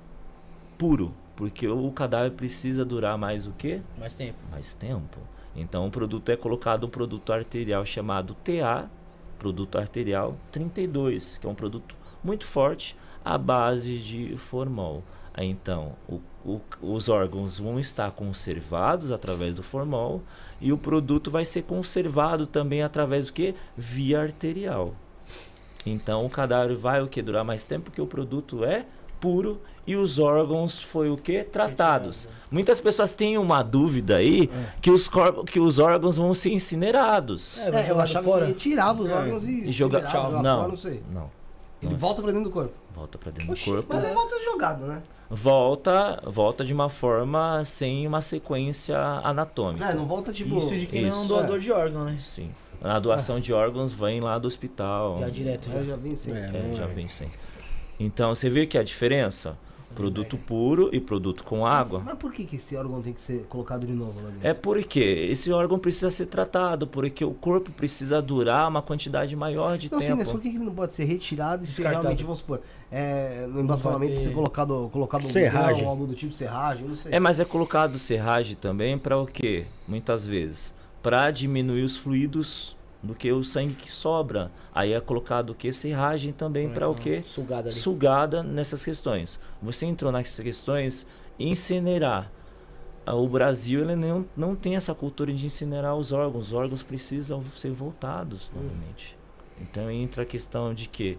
puro, porque o cadáver precisa durar mais o quê? Mais tempo. mais tempo. Então o produto é colocado um produto arterial chamado TA, produto arterial 32, que é um produto muito forte à base de formol. Então, o- o- os órgãos vão estar conservados através do formol e o produto vai ser conservado também através do que? Via arterial. Então o cadáver vai o que durar mais tempo porque o produto é puro e os órgãos foi o que tratados. Muitas pessoas têm uma dúvida aí que os que os órgãos vão ser incinerados. É, É, eu achava fora. que ele tirava os órgãos e, E joga tchau. jogava Não, fora, não sei. não. Ele Não. volta pra dentro do corpo. Volta para dentro Oxi, do corpo. mas ele volta jogado, né? Volta, volta de uma forma sem uma sequência anatômica. É, não volta tipo. Isso de quem não é um Isso. doador de órgão, né? Sim. A doação de órgãos vem lá do hospital. Já direto, já. É, já vem sem. É. É, já vem sem. Então você vê que a diferença? Produto puro e produto com água. Mas por que, que esse órgão tem que ser colocado de novo lá dentro? É porque esse órgão precisa ser tratado, porque o corpo precisa durar uma quantidade maior de Não, sim, tempo. mas por que que ele não pode ser retirado e ser realmente, vamos supor, é, no ter- ser colocado, colocado Serragem. algodão, algo do tipo serragem, não sei. É, mas é colocado serragem também para o quê? Muitas vezes, para diminuir os fluidos do que o sangue que sobra. Aí é colocado o que? Serragem também para o quê? Sugada ali. Sugada nessas questões. Você entrou nessas questões incinerar. ah, o Brasil ele não, não tem essa cultura de incinerar os órgãos. Os órgãos precisam ser voltados novamente. Então entra a questão de que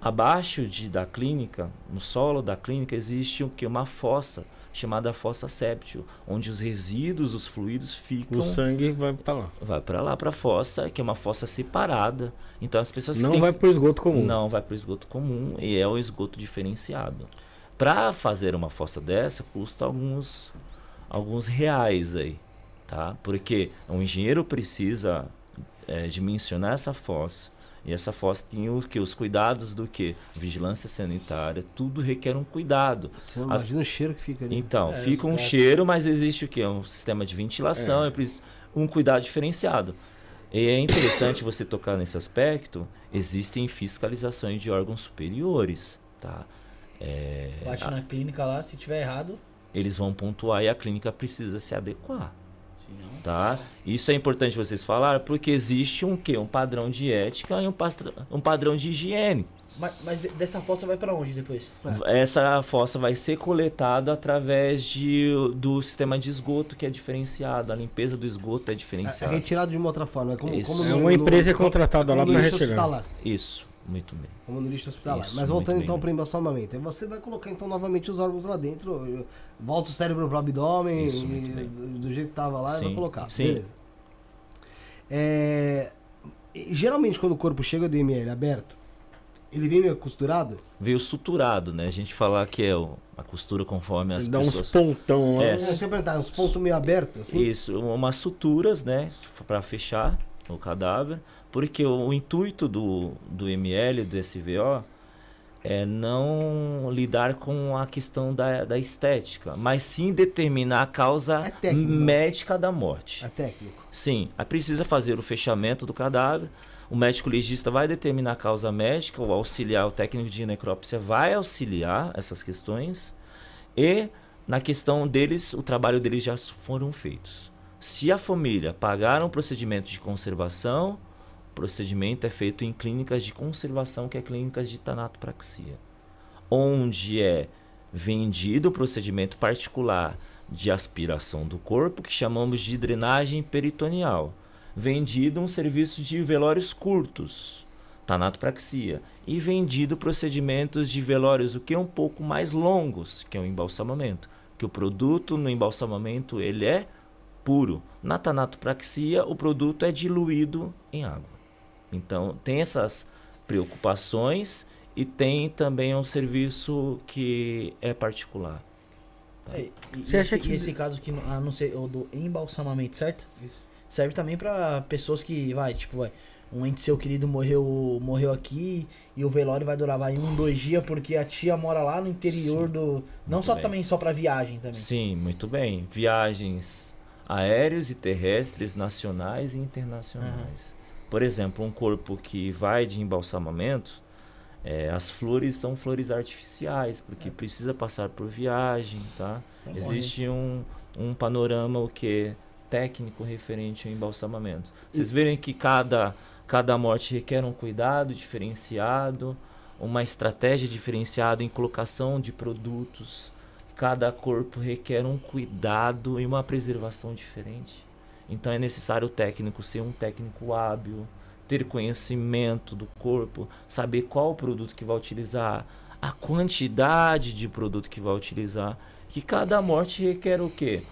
abaixo de, da clínica, no solo da clínica, existe o que? Uma fossa chamada fossa séptil, onde os resíduos, os fluidos ficam. O sangue vai para lá. Vai para lá, para a fossa, que é uma fossa separada. Então as pessoas Não vai pro esgoto comum. não vai para o esgoto comum e é o esgoto diferenciado. Para fazer uma fossa dessa custa alguns alguns reais aí, tá? Porque o engenheiro precisa é, dimensionar essa fossa e essa fossa tem o que os cuidados do que vigilância sanitária, tudo requer um cuidado. Você não As- imagina o cheiro que fica ali. Então, É, fica um cheiro, mas existe o que? Um sistema de ventilação, é. preciso- um cuidado diferenciado. E é interessante você tocar nesse aspecto. Existem fiscalizações de órgãos superiores, tá? É, Bate a- na clínica lá, se tiver errado. eles vão pontuar e a clínica precisa se adequar. Tá? Isso é importante vocês falar porque existe um quê? Um padrão de ética e um, um padrão de higiene. Mas, mas de- dessa fossa vai pra onde depois? Essa fossa vai ser coletada através de, do sistema de esgoto que é diferenciado. A limpeza do esgoto é É, é diferenciada. retirado de uma outra forma. É como, como É no- uma no- empresa como- contratada lá no para retirar. hospitalar. Isso, muito bem. Como no lixo hospitalar. Isso, Mas voltando então para o embalsamamento. Aí você vai colocar então novamente os órgãos lá dentro. Volta o cérebro pro abdômen. Isso, e do, jeito que tava lá, e vai Sim, colocar. sim. Beleza. É, geralmente quando o corpo chega do ML aberto, ele vem meio costurado. Veio suturado, né? A gente falar que é o- a costura conforme as Dá uns pessoas. pontão lá. É. É, se eu perguntar, uns pontos meio abertos, assim. Isso, umas suturas, né? Para fechar o cadáver. Porque o, o intuito do, do ML, do SVO, é não lidar com a questão da, da estética, mas sim determinar a causa É né? médica da morte. É técnico. Sim, aí precisa fazer o fechamento do cadáver. O médico legista vai determinar a causa médica, o auxiliar, o técnico de necrópsia vai auxiliar essas questões. E na questão deles, o trabalho deles já foram feitos. Se a família pagar um procedimento de conservação, o procedimento é feito em clínicas de conservação, que é clínicas de tanatopraxia, onde é vendido o procedimento particular de aspiração do corpo, que chamamos de drenagem peritoneal. Vendido um serviço de velórios curtos, tanatopraxia, e vendido procedimentos de velórios o que um pouco mais longos, que é o embalsamamento, que o produto no embalsamamento ele é puro. Na tanatopraxia, o produto é diluído em água. Então, tem essas preocupações e tem também um serviço que é particular. É, e, Você acha esse, que- esse caso aqui, a não ser o do embalsamamento, certo? Serve também pra pessoas que, vai, tipo, vai, um ente seu querido morreu, morreu aqui e o velório vai durar, vai, um, dois dias porque a tia mora lá no interior Sim. do... Não só bem. também, só pra viagem também. Sim, muito bem. Viagens aéreos e terrestres, nacionais e internacionais. Por exemplo, um corpo que vai de embalsamamento, é, as flores são flores artificiais, porque precisa passar por viagem, tá? Não Existe um, um panorama o que técnico referente ao embalsamento. Vocês verem que cada, cada morte requer um cuidado diferenciado, uma estratégia diferenciada em colocação de produtos. Cada corpo requer um cuidado e uma preservação diferente. Então é necessário o técnico ser um técnico hábil, ter conhecimento do corpo, saber qual o produto que vai utilizar, a quantidade de produto que vai utilizar. Que cada morte requer o quê?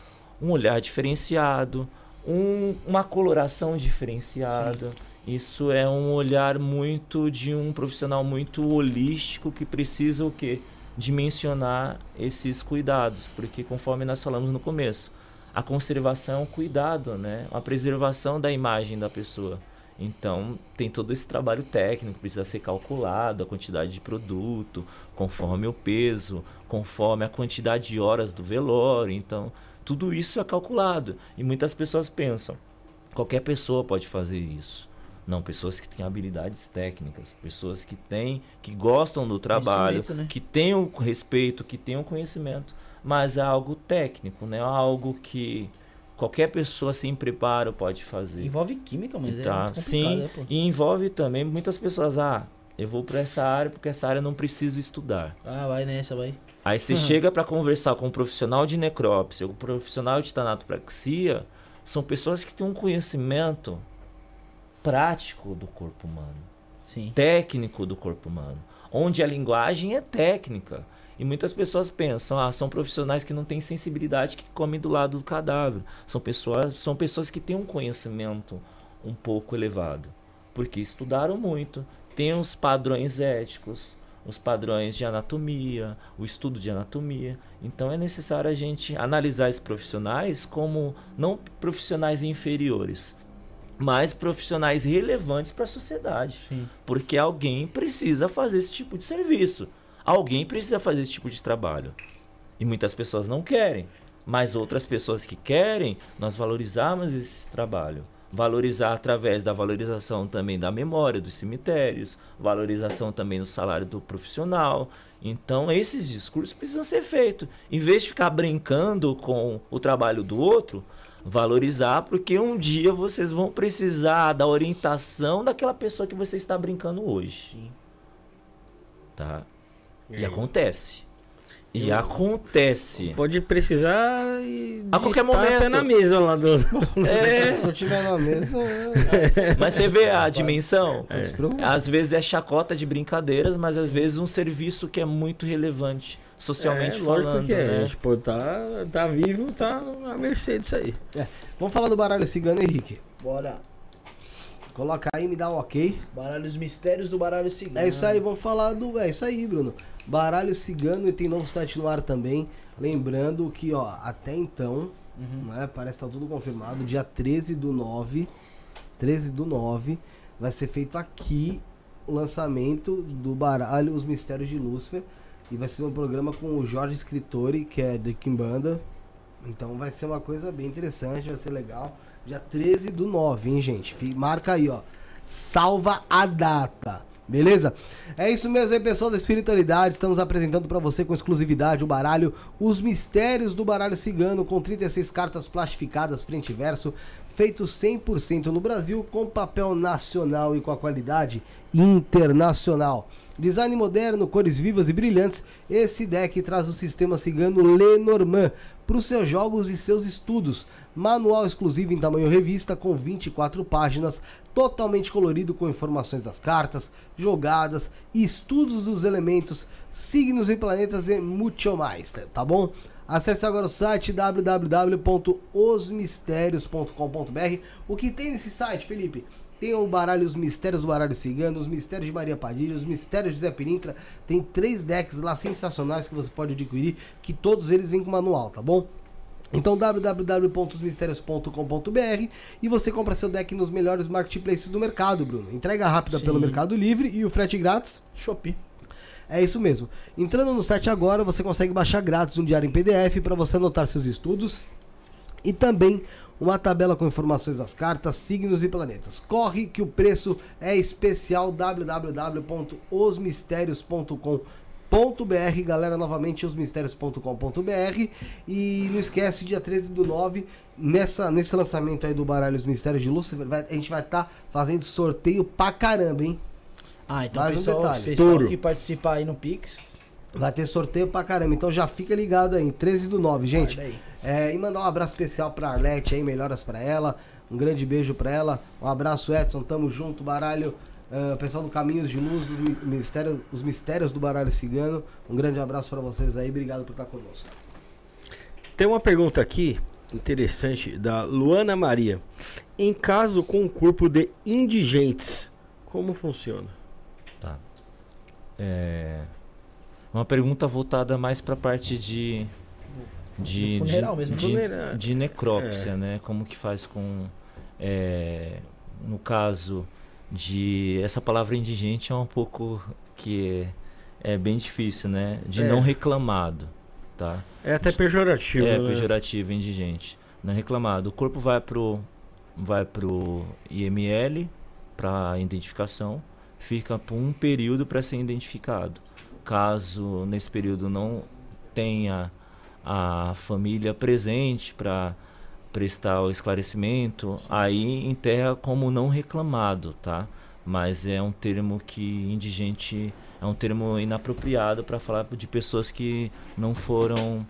Um olhar diferenciado, um- uma coloração diferenciada. Isso é um olhar muito de um profissional muito holístico que precisa o quê? Dimensionar esses cuidados, porque conforme nós falamos no começo, a conservação um cuidado, né? A preservação da imagem da pessoa. Então, tem todo esse trabalho técnico, precisa ser calculado a quantidade de produto, conforme o peso, conforme a quantidade de horas do velório. Então, tudo isso é calculado. E muitas pessoas pensam, qualquer pessoa pode fazer isso. Não, pessoas que têm habilidades técnicas, pessoas que têm, que gostam do trabalho, né? que têm o respeito, que têm o conhecimento, mas é algo técnico, né? Algo que qualquer pessoa sem preparo pode fazer. Envolve química, mas é Tá, complicado, sim, né, e envolve também muitas pessoas, ah, eu vou para essa área porque essa área eu não preciso estudar. Ah, vai nessa, vai. Aí você chega para conversar com um profissional de necrópsia, um profissional de tanatopraxia, são pessoas que têm um conhecimento prático do corpo humano, Sim. técnico do corpo humano, onde a linguagem é técnica. E muitas pessoas pensam, ah, são profissionais que não têm sensibilidade que comem do lado do cadáver. São pessoas, são pessoas que têm um conhecimento um pouco elevado, porque estudaram muito, têm os padrões éticos, os padrões de anatomia, o estudo de anatomia. Então é necessário a gente analisar esses profissionais como não profissionais inferiores, mas profissionais relevantes para a sociedade. Sim. Porque alguém precisa fazer esse tipo de serviço. Alguém precisa fazer esse tipo de trabalho. E muitas pessoas não querem. Mas outras pessoas que querem, nós valorizamos esse trabalho. Valorizar através da valorização também da memória dos cemitérios, valorização também do salário do profissional. Então, esses discursos precisam ser feitos. Em vez de ficar brincando com o trabalho do outro, valorizar, porque um dia vocês vão precisar da orientação daquela pessoa que você está brincando hoje. Sim. Tá? E acontece. E acontece. Pode precisar e A qualquer estar momento. até na mesa lá do. É, Se eu tiver na mesa, eu... mas você vê a dimensão? preocupe. Às vezes é chacota de brincadeiras, mas às vezes um serviço que é muito relevante socialmente é, lógico falando, que é. né? Tipo, tá, tá vivo, tá à mercê disso aí. É. Vamos falar do baralho cigano, Henrique. Bora. Coloca aí, me dá um ok. Baralho os mistérios do baralho cigano. É isso aí, vamos falar do. É isso aí, Bruno. Baralho Cigano e tem novo site no ar também. Lembrando que, ó, até então, né, parece que tá tudo confirmado. Dia 13 do 9. 13 do 9. Vai ser feito aqui o lançamento do baralho Os Mistérios de Lúcifer. E vai ser um programa com o Jorge Escritori, que é de Kimbanda. Então vai ser uma coisa bem interessante, vai ser legal. Dia 13 do 9, hein, gente? Marca aí, ó. Salva a data. Beleza? É isso mesmo aí, pessoal da espiritualidade. Estamos apresentando pra você com exclusividade o baralho Os Mistérios do Baralho Cigano, com 36 cartas plastificadas frente e verso, feito 100% no Brasil, com papel nacional e com a qualidade internacional. Design moderno, cores vivas e brilhantes, esse deck traz o sistema cigano Lenormand para os seus jogos e seus estudos. Manual exclusivo em tamanho revista com 24 páginas, totalmente colorido com informações das cartas, jogadas, estudos dos elementos, signos e planetas e muito mais, tá bom? Acesse agora o site www.osmistérios.com.br. O que tem nesse site, Felipe? Tem o baralho Os Mistérios do Baralho Cigano, Os Mistérios de Maria Padilha, Os Mistérios de Zé Pirintra. Tem três decks lá sensacionais que você pode adquirir, que todos eles vêm com manual, tá bom? Então www.osmistérios.com.br e você compra seu deck nos melhores marketplaces do mercado, Bruno. Entrega rápida Sim. pelo Mercado Livre e o frete grátis. Shopee. É isso mesmo. Entrando no site agora, você consegue baixar grátis um diário em PDF para você anotar seus estudos e também uma tabela com informações das cartas, signos e planetas. Corre que o preço é especial www.osmistérios.com.br, galera, novamente osmistérios.com.br e não esquece dia 13 do 9 nessa nesse lançamento aí do baralho Os Mistérios de Lúcifer, vai- a gente vai estar fazendo sorteio pra caramba, hein? Ah, então Mais um pessoal, detalhe. pessoal Touro. que participar aí no Pix, Vai ter sorteio pra caramba, então já fica ligado aí, 13 do 9, gente. É, e mandar um abraço especial pra Arlete aí, melhoras pra ela. Um grande beijo pra ela. Um abraço, Edson, tamo junto, baralho. Ah, pessoal do Caminhos de Luz, os, mi- mistérios, os mistérios do baralho cigano. Um grande abraço pra vocês aí, obrigado por estar conosco. Tem uma pergunta aqui interessante da Luana Maria. Em caso com um corpo de indigentes, como funciona? Tá. É uma pergunta voltada mais para a parte de de, de, mesmo. de, de necrópsia, né? Como que faz com é, no caso de essa palavra indigente é um pouco que é, é bem difícil, né? De É. não reclamado, tá? É até pejorativo. É né? pejorativo, indigente. Não reclamado. O corpo vai pro vai pro IML para identificação, fica por um período para ser identificado. Caso nesse período não tenha a família presente para prestar o esclarecimento, aí enterra como não reclamado, tá? Mas é um termo que indigente é um termo inapropriado para falar de pessoas que não foram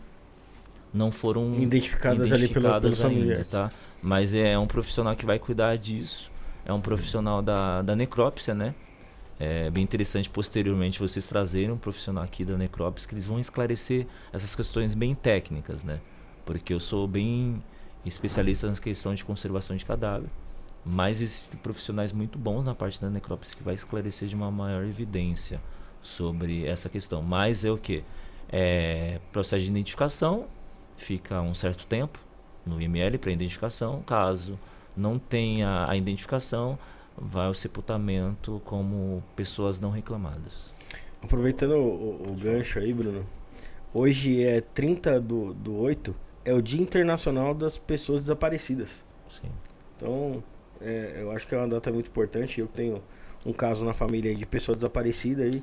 não foram Identificadas ali pela- identificadas pelos ainda, familiares. tá? Mas é um profissional que vai cuidar disso. É um profissional da, da necrópsia, né? É bem interessante posteriormente vocês trazerem um profissional aqui da necrópsia que eles vão esclarecer essas questões bem técnicas, né? Porque eu sou bem especialista na questão de conservação de cadáver. Mas existem profissionais muito bons na parte da necrópsia que vai esclarecer de uma maior evidência sobre essa questão. Mas é o que? É processo de identificação, fica um certo tempo no IML para identificação. Caso não tenha a identificação, vai ao sepultamento como pessoas não reclamadas. Aproveitando o, o- o gancho aí, Bruno. Hoje é 30 do, do 8, é o Dia Internacional das Pessoas Desaparecidas. Sim. Então, é, eu acho que é uma data muito importante. Eu tenho um caso na família de pessoa desaparecida aí.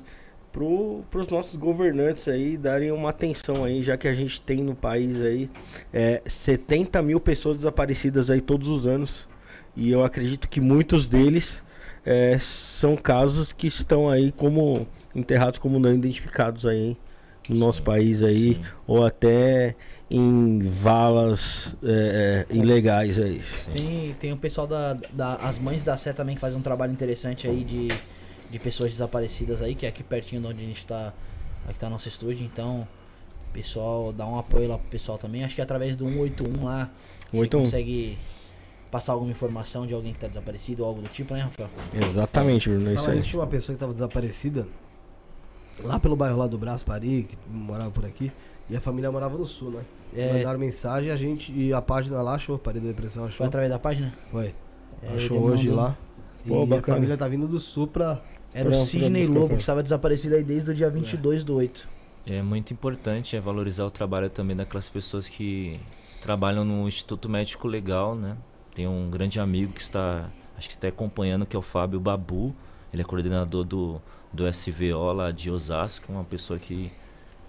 Para os nossos governantes aí darem uma atenção aí, já que a gente tem no país aí é, 70 mil pessoas desaparecidas aí todos os anos. E eu acredito que muitos deles é, são casos que estão aí como enterrados como não identificados aí hein, no nosso país aí, sim. ou até em valas é, é, ilegais aí. Tem, tem o pessoal da, da. As mães da Sé também que faz um trabalho interessante aí de, de pessoas desaparecidas aí, que é aqui pertinho de onde a gente tá. Aqui tá nosso estúdio, então. Pessoal, dá um apoio lá pro pessoal também. Acho que através do 181 lá. Você 181. consegue passar alguma informação de alguém que tá desaparecido ou algo do tipo, né, Rafael? Exatamente, Bruno, é isso aí. tinha uma pessoa que tava desaparecida lá pelo bairro lá do Braço Pari, que morava por aqui, e a família morava no sul, né? É. Mandaram mensagem a gente e a página lá achou, Pari da Depressão achou. Foi através da página? Foi. É, achou hoje mandou- lá. Pô, e a bacana. família tá vindo do sul pra. Era Pra- o Sidney Lobo, que estava desaparecido aí desde o dia 22 do 8. É muito importante é valorizar o trabalho também daquelas pessoas que trabalham no Instituto Médico Legal, né? Tem um grande amigo que está, acho que está acompanhando, que é o Fábio Babu. Ele é coordenador do, do SVO lá de Osasco, uma pessoa que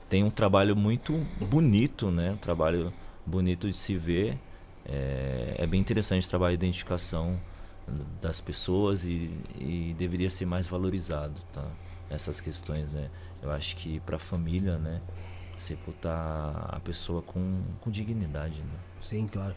tem um trabalho muito bonito, né? Um trabalho bonito de se ver. É, é bem interessante o trabalho de identificação das pessoas e, e deveria ser mais valorizado, tá? Essas questões, né? Eu acho que para a família, né? Sepultar a pessoa com, com dignidade, né? Sim, claro.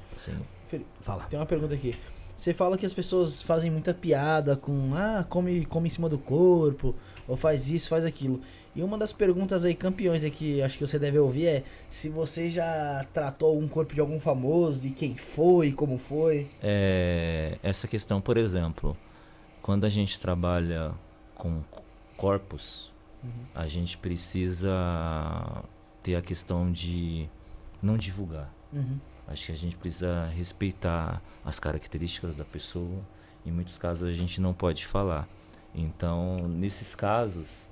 Felipe, Fala. Tem uma pergunta aqui. Você fala que as pessoas fazem muita piada com ah, come, come em cima do corpo, ou faz isso, faz aquilo. E uma das perguntas aí, campeões aqui, acho que você deve ouvir é se você já tratou algum corpo de algum famoso, e quem foi, como foi. é, essa questão, por exemplo, quando a gente trabalha com corpos, a gente precisa ter a questão de não divulgar. Uhum. Acho que a gente precisa respeitar as características da pessoa. Em muitos casos a gente não pode falar. Então, nesses casos,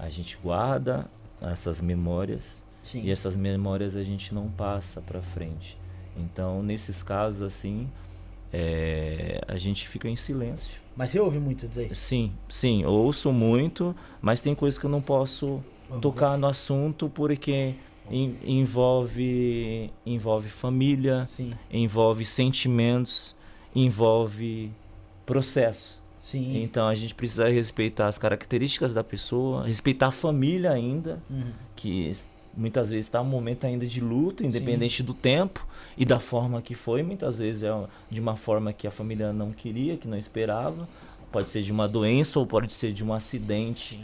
a gente guarda essas memórias Sim. e essas memórias a gente não passa para frente. Então, nesses casos assim, é, a gente fica em silêncio. Mas você ouve muito disso aí? Sim, sim, ouço muito, mas tem coisas que eu não posso tocar no assunto porque en- envolve envolve família, Sim. envolve sentimentos, envolve processo. Sim. Então a gente precisa respeitar as características da pessoa, respeitar a família ainda, Uhum. que muitas vezes está um momento ainda de luto, independente do tempo e da forma que foi. Muitas vezes é de uma forma que a família não queria, que não esperava. Pode ser de uma doença ou pode ser de um acidente,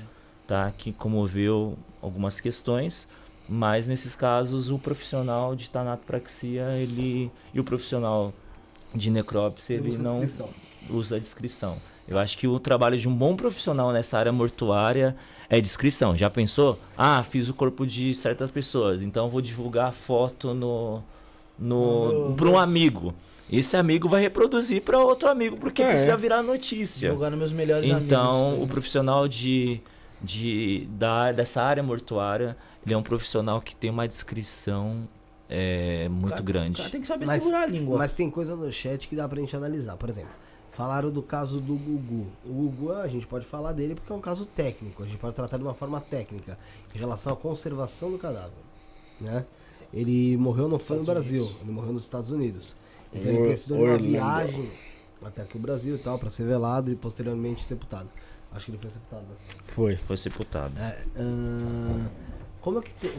tá? Que comoveu algumas questões. Mas nesses casos o profissional de tanatopraxia, ele e o profissional de necrópsia, ele Usa não usa a descrição. Eu acho que o trabalho de um bom profissional nessa área mortuária é descrição. Já pensou? Ah, fiz o corpo de certas pessoas, então vou divulgar a foto no no No- para um amigo. Esse amigo vai reproduzir para outro amigo porque É. precisa virar notícia. Divulgar meus melhores Então, amigos. o profissional de, de da, dessa área mortuária, ele é um profissional que tem uma descrição é, muito Cara, grande. cara tem que saber Mas- segurar a língua. Mas tem coisa no chat que dá pra gente analisar. Por exemplo, falaram do caso do Gugu. O Gugu, a gente pode falar dele porque é um caso técnico. A gente pode tratar de uma forma técnica em relação à conservação do cadáver. Né? Ele morreu não foi no Brasil, Unidos. ele morreu nos Estados Unidos. Então ele precisou de uma viagem até aqui o Brasil e tal, para ser velado e posteriormente sepultado. Acho que ele foi sepultado. Foi. Foi sepultado. É, ahn, como é que tem-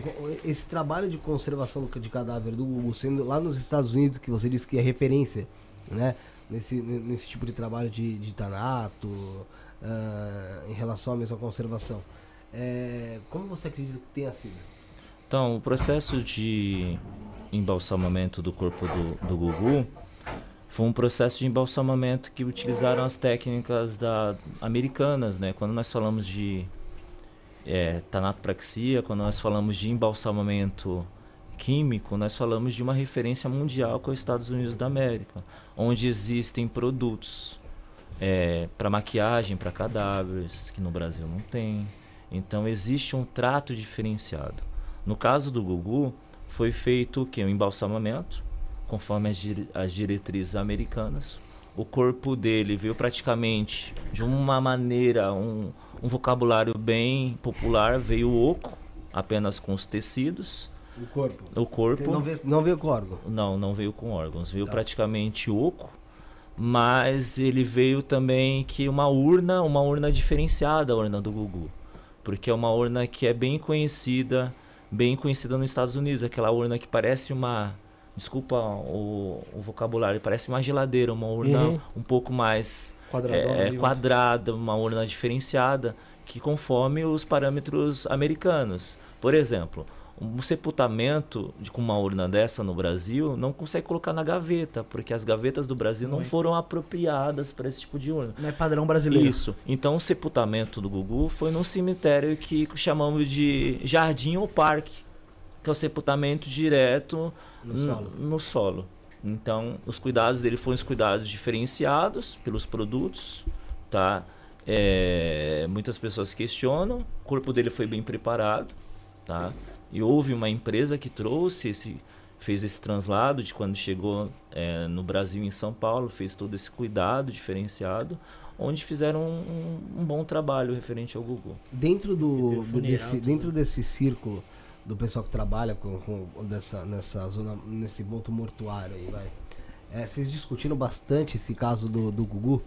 esse trabalho de conservação de cadáver do Gugu, sendo lá nos Estados Unidos, que você disse que é referência, né? Nesse, nesse tipo de trabalho de, de tanato, ah, em relação à mesma conservação. É, como você acredita que tenha sido? Então, o processo de embalsamamento do corpo do, do Gugu foi um processo de embalsamamento que utilizaram as técnicas da, americanas, né? Quando nós falamos de é, tanatopraxia, quando nós falamos de embalsamamento químico, nós falamos de uma referência mundial com os Estados Unidos da América, onde existem produtos para maquiagem, para cadáveres, que no Brasil não tem. Então existe um trato diferenciado. No caso do Gugu, foi feito o quê? Um embalsamamento, conforme as, dire- as diretrizes americanas. O corpo dele veio praticamente de uma maneira, um, um vocabulário bem popular, veio oco, apenas com os tecidos. O corpo. O corpo. Não veio, não veio com órgão. Não, não veio com órgãos, veio Tá. praticamente oco, mas ele veio também que uma urna, uma urna diferenciada, a urna do Gugu, porque é uma urna que é bem conhecida, bem conhecida nos Estados Unidos, aquela urna que parece uma, desculpa o, o vocabulário, parece uma geladeira, uma urna Uhum. um pouco mais Quadradona é, ali, quadrada, uma urna diferenciada, que conforme os parâmetros americanos. Por exemplo, um sepultamento de, com uma urna dessa no Brasil não consegue colocar na gaveta, porque as gavetas do Brasil não Muito. foram apropriadas para esse tipo de urna. Não é padrão brasileiro. Isso. Então o sepultamento do Gugu foi num cemitério que chamamos de jardim ou parque, que é o sepultamento direto No solo. no solo. Então os cuidados dele foram os cuidados diferenciados pelos produtos, tá? É, muitas pessoas questionam, o corpo dele foi bem preparado, tá? E houve uma empresa que trouxe esse, fez esse translado de quando chegou é, no Brasil em São Paulo, fez todo esse cuidado diferenciado, onde fizeram um, um bom trabalho referente ao Gugu. Dentro do, do- desse, dentro desse círculo do pessoal que trabalha com, com- dessa, nessa zona, nesse ponto mortuário aí, vai. É, vocês discutiram bastante esse caso do, do Gugu,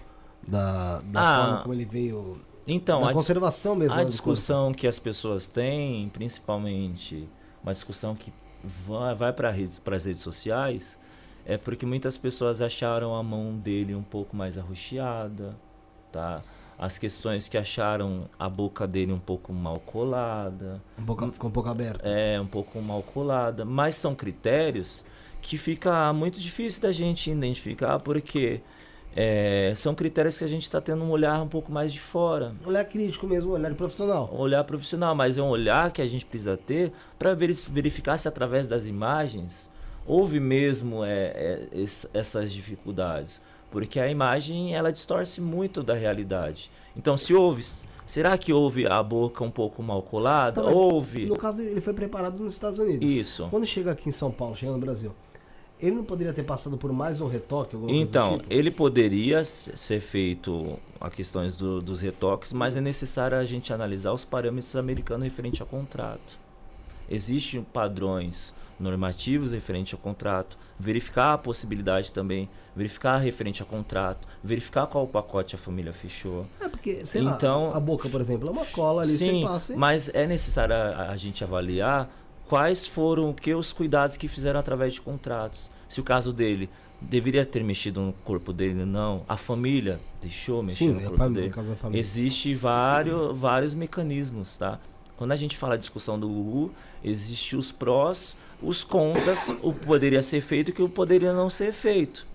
da, da Ah, forma como ele veio, Então, da a, conservação mesmo. a né, discussão que as pessoas têm, principalmente uma discussão que vai, vai para as redes sociais, é porque muitas pessoas acharam a mão dele um pouco mais arroxeada, tá? As questões que acharam a boca dele um pouco mal colada. Um pouco, ficou um pouco aberto. é um pouco mal colada, mas são critérios que fica muito difícil da gente identificar porque é, são critérios que a gente está tendo um olhar um pouco mais de fora, Um olhar crítico mesmo, um olhar profissional. um olhar profissional, mas é um olhar que a gente precisa ter para verificar se através das imagens houve mesmo é, é, es- essas dificuldades, porque a imagem ela distorce muito da realidade. Então, se houve, será que houve a boca um pouco mal colada? Mas houve. No caso, ele foi preparado nos Estados Unidos. Isso. Quando chega aqui em São Paulo, chega no Brasil, ele não poderia ter passado por mais um retoque? Então, tipo? ele poderia ser feito a questões do- dos retoques, mas é necessário a gente analisar os parâmetros americanos referente ao contrato. Existem padrões normativos referente ao contrato, verificar a possibilidade também, verificar referente ao contrato, verificar qual pacote a família fechou. É porque, sei Então- lá, a boca, por exemplo, é uma cola ali, Sim, você passa e... mas é necessário a, a gente avaliar quais foram que os cuidados que fizeram através de contratos. Se o caso dele deveria ter mexido no corpo dele, não. A família deixou mexer Sim, no é corpo família, dele. no da família. Existe vários, vários mecanismos, tá? Quando a gente fala de discussão do Gugu, existe os prós, os contras, o que poderia ser feito e o que poderia não ser feito.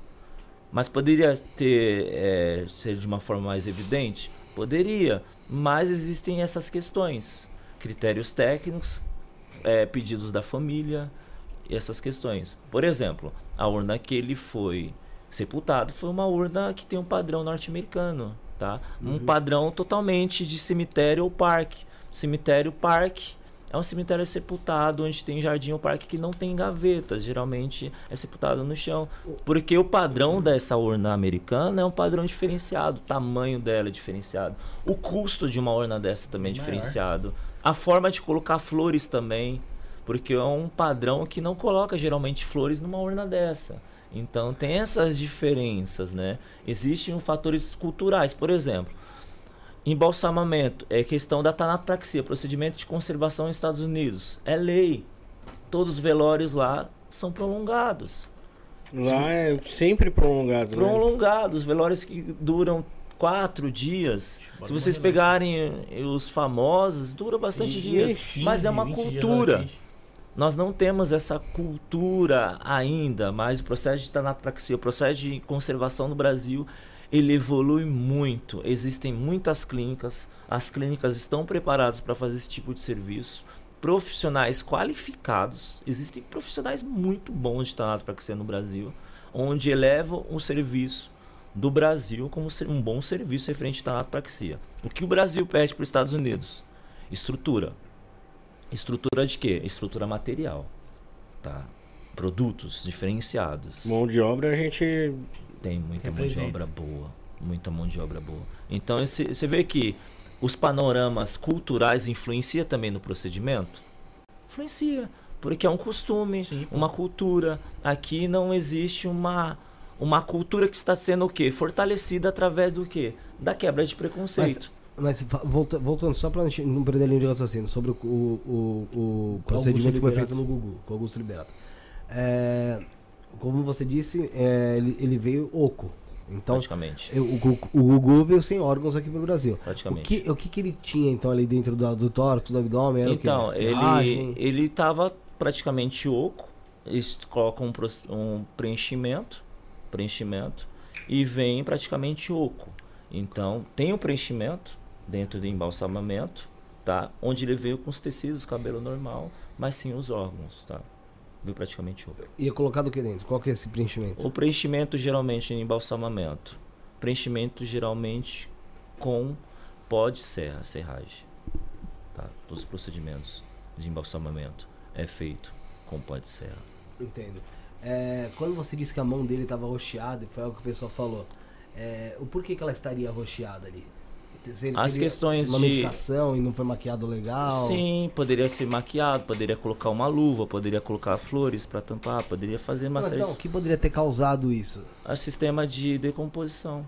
Mas poderia ter é, ser de uma forma mais evidente? Poderia, mas existem essas questões, critérios técnicos, é, pedidos da família e essas questões. Por exemplo, a urna que ele foi sepultado foi uma urna que tem um padrão norte-americano, tá? Um padrão totalmente de cemitério ou parque. Cemitério parque é um cemitério sepultado onde tem jardim ou parque que não tem gavetas, geralmente é sepultado no chão, porque o padrão dessa urna americana é um padrão diferenciado, o tamanho dela é diferenciado, o custo de uma urna dessa também é Maior. diferenciado, a forma de colocar flores também, porque é um padrão que não coloca geralmente flores numa urna dessa. Então tem essas diferenças, né? Existem fatores culturais, por exemplo, Embalsamamento é questão da tanatopraxia, procedimento de conservação nos Estados Unidos. É lei. Todos os velórios lá são prolongados. Lá é sempre prolongado. né? Prolongados, velórios que duram quatro dias. Se vocês pegarem eh, os famosos, dura bastante dias. Mas é uma 15 dias, cultura. 20. Nós não temos essa cultura ainda, mas o processo de tanatopraxia, o processo de conservação no Brasil, ele evolui muito. Existem muitas clínicas, as clínicas estão preparadas para fazer esse tipo de serviço. Profissionais qualificados, existem profissionais muito bons de tanatopraxia no Brasil, onde elevam o serviço do Brasil como ser- um bom serviço referente à tanatopraxia. O que o Brasil pede para os Estados Unidos? Estrutura. Estrutura de quê? Estrutura material. Tá? Produtos diferenciados. Mão de obra a gente. Tem muita mão de obra boa. Muita mão de obra boa. Então esse- você vê que os panoramas culturais influencia também no procedimento? Influencia. Porque é um costume, Sim, uma cultura. Aqui não existe uma, uma cultura que está sendo o quê? Fortalecida através do quê? Da quebra de preconceito. Mas fa- volta- voltando só pra gente não perder a linha de raciocínio sobre o, o, o, o procedimento que foi feito no Gugu, com o Augusto Liberato. É, como você disse, é, ele, ele veio oco. Então, praticamente. eu- o, Gugu- o Gugu veio sem órgãos aqui pro Brasil. O Praticamente. que, o que, que ele tinha então ali dentro do, do tórax, do abdômen? Era Então, o ele, ele tava praticamente oco. Eles colocam um, um preenchimento, preenchimento e vem praticamente oco. Então, tem o preenchimento dentro do embalsamamento, tá? Onde ele veio com os tecidos, cabelo normal, mas sim os órgãos, tá? Veio praticamente oco. Ia colocado o que dentro? Qual que é esse preenchimento? O preenchimento geralmente em embalsamamento. Preenchimento geralmente com pó de serra, serragem. Tá? Todos os procedimentos de embalsamamento é feito com pó de serra. Entendo. É, quando você disse que a mão dele estava roxeada, e foi algo que o pessoal falou, é, o porquê que ela estaria roxeada ali? As questões uma de- medicação e não foi maquiado legal. Sim, poderia ser maquiado, poderia colocar uma luva, poderia colocar flores para tampar, poderia fazer uma Mas, série então, o de... que poderia ter causado isso? Ah, sistema de decomposição.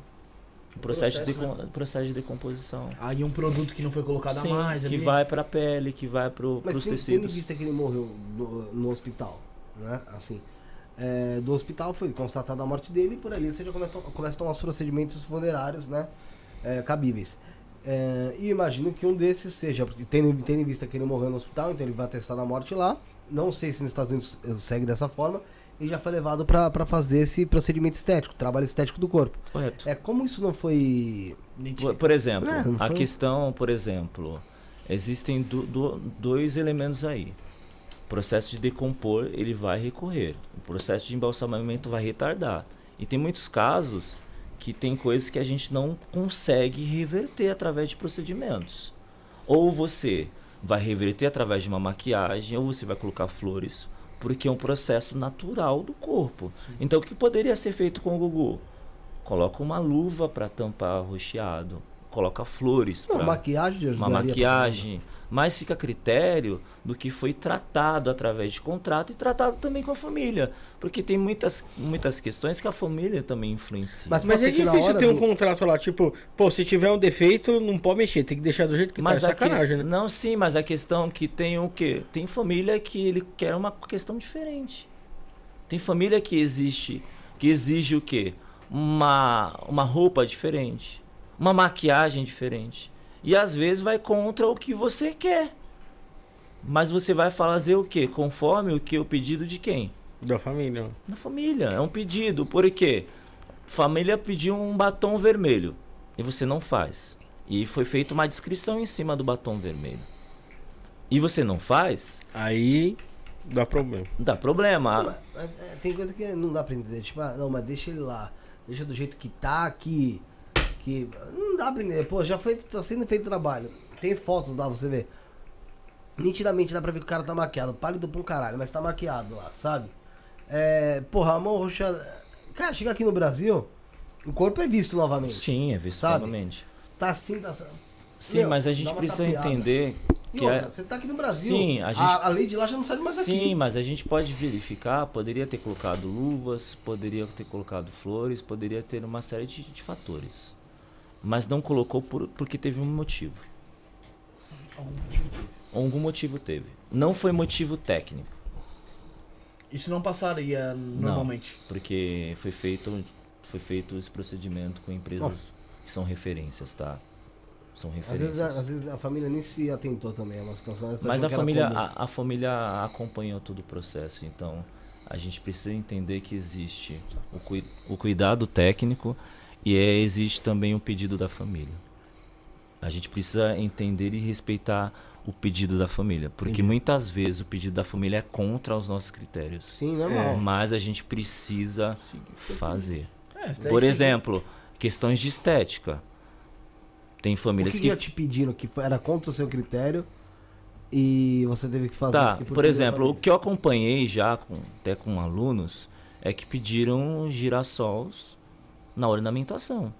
O processo, de, Processo, decom- processo de decomposição. Aí um produto que não foi colocado Sim, a mais que ali. vai para a pele, que vai para Mas os tem, tendo em tecidos. vista que ele morreu no, no hospital, né? Assim, é, do hospital foi constatada a morte dele e por ali você já começa, começa a tomar os procedimentos funerários, né? é, cabíveis. É, e imagino que um desses seja, porque tendo, tendo em vista que ele morreu no hospital, então ele vai testar na morte lá. Não sei se nos Estados Unidos eh, segue dessa forma. E já foi levado para fazer esse procedimento estético, trabalho estético do corpo. Correto. É como isso não foi. Por, por exemplo, É, não a foi- questão, por exemplo, existem do- do- dois elementos aí. O processo de decompor, ele vai recorrer. O processo de embalsamamento vai retardar. E tem muitos casos que tem coisas que a gente não consegue reverter através de procedimentos. Ou você vai reverter através de uma maquiagem, ou você vai colocar flores, porque é um processo natural do corpo. Então, o que poderia ser feito com o Gugu? Coloca uma luva para tampar rocheado, coloca flores Não, para maquiagem uma ajudaria pra maquiagem, mas fica a critério do que foi tratado através de contrato e tratado também com a família, porque tem muitas muitas questões que a família também influencia. Mas Mas é difícil ter um do- contrato lá, tipo, pô, se tiver um defeito, não pode mexer, tem que deixar do jeito que Mas tá. É a que... sacanagem, né? Não, sim, mas a questão que tem o quê? Tem família que ele quer uma questão diferente. Tem família que existe, que exige o quê? Uma, uma roupa diferente, uma maquiagem diferente. E às vezes vai contra o que você quer. Mas você vai fazer o quê? Conforme o que o pedido de quem? Da família. Na família, é um pedido. Por quê? Família pediu um batom vermelho e você não faz. E foi feita uma descrição em cima do batom vermelho. E você não faz, Aí dá problema. dá problema. Não, mas, é, tem coisa que não dá pra entender. Tipo, ah, não, mas deixa ele lá. Deixa do jeito que tá, que. Que não dá pra entender. Pô, já foi, tá sendo feito trabalho. Tem fotos lá, você vê. Nitidamente dá pra ver que o cara tá maquiado. Pálido pra um caralho, mas tá maquiado lá, sabe? É. Porra, a mão roxada. Cara, chega aqui no Brasil, o corpo é visto novamente. Sim, é visto Sabe? novamente. Tá assim, tá. Sim, Meu, mas a gente precisa tapeada. entender que outra, é... você tá aqui no Brasil. Sim, a gente- a, lei de lá já não sai mais aqui. Sim, mas a gente pode verificar, poderia ter colocado luvas, poderia ter colocado flores, poderia ter uma série de, de fatores. Mas não colocou por, porque teve um motivo. Algum motivo teve. Não foi motivo técnico, Isso não passaria normalmente. porque foi feito, foi feito esse procedimento com empresas que são referências, tá? São Às referências. vezes, a- às vezes a família nem se atentou também a uma situação. Mas a família, a, a família acompanhou todo o processo, então a gente precisa entender que existe o, cui- o cuidado técnico e é, existe também o pedido da família. A gente precisa entender e respeitar o pedido da família, porque Entendi. muitas vezes o pedido da família é contra os nossos critérios. Sim, normal. Mas a gente precisa fazer. É, Por exemplo, questões de estética. Tem O famílias que, que que já te pediram que era contra o seu critério e você teve que fazer? Tá, por exemplo, o que eu acompanhei já, com, até com alunos, é que pediram girassols na ornamentação.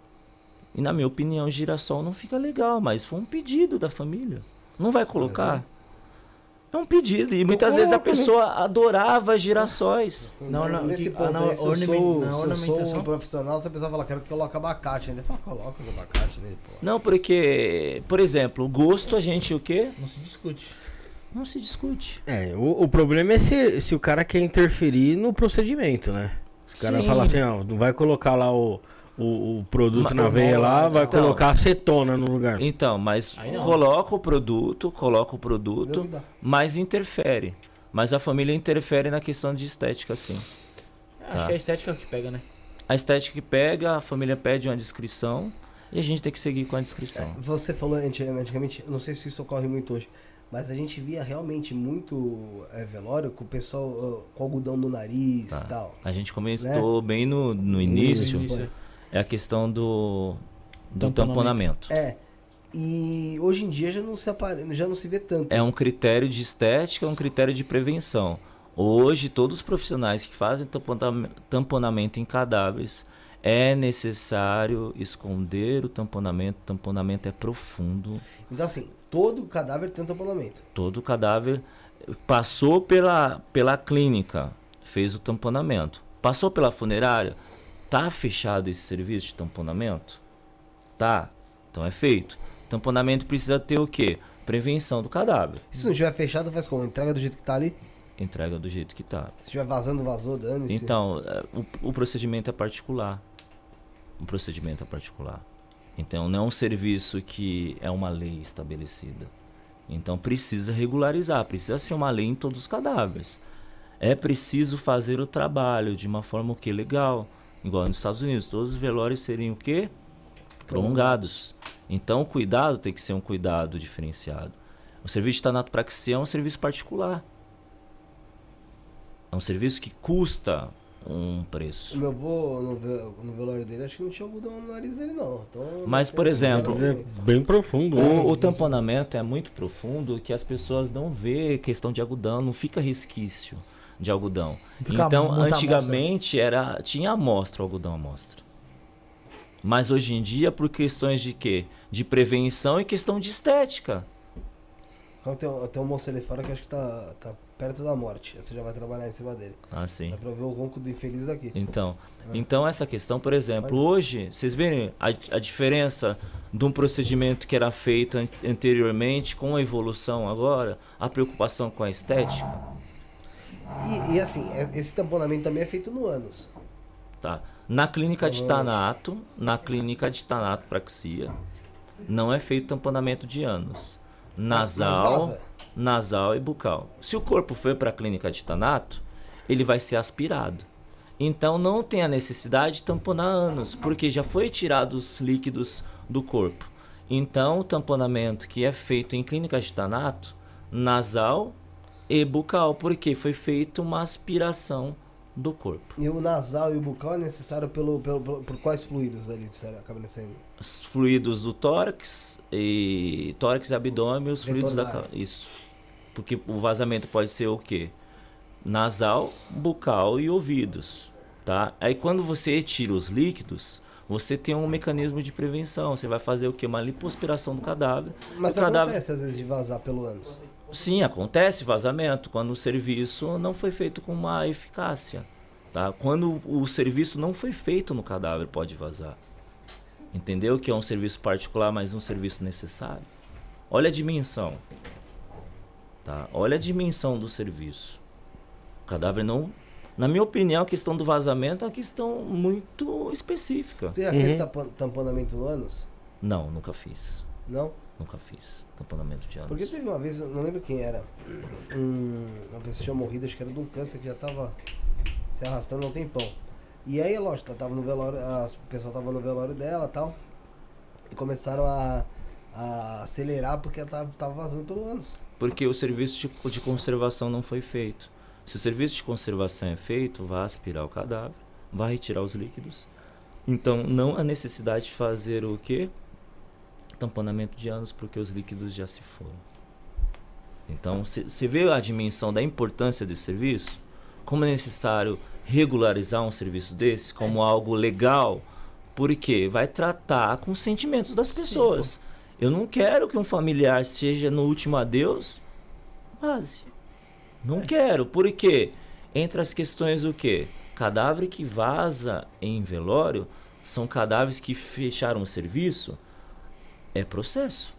E na minha opinião, girassol não fica legal, mas foi um pedido da família. Não vai colocar? É um pedido. E muitas vezes a né? pessoa adorava girassóis. Não, não, Nesse ponto, ah, na se, eu sou, na se eu sou um profissional, você pessoa fala, quero que coloque abacate. Ainda fala, coloca os abacate nele, pô. Não, porque, por exemplo, o gosto a gente o quê? Não se discute. Não se discute. É, o, o problema é se, se o cara quer interferir no procedimento, né? O cara Sim. fala assim, ó, não vai colocar lá o, o, o produto Uma na veia lá, vai Então. colocar acetona no lugar. Então, mas não. coloca o produto, coloca o o produto, mas interfere. Mas a família interfere na questão de estética, sim. Acho Tá. que é a estética que pega, né? A estética que pega, a família pede uma descrição e a gente tem que seguir com a descrição. Você falou anti- antigamente, não sei se isso ocorre muito hoje, mas a gente via realmente muito é, velório com o pessoal com algodão no nariz Tá. e tal. A gente comentou bem no, no início, Isso. é a questão do, do Tamponamento. tamponamento. É. E hoje em dia já não se apare... já não se vê tanto. É um critério de estética, é um critério de prevenção. Hoje, todos os profissionais que fazem tampona- tamponamento em cadáveres, é necessário esconder o tamponamento. O tamponamento é profundo. Então assim, todo cadáver tem um tamponamento. Todo cadáver passou pela, pela clínica, fez o tamponamento. Passou pela funerária, tá fechado esse serviço de tamponamento? Tá. Então é feito. Tamponamento precisa ter o quê? Prevenção do cadáver. Se não estiver fechado, faz como? Entrega do jeito que tá ali. Entrega do jeito que tá. Se estiver vazando, vazou, dane-se. Então, é, o, o procedimento é particular. Um procedimento é particular. Então, não é um serviço que é uma lei estabelecida. Então, precisa regularizar, precisa ser uma lei em todos os cadáveres. É preciso fazer o trabalho de uma forma o que legal, igual nos Estados Unidos, todos os velórios seriam o quê? Prolongados. Então, o cuidado tem que ser um cuidado diferenciado. O serviço de tanatopraxia é um serviço particular. É um serviço que custa um O preço. meu avô, no, no velório dele, acho que não tinha algodão no nariz dele, não. Então, Mas, por exemplo, é bem profundo. né? O, o tamponamento é muito profundo que as pessoas não vê questão de algodão, não fica resquício de algodão. Fica então, antigamente era tinha amostra, o algodão amostra. Mas hoje em dia, por questões de quê? De prevenção e questão de estética. Então, tem, um- tem um moço ali fora que acho que tá, tá perto da morte. Você já vai trabalhar em cima dele. Assim. Dá pra ver o ronco do infeliz daqui. Então, então essa questão, por exemplo, hoje, vocês verem a, a diferença de um procedimento que era feito an- anteriormente com a evolução agora, a preocupação com a estética, E, e assim, é- esse tamponamento também é feito no ânus. tá? Na clínica de. Tanato, na clínica de Tanatopraxia, não é feito tamponamento de ânus. Nasal. Nasal e bucal. Se o corpo foi para a clínica de Tanato, ele vai ser aspirado. Então não tem a necessidade de tamponar ânus, porque já foi tirado os líquidos do corpo. Então o tamponamento que é feito em clínica de Tanato, nasal e bucal, porque foi feita uma aspiração do corpo. E o nasal e o bucal é necessário pelo, pelo, pelo- por quais fluidos ali acaba saindo? os fluidos do tórax e tórax e abdômen, os fluidos da isso. Porque o vazamento pode ser o quê? Nasal, bucal e ouvidos, tá? Aí quando você retira os líquidos, você tem um mecanismo de prevenção. Você vai fazer o quê? Uma lipoaspiração do cadáver. Mas o cadáver acontece às vezes de vazar pelo ânus. Sim, acontece vazamento quando o serviço não foi feito com uma eficácia, tá? Quando o serviço não foi feito no cadáver, pode vazar. Entendeu que é um serviço particular, mas um serviço necessário? Olha a dimensão. Tá? Olha a dimensão do serviço. O cadáver não. Na minha opinião, a questão do vazamento é uma questão muito específica. Você já Uhum. fez tampo- tamponamento no ânus? Não, nunca fiz. Não? Nunca fiz. Tamponamento de ânus. Porque teve uma vez, não lembro quem era, um- uma pessoa tinha morrido, acho que era de um câncer que já tava se arrastando há um tempão. E aí, lógico, ela tava no velório, as- o pessoal tava no velório dela e tal, e começaram a, a acelerar porque ela tava, tava vazando pelo ânus. Porque o serviço de, de conservação não foi feito. Se o serviço de conservação é feito, vai aspirar o cadáver, vai retirar os líquidos. Então, não há necessidade de fazer o quê? Tamponamento de ânus, porque os líquidos já se foram. Então, você vê a dimensão da importância desse serviço? Como é necessário regularizar um serviço desse como algo legal? Porque vai tratar com os sentimentos das pessoas. Eu não quero que um familiar seja no último adeus base. Não quero, porque entre as questões o quê? Cadáver que vaza em velório são cadáveres que fecharam o serviço. É processo.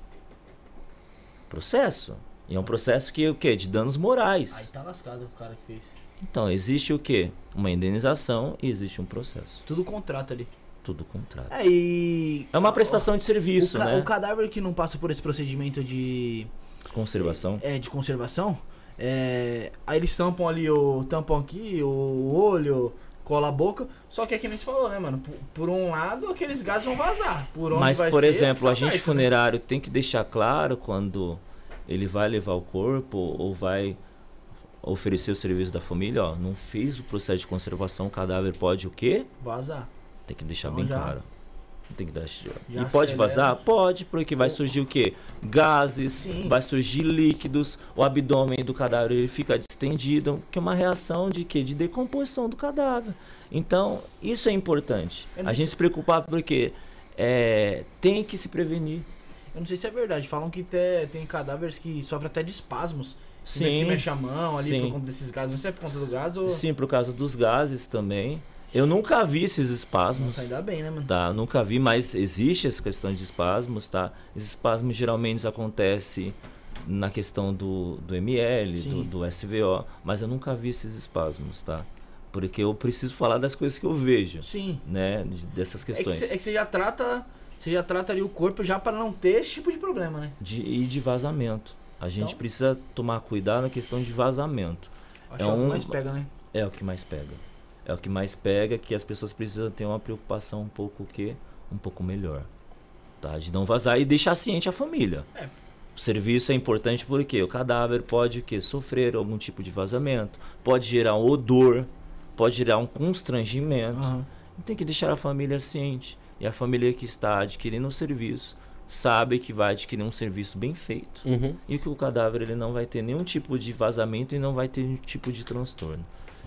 Processo. E é um processo que o quê? De danos morais. Aí tá lascado o cara que fez. Então, existe o quê? Uma indenização e existe um processo. Tudo contrato ali. Tudo contrato. É, e. É uma prestação de serviço, o, ca- né? o cadáver que não passa por esse procedimento de. Conservação. É, de conservação. É, aí eles tampam ali o tampam aqui, o olho, cola a boca. Só que é que nem você falou, né, mano? Por, por um lado, aqueles gases vão vazar. Por onde Mas, vai por ser, exemplo, tá o agente certo, né? funerário tem que deixar claro quando ele vai levar o corpo ou vai oferecer o serviço da família, ó, não fez o processo de conservação, o cadáver pode o quê? Vazar. Tem que deixar Então bem já- claro. Tem que deixar. já e pode acelera. vazar? Pode, porque vai surgir o quê? Gases, Sim. vai surgir líquidos, o abdômen do cadáver ele fica distendido, que é uma reação de quê? De decomposição do cadáver. Então, isso é importante. A gente se preocupar porque é, tem que se prevenir. Eu não sei se é verdade. Falam que te- tem cadáveres que sofrem até de espasmos. Meio que Sim, mexe a mão ali Sim. por conta desses gases. Não sei se é por conta do gás ou. sim, por causa dos gases também. Eu nunca vi esses espasmos. Nossa, ainda bem, né, mano? Tá, nunca vi, mas existe essa questão de espasmos, tá? Esses espasmos geralmente acontecem na questão do, do ML, do, do SVO, mas eu nunca vi esses espasmos, tá? Porque eu preciso falar das coisas que eu vejo, Sim. né? de- dessas É que, questões. você, é que você já trata. Você já trata ali o corpo já para não ter esse tipo de problema, né? De, e de vazamento. A gente Então? precisa tomar cuidado na questão de vazamento. Acho É é o que um- mais pega, né? É o que mais pega. É o que mais pega que as pessoas precisam ter uma preocupação um pouco o quê? Um pouco melhor. Tá? De não vazar e deixar ciente a família. É. O serviço é importante porque o cadáver pode o quê? sofrer algum tipo de vazamento, pode gerar um odor, pode gerar um constrangimento. Aham. Tem que deixar a família ciente. E a família que está adquirindo o serviço sabe que vai adquirir um serviço bem feito Uhum. e que o cadáver ele não vai ter nenhum tipo de vazamento e não vai ter nenhum tipo de transtorno.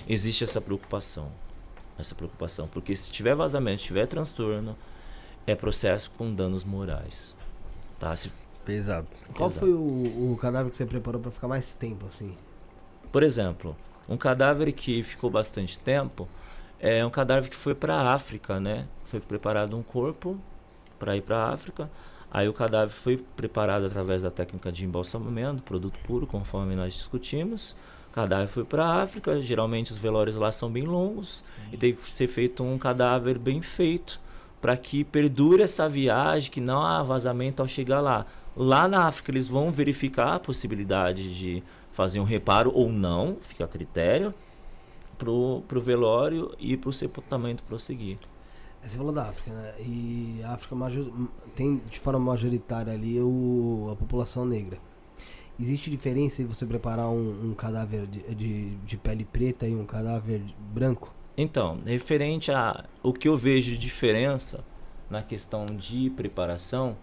Existe essa preocupação. Essa preocupação, porque se tiver vazamento, se tiver transtorno, é processo com danos morais. Tá? Se, Pesado. Qual Exato. foi o, o cadáver que você preparou pra ficar mais tempo, assim? por exemplo, um cadáver que ficou bastante tempo é um cadáver que foi para a África, né? Foi preparado um corpo para ir para a África. Aí o cadáver foi preparado através da técnica de embalsamamento, produto puro, conforme nós discutimos. O cadáver foi para a África, geralmente os velórios lá são bem longos e tem que ser feito um cadáver bem feito para que perdure essa viagem, que não há vazamento ao chegar lá. Lá na África eles vão verificar a possibilidade de fazer um reparo ou não, fica a critério, pro, pro velório e pro sepultamento prosseguir. Você falou da África, né? E a África major- tem de forma majoritária ali o, a população negra. Existe diferença em você preparar um, um cadáver de, de, de pele preta e um cadáver branco? Então, referente a o que eu vejo de diferença na questão de preparação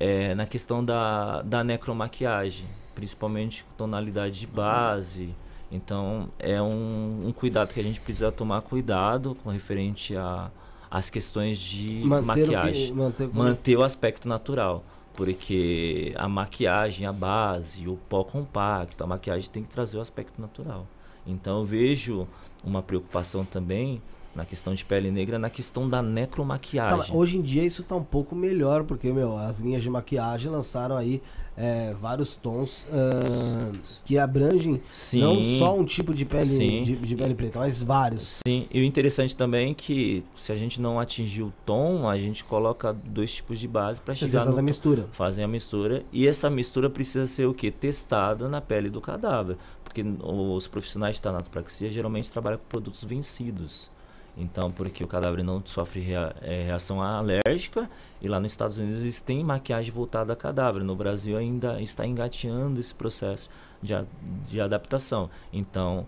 é na questão da, da necromaquiagem, principalmente tonalidade de base. Então, é um, um cuidado que a gente precisa tomar cuidado com referente a as questões de Manter o maquiagem. que, manter, o- manter o aspecto natural. Porque a maquiagem, a base, o pó compacto, a maquiagem tem que trazer o aspecto natural. Então eu vejo uma preocupação também na questão de pele negra, na questão da Tá, necromaquiagem. mas hoje em dia isso tá um pouco melhor, porque, meu, as linhas de maquiagem lançaram aí é, vários tons ah, que abrangem Sim. não só um tipo de pele, de, de pele preta, mas vários. Sim, e o interessante também é que se a gente não atingir o tom, a gente coloca dois tipos de base para chegar no a mistura. fazem a mistura. E essa mistura precisa ser o que testada na pele do cadáver. Porque os profissionais de tanatopraxia geralmente trabalham com produtos vencidos então porque o cadáver não sofre rea- eh, reação alérgica e lá nos Estados Unidos eles têm maquiagem voltada a cadáver no Brasil ainda está engateando esse processo de, a- de adaptação então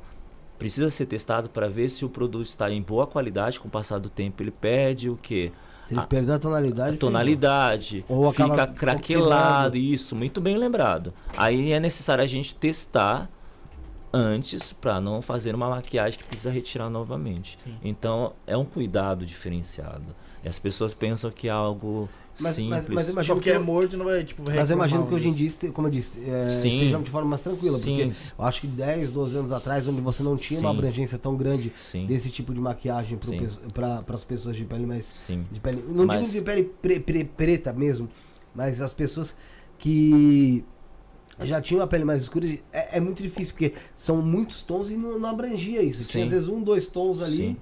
precisa ser testado para ver se o produto está em boa qualidade com o passar do tempo ele perde o que Se ele perder a tonalidade, a tonalidade, Ou fica craquelado, oxidando. isso, muito bem lembrado. Aí é necessário a gente testar antes para não fazer uma maquiagem que precisa retirar novamente. Então é um cuidado diferenciado. E as pessoas pensam que é algo Mas- mas- simples. mas Só imagino porque que é morto não vai, tipo, Mas eu imagino que hoje em dia, como eu disse, é, Sim. estejamos de forma mais tranquila, Sim. porque eu acho que 10, 12 anos atrás, onde você não tinha uma Sim. abrangência tão grande Sim, desse tipo de maquiagem Sim. para as pessoas de pele mais sim. de pele, não Mas- digo de pele pre- pre- preta mesmo, mas as pessoas que já tinham a pele mais escura, é, é muito difícil, porque são muitos tons e não, não abrangia isso. Tinha Sim. às vezes um, dois tons ali. Sim.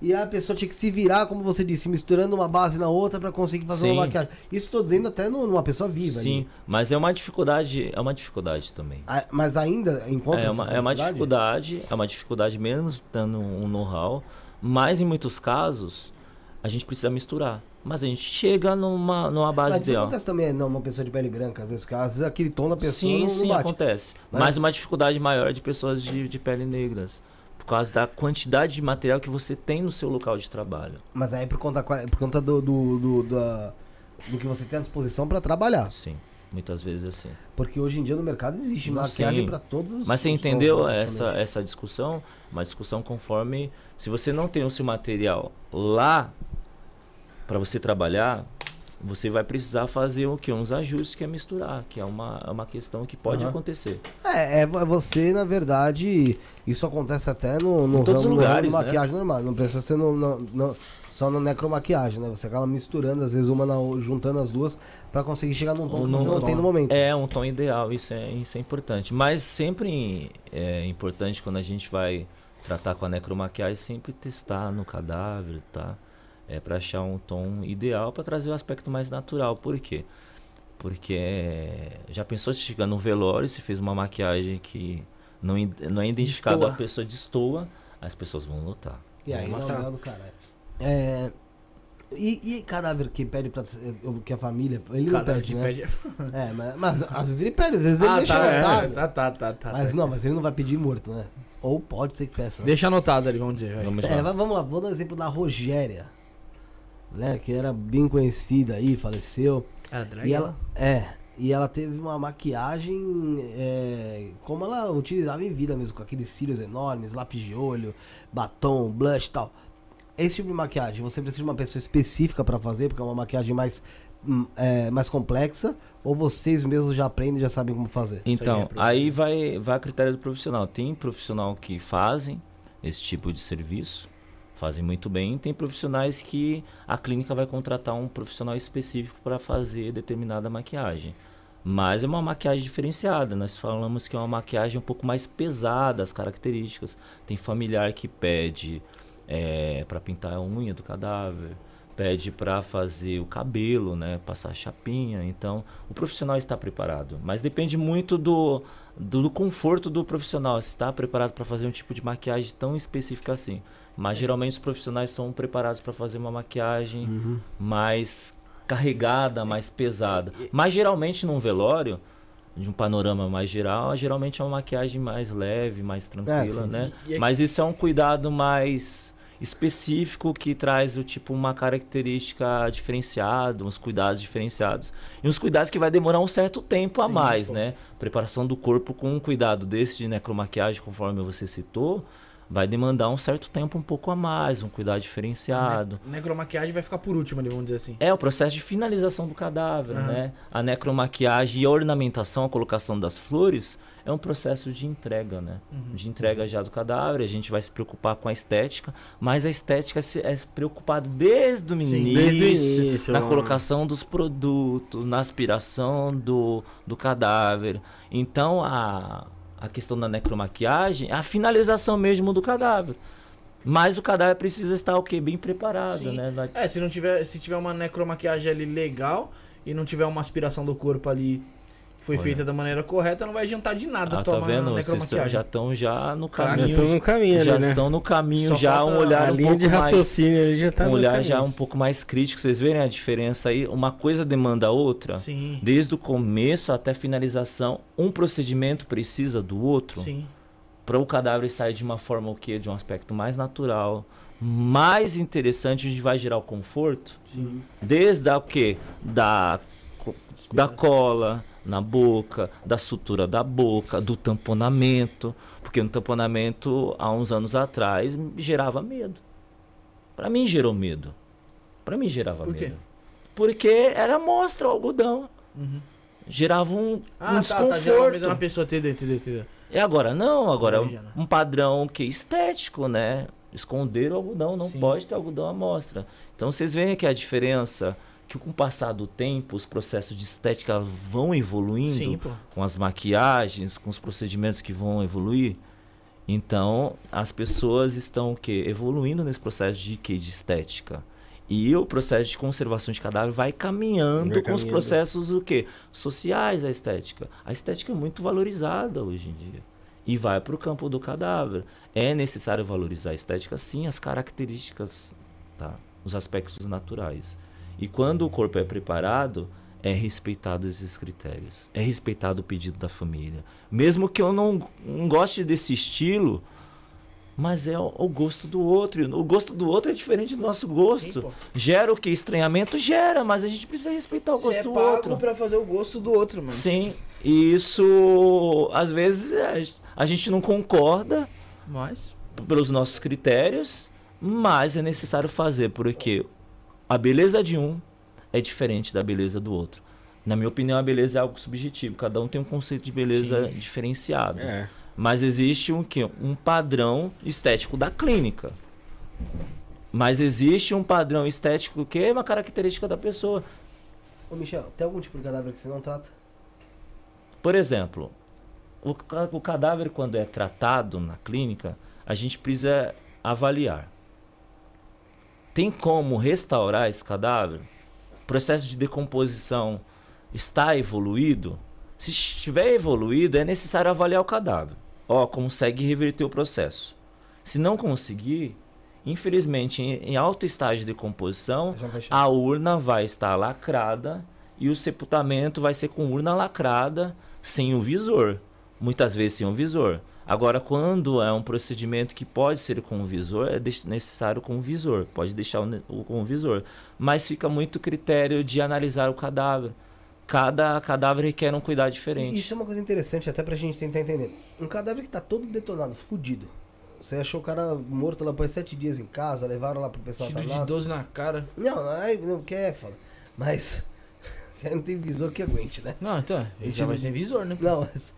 E a pessoa tinha que se virar, como você disse, misturando uma base na outra para conseguir fazer Sim. uma maquiagem. Isso estou dizendo até numa pessoa viva. Sim, ali. mas é uma dificuldade, é uma dificuldade também. Ah, Mas ainda encontra É uma, é uma dificuldade? é uma dificuldade mesmo dando um know-how, mas em muitos casos a gente precisa misturar. Mas a gente chega numa, numa base Mas isso ideal. acontece também numa pessoa de pele branca, às vezes, porque às vezes aquele tom da pessoa sim, não, não sim, bate. acontece. Mas- Mas uma dificuldade maior de pessoas de, de pele negras. Por causa da quantidade de material que você tem no seu local de trabalho. Mas aí por conta, por conta do, do, do, da- do que você tem à disposição para trabalhar. Sim, muitas vezes assim. Porque hoje em dia no mercado existe Não, maquiagem para todos os Mas você entendeu tons, né, essa, essa discussão? Uma discussão conforme. Se você não tem o seu material lá para você trabalhar, você vai precisar fazer o que? Uns ajustes que é misturar, que é uma, é uma questão que pode Aham. acontecer. É, é vo- você, na verdade, isso acontece até no, no Em todos ramo- os no ramo lugares, de né? maquiagem normal. Não precisa ser no, no- no- só na necromaquiagem, né? Você acaba misturando, às vezes, uma na, juntando as duas para conseguir chegar num tom que você não tem no momento. É um tom ideal, isso é, isso é importante. Mas sempre é importante quando a gente vai tratar com a necromaquiagem, sempre testar no cadáver, tá? É para achar um tom ideal para trazer o aspecto mais natural. Por quê? Porque é, já pensou se chegar no velório e se fez uma maquiagem que não, não é identificada, a pessoa destoa, as pessoas vão notar. E aí, não, não, do caralho. É, e, e cadáver que pede pra. que a família. Ele Cara, não pede, né? pede- É, mas, mas às vezes ele pede, às vezes ele Ah, deixa tá, é, anotado. tá, tá, tá, tá, Mas tá. não, mas ele não vai pedir morto, né? Ou pode ser que peça. Né? Deixa anotado ali, vamos dizer. Vamos É, lá. mas vamos lá, vou dar um exemplo da Rogéria. Né, que era bem conhecida aí, faleceu. Era drag? E ela, é, e ela teve uma maquiagem é, como ela utilizava em vida mesmo, com aqueles cílios enormes, lápis de olho, batom, blush e tal. Esse tipo de maquiagem, você precisa de uma pessoa específica pra fazer, porque é uma maquiagem mais, hum, é, mais complexa, ou vocês mesmos já aprendem e já sabem como fazer? Então, é aí vai, vai a critério do profissional. Tem profissional que fazem esse tipo de serviço, fazem muito bem. Tem profissionais que a clínica vai contratar um profissional específico para fazer determinada maquiagem. Mas é uma maquiagem diferenciada. Nós falamos que é uma maquiagem um pouco mais pesada, as características. Tem familiar que pede para pintar a unha do cadáver, pede para fazer o cabelo, né, passar chapinha. Então, o profissional está preparado. Mas depende muito do, do, do conforto do profissional. Se está preparado para fazer um tipo de maquiagem tão específica assim. Mas geralmente os profissionais são preparados para fazer uma maquiagem mais carregada, mais pesada. Mas geralmente num velório, de um panorama mais geral, geralmente é uma maquiagem mais leve, mais tranquila, sim, né? E- e- Mas isso é um cuidado mais específico que traz o tipo uma característica diferenciada, uns cuidados diferenciados. E uns cuidados que vai demorar um certo tempo a Sim, mais, pô. né? Preparação do corpo com um cuidado desse de necromaquiagem, conforme você citou, vai demandar um certo tempo um pouco a mais, um cuidado diferenciado. Ne necromaquiagem vai ficar por último ali, vamos dizer assim. É o processo de finalização do cadáver, Aham. né? A necromaquiagem e a ornamentação, a colocação das flores é um processo de entrega, né? Uhum. De entrega já do cadáver, a gente vai se preocupar com a estética, mas a estética se- é preocupada desde o Sim, início, desde o início, na colocação dos produtos, na aspiração do, do cadáver. Então a, a questão da necromaquiagem é a finalização mesmo do cadáver. Mas o cadáver precisa estar o quê? Bem preparado, Sim. né? Não- É, se não tiver, se tiver uma necromaquiagem ali legal e não tiver uma aspiração do corpo ali foi Olha. feita da maneira correta, não vai adiantar de nada Ah, tá tomar vendo? Vocês já estão já no Caraca, Já caminho. estão no caminho já né? estão no caminho, Só já um olhar a um linha pouco de mais, raciocínio ali já tá um olhar caminho. já um pouco mais crítico. Vocês verem a diferença aí? Uma coisa demanda a outra. Sim, Desde o começo até a finalização, um procedimento precisa do outro. sim. Para o cadáver sair de uma forma o quê? De um aspecto mais natural, mais interessante, onde vai gerar o conforto. Sim. Desde a o quê? Da, da cola na boca, da sutura da boca, do tamponamento. Porque no tamponamento, há uns anos atrás, gerava medo. Pra mim gerou medo. Pra mim gerava Por quê? medo. Porque era mostra o algodão. Uhum. Gerava um, Ah, um tá, desconforto. tá gerando medo na pessoa, entendeu, entendeu, entendeu. E agora não, agora é um, padrão que estético, né? Esconder o algodão, não Sim. pode ter algodão à mostra. Então vocês veem que a diferença que com o passar do tempo os processos de estética vão evoluindo Sim, com as maquiagens, com os procedimentos que vão evoluir. Então, as pessoas estão o quê? Evoluindo nesse processo de quê? De estética. E o processo de conservação de cadáver vai caminhando Vai com os caminhando. processos o quê? sociais à estética. A estética é muito valorizada hoje em dia. E vai para o campo do cadáver. É necessário valorizar a estética, sim, as características, tá? os aspectos naturais. E quando o corpo é preparado, é respeitado esses critérios. É respeitado o pedido da família. Mesmo que eu não, não goste desse estilo, mas é o, o gosto do outro. O gosto do outro é diferente do nosso Sim, gosto. pô. gera o que? Estranhamento? Gera, mas a gente precisa respeitar o Você gosto é do pago outro. pra fazer o gosto do outro, mano. Sim, e isso às vezes a gente não concorda Mas. pelos nossos critérios, mas é necessário fazer porque a beleza de um é diferente da beleza do outro. Na minha opinião, a beleza é algo subjetivo, cada um tem um conceito de beleza diferenciado. É. Mas existe um quê? Um padrão estético da clínica. Mas existe um padrão estético que é uma característica da pessoa. Ô, Michel, tem algum tipo de cadáver que você não trata? Por exemplo, o, o cadáver, quando é tratado na clínica, a gente precisa avaliar. Tem como restaurar esse cadáver? O processo de decomposição está evoluído? Se estiver evoluído, é necessário avaliar o cadáver. Ó, consegue reverter o processo. Se não conseguir, infelizmente, em, alto estágio de decomposição, a urna vai estar lacrada e o sepultamento vai ser com urna lacrada sem o visor. Muitas vezes sem o visor. Agora, quando é um procedimento que pode ser com o visor, é necessário com o visor. Pode deixar o, com o visor. Mas fica muito critério de analisar o cadáver. Cada cadáver requer um cuidado diferente. Isso é uma coisa interessante, até pra gente tentar entender. Um cadáver que tá todo detonado, fudido. Você achou o cara morto lá por sete dias em casa, levaram lá pro pessoal Tiro de internado. 12 na cara. Não, ai, não quer, fala. Mas. Não tem visor que aguente, né? Não, então, ele já vai de- sem visor, né? Não, mas.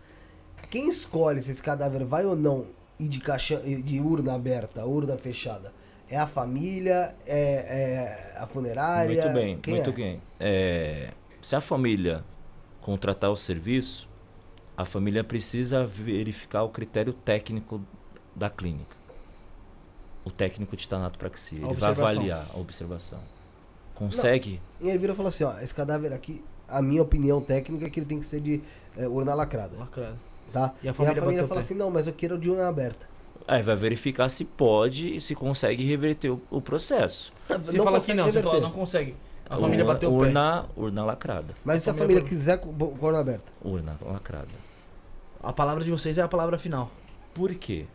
Quem escolhe se esse cadáver vai ou não ir de, caixa, de urna aberta, urna fechada? É a família? É, é a funerária? Muito bem, Quem muito é? bem. É, se a família contratar o serviço, a família precisa verificar o critério técnico da clínica. O técnico de tanatopraxia. Ele vai avaliar a observação. Consegue? E ele vira e fala assim: ó, esse cadáver aqui, a minha opinião técnica é que ele tem que ser de é, urna lacrada, Lacrado. Tá? E a família bateu o fala pé. assim: não, mas eu quero de urna aberta. Aí vai verificar se pode e se consegue reverter o, o processo. Você Não fala que consegue não, você reverter. fala não consegue. A família urna, bateu o pé. urna, urna lacrada. Mas se a família família quiser com urna aberta? Urna lacrada. A palavra de vocês é a palavra final. Por quê?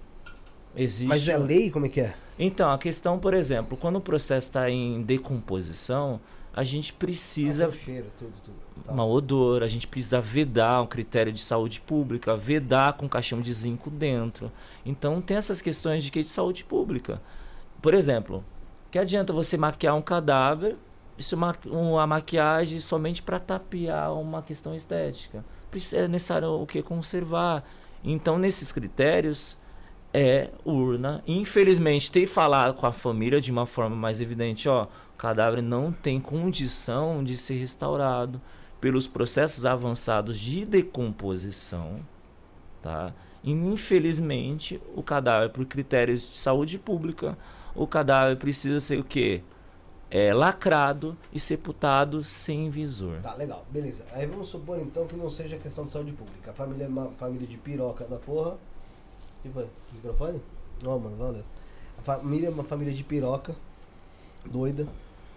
Existe Mas é lei? Como é que é? Então, a questão, por exemplo, quando o processo está em decomposição, a gente Ah, precisa o cheiro, tudo, tudo. Tá. mau odor, a gente precisa vedar um critério de saúde pública, vedar com caixão de zinco dentro. Então tem essas questões de que de saúde pública. Por exemplo, que adianta você maquiar um cadáver, isso ma uma maquiagem somente para tapear uma questão estética. É necessário o que conservar. Então nesses critérios é urna. Infelizmente, tem falado com a família de uma forma mais evidente, ó, o cadáver não tem condição de ser restaurado pelos processos avançados de decomposição, tá? E, infelizmente, o cadáver, por critérios de saúde pública, o cadáver precisa ser o quê? É lacrado e sepultado sem visor. Tá, legal, beleza. Aí vamos supor então que não seja questão de saúde pública. A família é uma família de piroca da porra. Que foi? Microfone? Não, mano, valeu. A família é uma família de piroca, doida.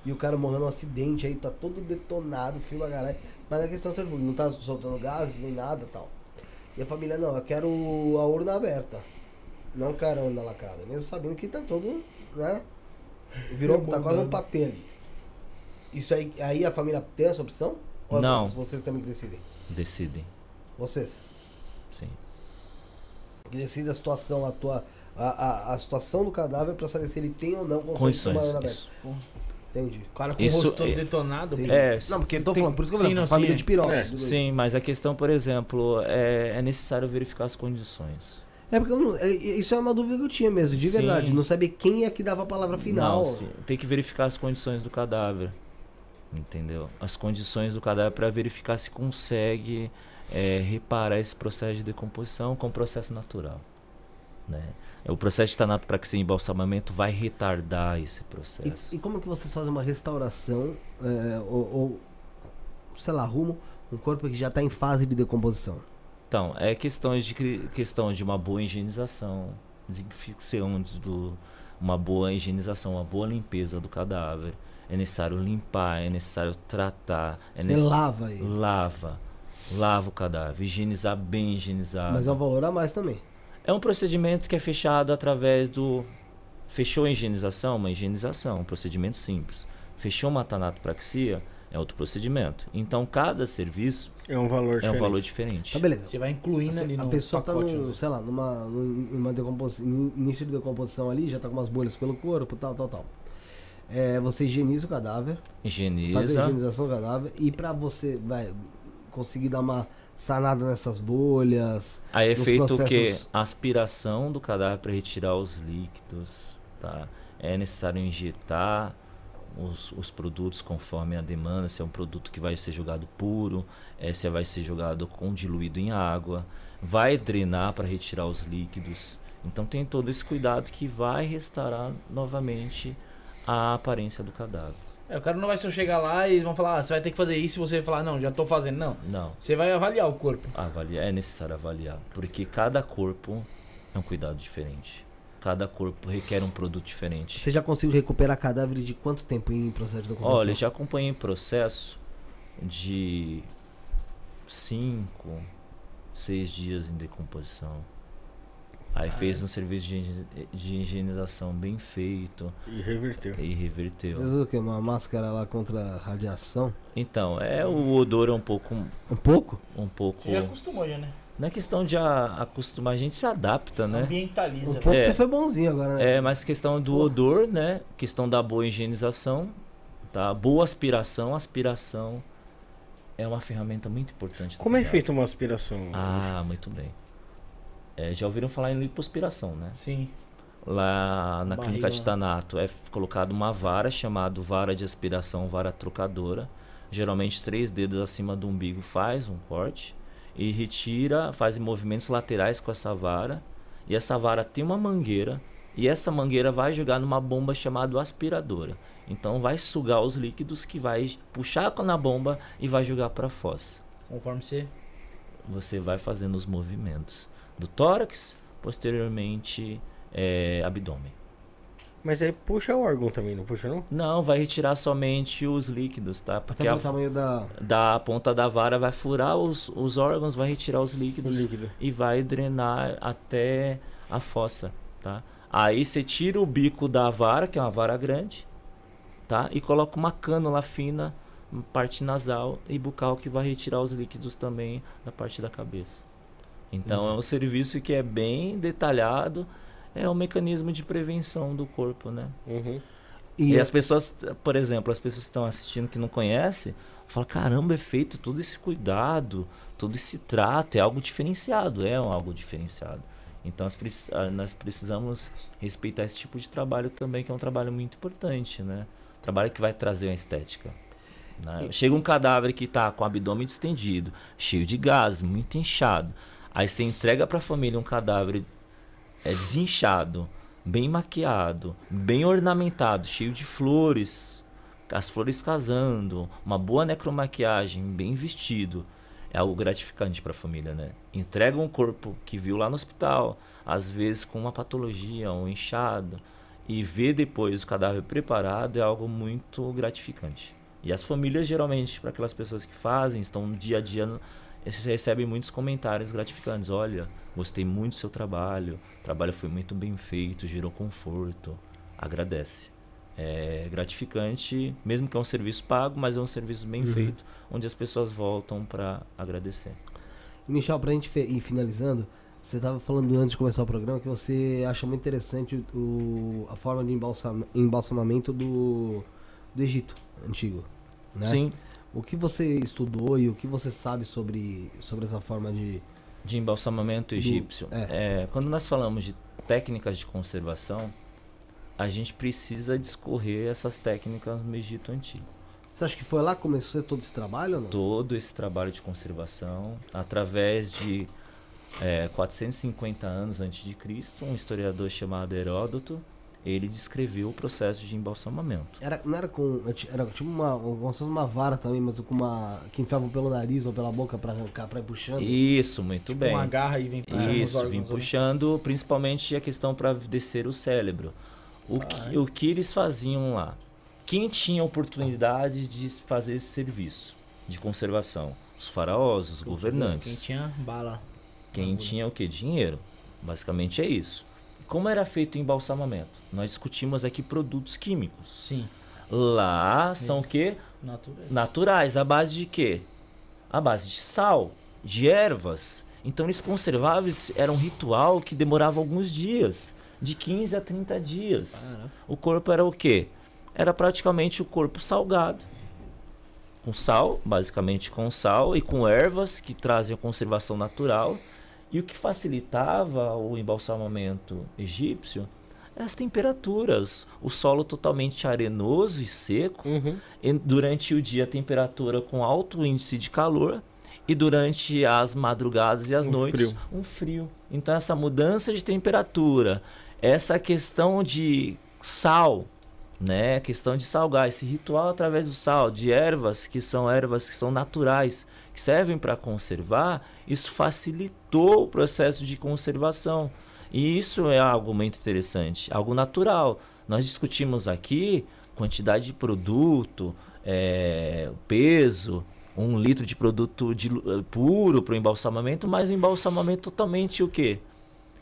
E o cara morreu num acidente aí, tá todo detonado, filma caralho. Mas a questão de saúde pública, não tá soltando gases nem nada tal. E a família, não, eu quero a urna aberta. Não quero a urna lacrada. Mesmo sabendo que tá todo, né? Virou, tá quase um patê ali. Isso aí, aí a família tem essa opção? Ou é Não. Vocês também que decidem? Decidem, Vocês. sim. Que decidem a situação, a tua. A, a, a situação do cadáver pra saber se ele tem ou não condições Condições. Entendi. O cara com Isso o rosto todo é- detonado. Entendi. É, Não, porque eu tô tem- falando, por isso que eu sim, falei, não, família sim, de piroca. é. bem. Sim, mas a questão, por exemplo, é, é necessário verificar as condições. É porque eu não- é- isso é uma dúvida que eu tinha mesmo, de Sim. verdade. Não saber quem é que dava a palavra final. Não, sim, tem que verificar as condições do cadáver. Entendeu? As condições do cadáver para verificar se consegue é, reparar esse processo de decomposição com o processo natural. Né? O processo de tanato para que se embalsamamento vai retardar esse E, processo. e como que vocês fazem uma restauração é, ou, ou, sei lá, arrumam um corpo que já está em fase de decomposição? Então, é questões de questão de uma boa higienização, desinfecção do uma boa higienização, uma boa limpeza do cadáver. É necessário limpar, é necessário tratar, é Você lava ele. lava, lava o cadáver, higienizar bem higienizado. Mas é um valor a mais também. É um procedimento que é fechado através do fechou a higienização, uma higienização, um procedimento simples. Fechou uma tanatopraxia, é outro procedimento. Então cada serviço É um valor é um diferente. valor diferente. Tá beleza. Você vai incluindo Assim, ali a no pessoa tá pacote. no, sei lá, numa, numa decomposição, início de decomposição ali, já tá com umas bolhas pelo corpo, tal, tal, tal. É, você higieniza o cadáver, faz a Higieniza. higienização do cadáver e pra você vai, conseguir dar uma sanada nessas bolhas. Aí é feito o quê? processos- Aspiração do cadáver para retirar os líquidos, tá? É necessário injetar os, os produtos conforme a demanda, se é um produto que vai ser jogado puro, é, se vai ser jogado com diluído em água, vai drenar para retirar os líquidos. Então tem todo esse cuidado que vai restaurar novamente a aparência do cadáver. É, o cara não vai só chegar lá e vão falar, ah, você vai ter que fazer isso e você vai falar, não, já tô fazendo. Não. Não, Você vai avaliar o corpo. avaliar, é necessário avaliar, porque cada corpo é um cuidado diferente. Cada corpo requer um produto diferente. Você já conseguiu recuperar cadáver de quanto tempo em processo de decomposição? Olha, já acompanhei processo de 5, 6 dias em decomposição. Aí fez um serviço de, de higienização bem feito E reverteu. e reverteu. Vocês usam o quê? Uma máscara lá contra a radiação? Então, é o odor é um pouco Um pouco? um pouco Você já acostumou já, né? não é questão de a- acostumar, a gente se adapta, né? Um Ambientaliza. pouco É. você foi bonzinho agora, né? É, mas questão do Porra. odor, né? Questão da boa higienização, tá? Boa aspiração, aspiração é uma ferramenta muito importante. Como é feita uma aspiração? Ah, muito bem. É, já ouviram falar em lipoaspiração, né? Sim. Lá na Barriga, clínica de né? Tanato é colocada uma vara chamada vara de aspiração, vara trocadora. Geralmente três dedos acima do umbigo faz um corte e retira, faz movimentos laterais com essa vara. E essa vara tem uma mangueira e essa mangueira vai jogar numa bomba chamada aspiradora. Então vai sugar os líquidos que vai puxar na bomba e vai jogar para a fossa Conforme você. você vai fazendo os movimentos do tórax, posteriormente é, abdômen. Mas aí puxa o órgão também, não puxa não? Não, vai retirar somente os líquidos, tá? Porque a, pelo tamanho da... da ponta da vara vai furar os, os órgãos, vai retirar os O líquidos líquido. e vai drenar até a fossa, tá? Aí você tira o bico da vara, que é uma vara grande, tá? E coloca uma cânula fina, parte nasal e bucal que vai retirar os líquidos também da parte da cabeça. Então é um serviço que é bem detalhado, é um mecanismo de prevenção do corpo, né? Uhum. E, E, as pessoas, por exemplo, as pessoas que estão assistindo que não conhecem, falam, caramba, é feito todo esse cuidado, todo esse trato, é algo diferenciado, é algo diferenciado. Então ah, nós precisamos respeitar esse tipo de trabalho também, que é um trabalho muito importante, né? Trabalho que vai trazer uma estética. né? Chega um cadáver que está com o abdômen distendido, cheio de gás, muito inchado. Aí você entrega para a família um cadáver é, desinchado, bem maquiado, bem ornamentado, cheio de flores, as flores casando, uma boa necromaquiagem, bem vestido. É algo gratificante para a família, né? Entrega um corpo que viu lá no hospital, às vezes com uma patologia, um inchado, e ver depois o cadáver preparado é algo muito gratificante. E as famílias, geralmente, para aquelas pessoas que fazem, estão dia a dia, eles recebem muitos comentários gratificantes. Olha, gostei muito do seu trabalho, o trabalho foi muito bem feito, gerou conforto. Agradece. É gratificante, mesmo que é um serviço pago, mas é um serviço bem feito, onde as pessoas voltam para agradecer. E, Michel, pra gente fe- ir finalizando, você estava falando antes de começar o programa que você acha muito interessante o, a forma de embalsam, embalsamamento do, do Egito antigo. Né? Sim, O que você estudou e o que você sabe sobre, sobre essa forma de. de embalsamamento egípcio. é. É, quando nós falamos de técnicas de conservação, a gente precisa discorrer essas técnicas no Egito Antigo. Você acha que foi lá que começou todo esse trabalho ou não? Todo esse trabalho de conservação, através de é, 450 anos antes de Cristo, um historiador chamado Heródoto, ele descreveu o processo de embalsamamento. Era, não era com. Era tipo uma. Fosse uma vara também, mas com uma. que enfiavam pelo nariz ou pela boca pra arrancar, pra ir puxando. Isso, muito bem. Uma garra e vem puxando Isso, né? puxando principalmente a questão para descer o cérebro. O que, o que eles faziam lá? Quem tinha oportunidade de fazer esse serviço de conservação? Os faraós, os Quem governantes. tinha bala. Quem tinha o que? Dinheiro. Basicamente é isso. Como era feito o embalsamamento? Nós discutimos aqui produtos químicos. Sim. Lá são o quê? Natural. naturais, à base de quê? À base de sal, de ervas. Então eles conservavam, era um ritual que demorava alguns dias, de 15 a 30 dias. O corpo era o quê? Era praticamente o corpo salgado. Com sal, basicamente com sal e com ervas que trazem a conservação natural. E o que facilitava o embalsamamento egípcio as temperaturas. O solo totalmente arenoso e seco. Uhum. E durante o dia, a temperatura com alto índice de calor. E durante as madrugadas e as Um noites, frio. um frio. Então, essa mudança de temperatura, essa questão de sal, né? A questão de salgar, esse ritual através do sal, de ervas que são ervas que são naturais, que servem para conservar, isso facilitou o processo de conservação. E isso é algo muito interessante, algo natural. Nós discutimos aqui quantidade de produto, é, peso, um litro de produto de, eh, puro para o embalsamamento, mas o embalsamamento totalmente o quê?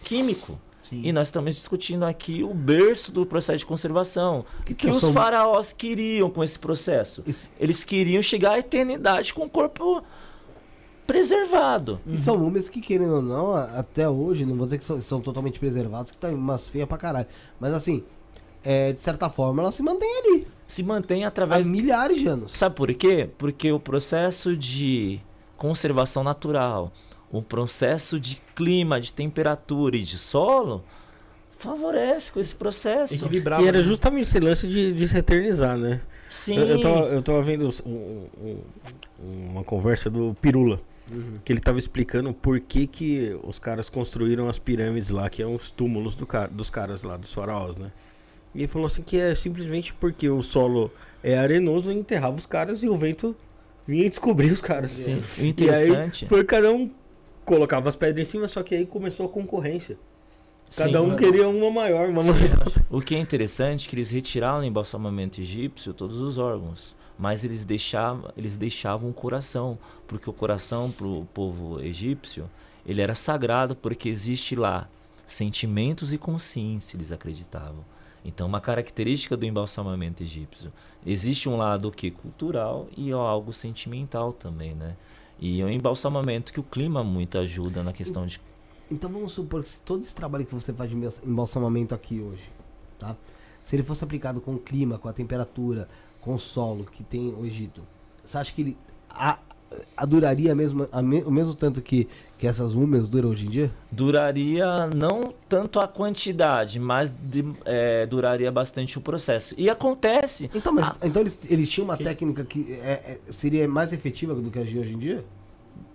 Químico. Sim. E nós estamos discutindo aqui o berço do processo de conservação. O que, que os são- faraós queriam com esse processo? Esse- Eles queriam chegar à eternidade com o corpo preservado. E são múmias que, querendo ou não, até hoje, não vou dizer que são, são totalmente preservadas, que tá umas feias pra caralho. Mas assim, é, de certa forma, ela se mantém ali. Se mantém Há através milhares de anos. Sabe por quê? Porque o processo de conservação natural, o processo de clima, de temperatura e de solo favorece com esse processo. Equilibrado. E era né? justamente esse lance de, de se eternizar, né? Sim. Eu, eu, tava, eu tava vendo um- um- uma conversa do Pirula, que ele tava explicando por que, que os caras construíram as pirâmides lá, que é os túmulos do ca- dos caras lá, dos faraós, né? E ele falou assim que é simplesmente porque o solo é arenoso e enterrava os caras e o vento vinha e descobria os caras. Sim. E interessante. aí foi cada um colocava as pedras em cima, só que aí começou a concorrência. Cada Sim. um queria uma maior, uma alta. O que é interessante é que eles retiraram no embalsamamento egípcio todos os órgãos, mas eles deixavam, eles deixavam o coração, porque o coração para o povo egípcio ele era sagrado porque existe lá sentimentos e consciência, eles acreditavam. Então, uma característica do embalsamamento egípcio, existe um lado que cultural e algo sentimental também, né? E é um embalsamamento que o clima muito ajuda na questão de Então vamos supor que todo esse trabalho que você faz de embals- embalsamamento aqui hoje, tá? Se ele fosse aplicado com o clima, com a temperatura, com solo que tem o Egito, você acha que ele a, a duraria mesmo, a me- o mesmo tanto que, que essas múmias duram hoje em dia? duraria não tanto a quantidade, mas de- é, duraria bastante o processo. E acontece. Então, mas, então eles, eles tinham uma técnica que é- é- seria mais efetiva do que a de hoje em dia?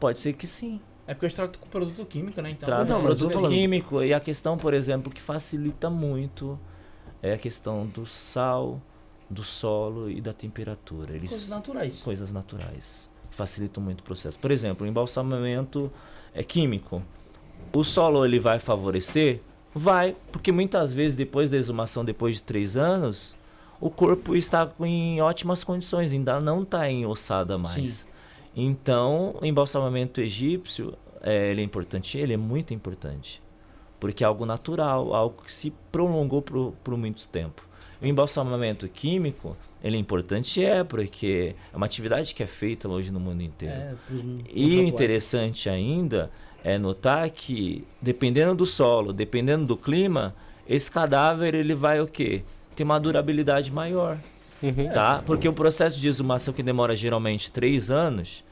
Pode ser que sim. É porque a gente trata com produto químico, né? Então, Trata Então, tô produto químico. E a questão, por exemplo, que facilita muito é a questão do sal, do solo e da temperatura. Eles coisas naturais. coisas naturais. Facilitam muito o processo. Por exemplo, o embalsamamento é químico. O solo ele vai favorecer? Vai, porque muitas vezes depois da exumação, depois de três anos, o corpo está em ótimas condições, ainda não está em ossada mais. Então, o embalsamamento egípcio, é, ele é importante, ele é muito importante, porque é algo natural, algo que se prolongou por, por muito tempo. O embalsamamento químico, ele é importante, é, porque é uma atividade que é feita hoje no mundo inteiro. É, E interessante ainda é notar que, dependendo do solo, dependendo do clima, esse cadáver ele vai o quê? Ter uma durabilidade maior, Uhum. tá? Porque o processo de exumação que demora geralmente três anos,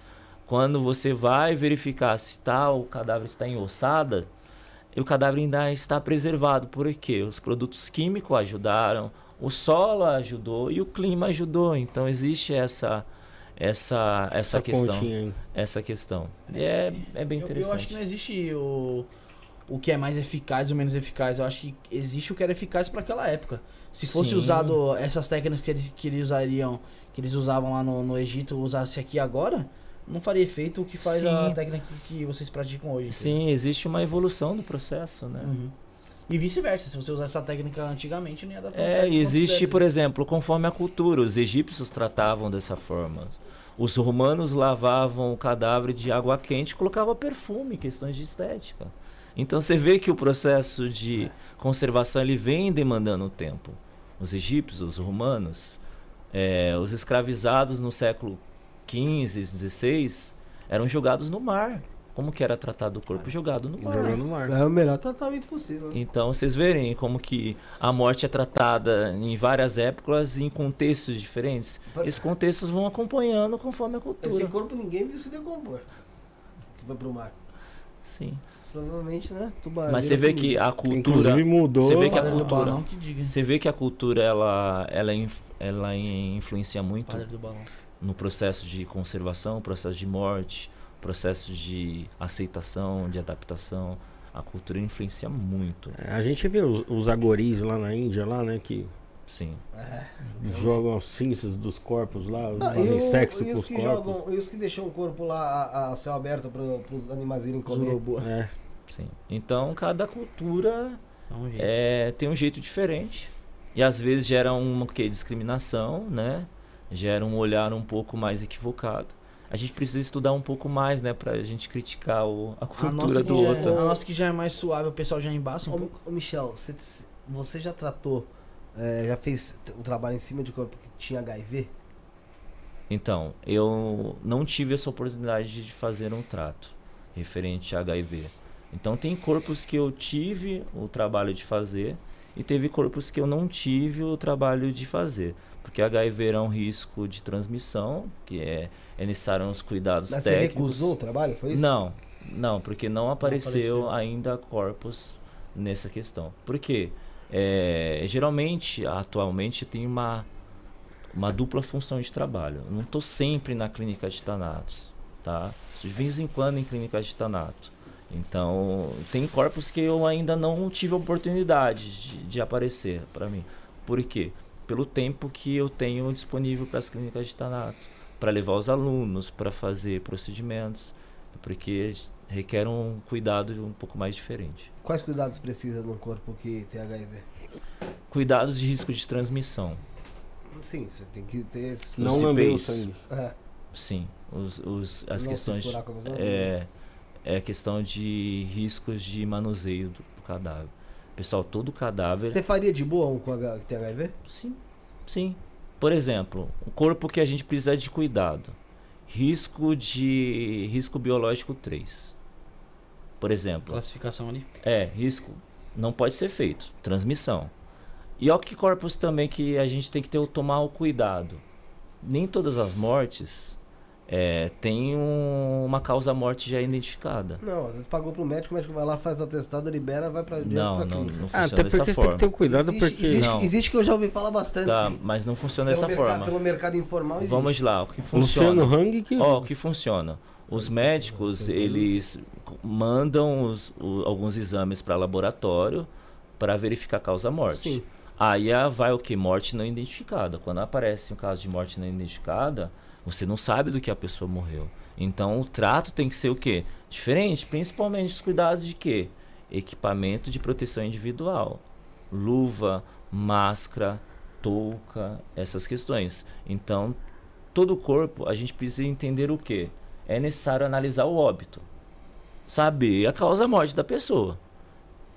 quando você vai verificar se tá, o cadáver está em ossada, o cadáver ainda está preservado. Por quê? Os produtos químicos ajudaram, o solo ajudou e o clima ajudou. Então existe essa essa essa, Essa questão pontinha essa questão. E é, é bem Eu, interessante. eu acho que não existe o, o que é mais eficaz ou menos eficaz. Eu acho que existe o que era eficaz para aquela época. Se fosse Sim. usado essas técnicas que eles, que eles usariam, que eles usavam lá no, no Egito, usasse aqui agora, não faria efeito o que faz a Sim. técnica que, que vocês praticam hoje. Sim, existe uma evolução do processo, né? Uhum. E vice-versa, se você usasse essa técnica antigamente, não ia dar tão É, certo. existe, por exemplo, conforme a cultura, os egípcios tratavam dessa forma. Os romanos lavavam o cadáver de água quente e colocavam perfume, questões de estética. Então você vê que o processo de conservação ele vem demandando tempo. Os egípcios, os romanos, é, os escravizados no século XV, XVI eram jogados no mar. Como que era tratado o corpo? Jogado no mar. Jogando no mar. É o melhor tratamento possível. né? Então, vocês verem como que a morte é tratada em várias épocas em contextos diferentes. Esses contextos vão acompanhando conforme a Esse cultura. corpo ninguém viu se decompor. Que foi pro mar. Sim. Provavelmente, né? Tubarão. Mas você vê que a cultura, Inclusive mudou. Você vê que a cultura- você vê que a cultura ela ela ela influencia muito Padre do balão. no processo de conservação, processo de morte, processo de aceitação, de adaptação. A cultura influencia muito. É, A gente vê os, os agoris lá na Índia, lá, né? Que Sim. jogam as cinzas dos corpos lá, Ah, fazem e, o- sexo e com os corpos. jogam, e os que deixam o corpo lá a, a céu aberto para os animais virem comer. É, Sim. Então, cada cultura É um jeito. é, tem um jeito diferente. E às vezes gera uma que, discriminação, né? Gera um olhar um pouco mais equivocado. A gente precisa estudar um pouco mais, né? Pra gente criticar o- a A cultura nossa, do é- outro. a nossa que já é mais suave, o pessoal já embaça um Ô, pouco. ô, Michel, você, você já tratou, é, já fez um trabalho em cima de corpo que tinha HIV? Então, eu não tive essa oportunidade de fazer um trato referente a HIV. Então, tem corpos que eu tive o trabalho de fazer e teve corpos que eu não tive o trabalho de fazer. Porque HIV é um risco de transmissão, que é, é necessário uns cuidados Mas você técnicos. recusou o trabalho, foi isso? Não, não, porque não apareceu, apareceu. ainda corpos nessa questão. Por quê? É, geralmente, atualmente, tem uma, uma dupla função de trabalho. Eu não estou sempre na clínica de Thanatos, tá? De vez em quando em clínica de Thanato. Então, tem corpos que eu ainda não tive oportunidade de, de aparecer para mim. Por quê? Pelo tempo que eu tenho disponível para as clínicas de Thanato, para levar os alunos, para fazer procedimentos, porque requer um cuidado um pouco mais diferente. Quais cuidados precisa num corpo que tem HIV? Cuidados de risco de transmissão. Sim, você tem que ter esses não Os lambeu o sangue. É, Sim, os, os, as não se questões. furar com a. É, é questão de riscos de manuseio do, do cadáver. Pessoal, todo cadáver. Você faria de boa um com H- que tem HIV? Sim, sim. Por exemplo, um corpo que a gente precisa de cuidado. Risco de. risco biológico 3. Por exemplo. Classificação ali. É, risco não pode ser feito. Transmissão. E que corpos também que a gente tem que ter o tomar o cuidado. Nem todas as mortes é, tem um- uma causa morte já identificada. Não, às vezes pagou pro médico, o médico vai lá, faz o atestado, libera, vai pra direto Não, pra não, Ah, funciona até dessa porque você tem que ter um cuidado, existe, porque. existe, Não. existe que eu já ouvi falar bastante. Tá, mas não funciona Pelo dessa mercado, forma. pelo mercado informal existe. Vamos lá, o que Luciano funciona. Hang que. Ó, o que funciona. Os médicos, eles mandam os- o- alguns exames para laboratório para verificar a causa morte. Sim. Aí ah, vai o que? Morte não identificada. Quando aparece um caso de morte não identificada, você não sabe do que a pessoa morreu. Então o trato tem que ser o quê? Diferente, principalmente os cuidados de quê? Equipamento de proteção individual. Luva, máscara, touca, essas questões. Então, todo o corpo, a gente precisa entender o quê? É necessário analisar o óbito. Saber a causa-morte da pessoa.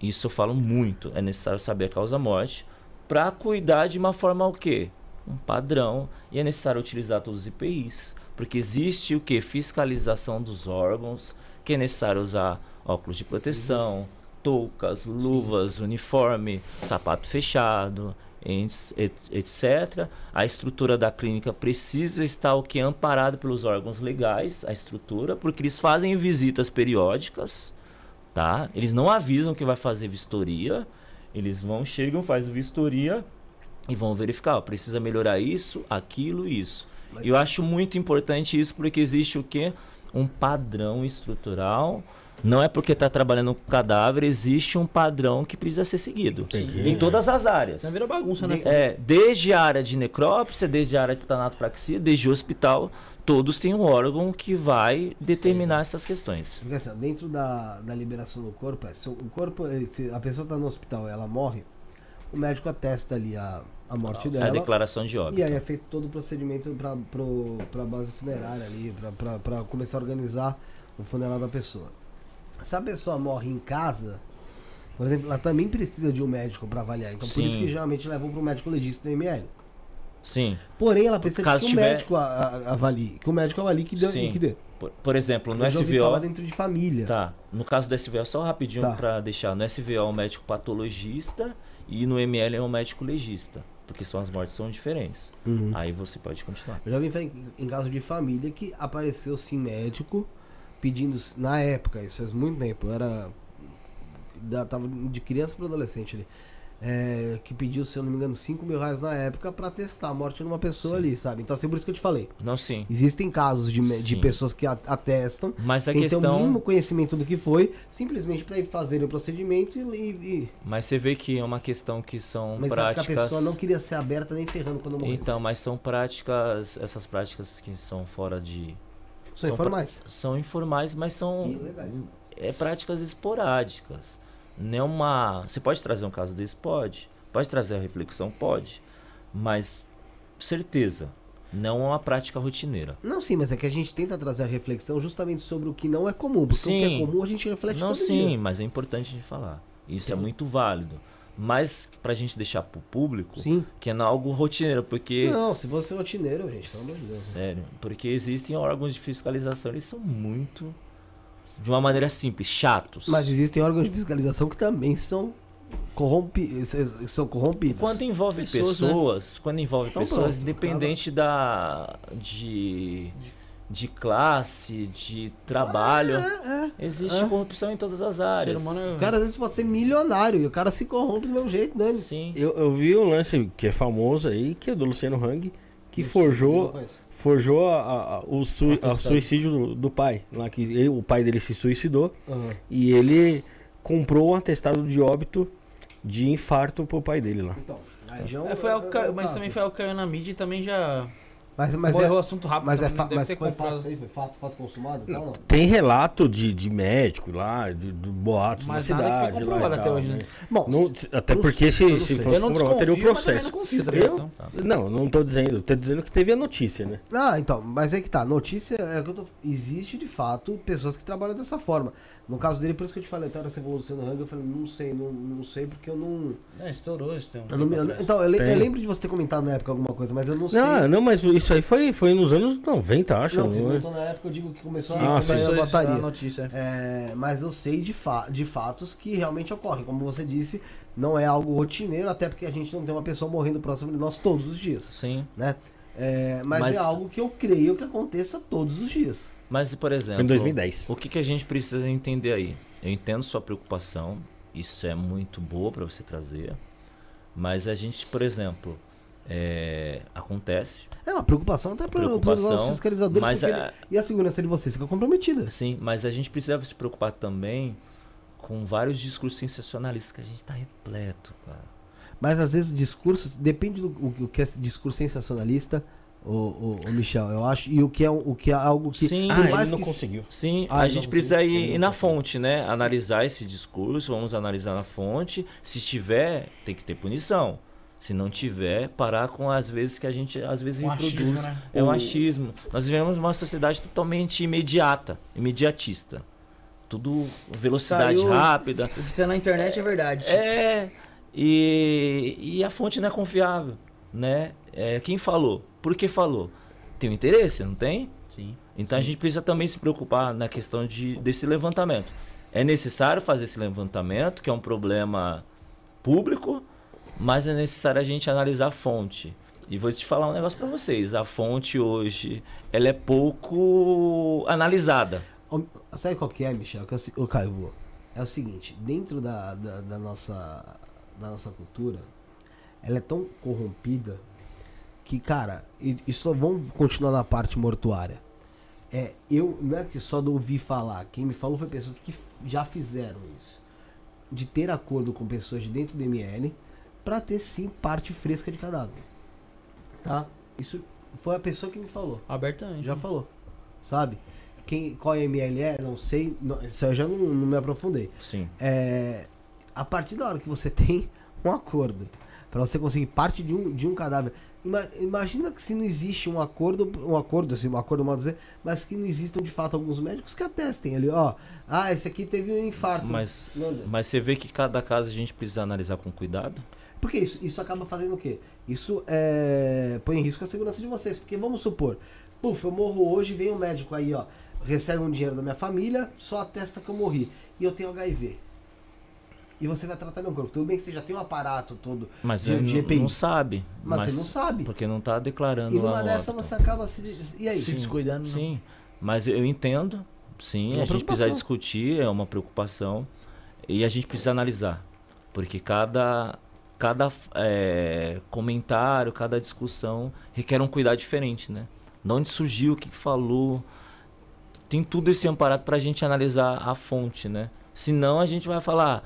Isso eu falo muito. É necessário saber a causa-morte para cuidar de uma forma o quê? Um padrão. E é necessário utilizar todos os IPIs. Porque existe o que? Fiscalização dos órgãos, que é necessário usar óculos de proteção, toucas, luvas, uniforme, sapato fechado, etc. A estrutura da clínica precisa estar o que? Amparado pelos órgãos legais, a estrutura, porque eles fazem visitas periódicas, tá? Eles não avisam que vai fazer vistoria, eles vão, chegam, fazem vistoria e vão verificar, ó, precisa melhorar isso, aquilo, isso. E eu acho muito importante isso porque existe o quê? Um padrão estrutural. Não é porque está trabalhando com cadáver, existe um padrão que precisa ser seguido. Entendi. Em todas as áreas. Já vira bagunça, né? É, desde a área de necrópsia, desde a área de tanatopraxia, desde o hospital, todos têm um órgão que vai determinar essas questões. Porque assim, dentro da, da liberação do corpo, é, se o corpo, eh, se a pessoa tá no hospital e ela morre, o médico atesta ali a, a morte É a dela. declaração de óbito. E aí é feito todo o procedimento para a base funerária ali, para começar a organizar o funeral da pessoa. Se a pessoa morre em casa, por exemplo, ela também precisa de um médico para avaliar. Então por Sim. isso que geralmente levam para o médico legista do ML. Sim. Porém, ela precisa que o tiver- médico a- a- avalie. Que o médico avalie que dê. Sim. Que dê. Por, por exemplo, no ouvi falar SVO. dentro de família. Tá. No caso do SVO, só rapidinho Tá. pra deixar. No SVO é um médico patologista e no ML é um médico legista. Porque são as mortes são diferentes. Uhum. Aí você pode continuar. Eu já vi em, em caso de família que apareceu sim médico pedindo, na época, isso faz muito tempo, eu era. Da, tava de criança para adolescente ali. É, que pediu, se eu não me engano, 5 mil reais na época pra testar a morte de uma pessoa ali, sabe? Então, assim, por isso que eu te falei. Não, sim. Existem casos de, de Sim. pessoas que atestam Mas a sem ter o mínimo questão. conhecimento do que foi, simplesmente pra ir fazerem o procedimento e. e- Mas você vê que é uma questão que são mas sabe que a práticas. pessoa não queria ser aberta nem ferrando quando morresse. Então, mas são práticas. Essas práticas que são fora de. São são informais. pra- São informais, mas são. E legais. É práticas esporádicas. Não é uma. Você pode trazer um caso desse? Pode. Pode trazer a reflexão? Pode. Mas, certeza, não é uma prática rotineira. Não, sim, mas é que a gente tenta trazer a reflexão justamente sobre o que não é comum. Porque o que Sim. é comum a gente reflete Não, sim, dia. mas é importante a gente falar. Isso é muito válido. Mas pra gente deixar pro público, Sim. que é algo rotineiro, porque. Não, se você é rotineiro, gente, pelo amor de Deus. Sério, porque existem órgãos de fiscalização, eles são muito. De uma maneira simples, chatos. Mas existem órgãos de fiscalização que também são, corrompi são corrompidos. Quando envolve Pessoas, pessoas, né? quando envolve Então pessoas, pronto, independente da de de classe, de trabalho, existe é. corrupção em todas as O áreas. humano é... O cara às vezes pode ser milionário e o cara se corrompe do meu jeito, né? Sim. Eu, eu vi o lance que é famoso aí, que é do Luciano Hang, que forjou, forjou a- a- o, sui- a suicídio do, do pai. Lá que ele- o pai dele se suicidou Aham. e ele comprou um atestado de óbito de infarto pro pai dele lá. Então, aí já é um- É, foi algo mas também foi algo que caiu na mídia e também já Mas, mas morreu o é, assunto rápido. mas é fa- mas foi comprado. fato aí? Foi fato, fato consumado e tal, não? Tem relato de, de médico lá, de, de boatos Mas na nada cidade. lá até hoje, né? Bom, Não- até não porque se, não se fosse não comprovado, teria o também processo. não confio, tá? Eu, Então, não, não tô dizendo. Tô dizendo que teve a notícia, né? Ah, então, mas é que tá, notícia é que eu tô. Existe de fato pessoas que trabalham dessa forma. No caso dele, por isso que eu te falei, até a hora que você falou do Luciano Hang, eu falei, não sei, não, não sei, porque eu não. É, estourou esse tempo. eu não eu então, eu, le- eu lembro de você ter comentado na época alguma coisa, mas eu não sei. Não, não, mas isso aí foi, foi nos anos 90, acho. Não, não é? na época, eu digo que começou Ah, a a a notícia. É, mas eu sei de, fa de fatos que realmente ocorrem. Como você disse, não é algo rotineiro, até porque a gente não tem uma pessoa morrendo próximo de nós todos os dias, Sim. né? É, mas, Mas- é algo que eu creio que aconteça todos os dias. Mas, por exemplo, em 2010. o que, que a gente precisa entender aí? Eu entendo sua preocupação, isso é muito boa para você trazer, mas a gente, por exemplo, é, acontece, É uma preocupação até para os fiscalizadores, mas a- ele- e a segurança de vocês fica comprometida. sim, mas a gente precisa se preocupar também com vários discursos sensacionalistas que a gente tá repleto, cara. Mas às vezes discursos, depende do o, o que é discurso sensacionalista, o, o, o Michel, eu acho, e o que é, o que é algo que. Sim. Ah, mais ele não que- conseguiu. Sim, Ah, a não, gente precisa ir, ir na fonte, né? Analisar esse discurso, vamos analisar na fonte. Se tiver, tem que ter punição. Se não tiver, parar com as vezes que a gente às vezes Um reproduz. achismo, né? É um O- achismo. Nós vivemos uma sociedade totalmente imediata, imediatista. Tudo velocidade Saiu- rápida. O que tá na internet é verdade. É, e, e a fonte não é confiável, né? É, quem falou? Por que falou? Tem um interesse, não tem? Sim. Então a gente precisa também se preocupar na questão de, desse levantamento. É necessário fazer esse levantamento, que é um problema público, mas é necessário a gente analisar a fonte. E vou te falar um negócio para vocês. A fonte hoje, ela é pouco analisada. Sabe qual que é, Michel? Que é o Caio, é o seguinte, dentro da, da, da nossa, da nossa cultura, ela é tão corrompida que, cara, só vamos continuar na parte mortuária. É, eu, não é que só do ouvir falar, quem me falou foi pessoas que já fizeram isso. De ter acordo com pessoas de dentro do ML pra ter sim parte fresca de cadáver. Tá? Isso foi a pessoa que me falou. Abertamente. Já falou. Sabe? Quem, qual ML é, não sei. Não, isso aí eu já não, não me aprofundei. Sim. É, a partir da hora que você tem um acordo para você conseguir parte de um, de um cadáver. Ima- Imagina que se não existe um acordo, um acordo, assim, um acordo mal dizer, mas que não existam de fato alguns médicos que atestem ali, ó. Ah, esse aqui teve um infarto. Mas, mas você vê que cada caso a gente precisa analisar com cuidado? Porque isso, isso acaba fazendo o quê? Isso é, põe em risco a segurança de vocês. Porque vamos supor, puf, eu morro hoje, vem um médico aí, ó, recebe um dinheiro da minha família, só atesta que eu morri. E eu tenho HIV. E você vai tratar meu corpo. Tudo bem que você já tem um aparato todo Mas de, de não, EPI. não sabe. mas, você não sabe. Porque não tá declarando E lá numa no dessa óbito. você acaba se. E aí? Se descuidando. né? Sim, mas eu entendo, sim, É a gente precisa discutir, é uma preocupação, e a gente precisa analisar, porque cada, cada é, comentário, cada discussão requer um cuidado diferente, né? De onde surgiu, o que que falou, tem tudo esse amparado para a gente analisar a fonte, né? Senão a gente vai falar,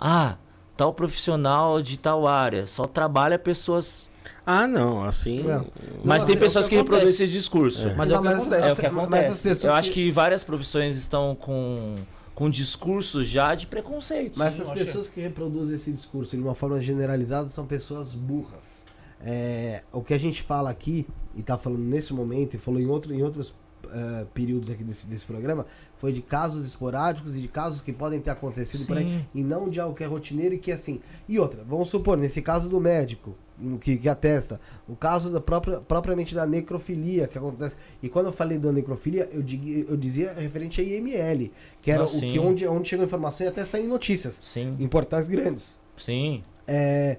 ah, tal profissional de tal área, só trabalha pessoas... Ah, não, assim. É. Mas Não, tem é pessoas que que reproduzem esse discurso. É. Mas é o que Mas- acontece. É o que acontece. Eu acho que- que várias profissões estão com, com discursos já de preconceito. Mas essas pessoas que reproduzem esse discurso de uma forma generalizada são pessoas burras. É, o que a gente fala aqui, e tá falando nesse momento, e falou em, outro, em outros eh, períodos aqui desse, desse programa, foi de casos esporádicos e de casos que podem ter acontecido por aí, Sim. e não de algo que é rotineiro e que é assim. E outra, vamos supor, nesse caso do médico, que, que atesta, o caso da própria, propriamente da necrofilia que acontece. E quando eu falei da necrofilia, eu, dig- eu dizia referente a IML, que era Não, o que sim. onde, onde chegou informação e até sair notícias Sim, em portais grandes. sim. É,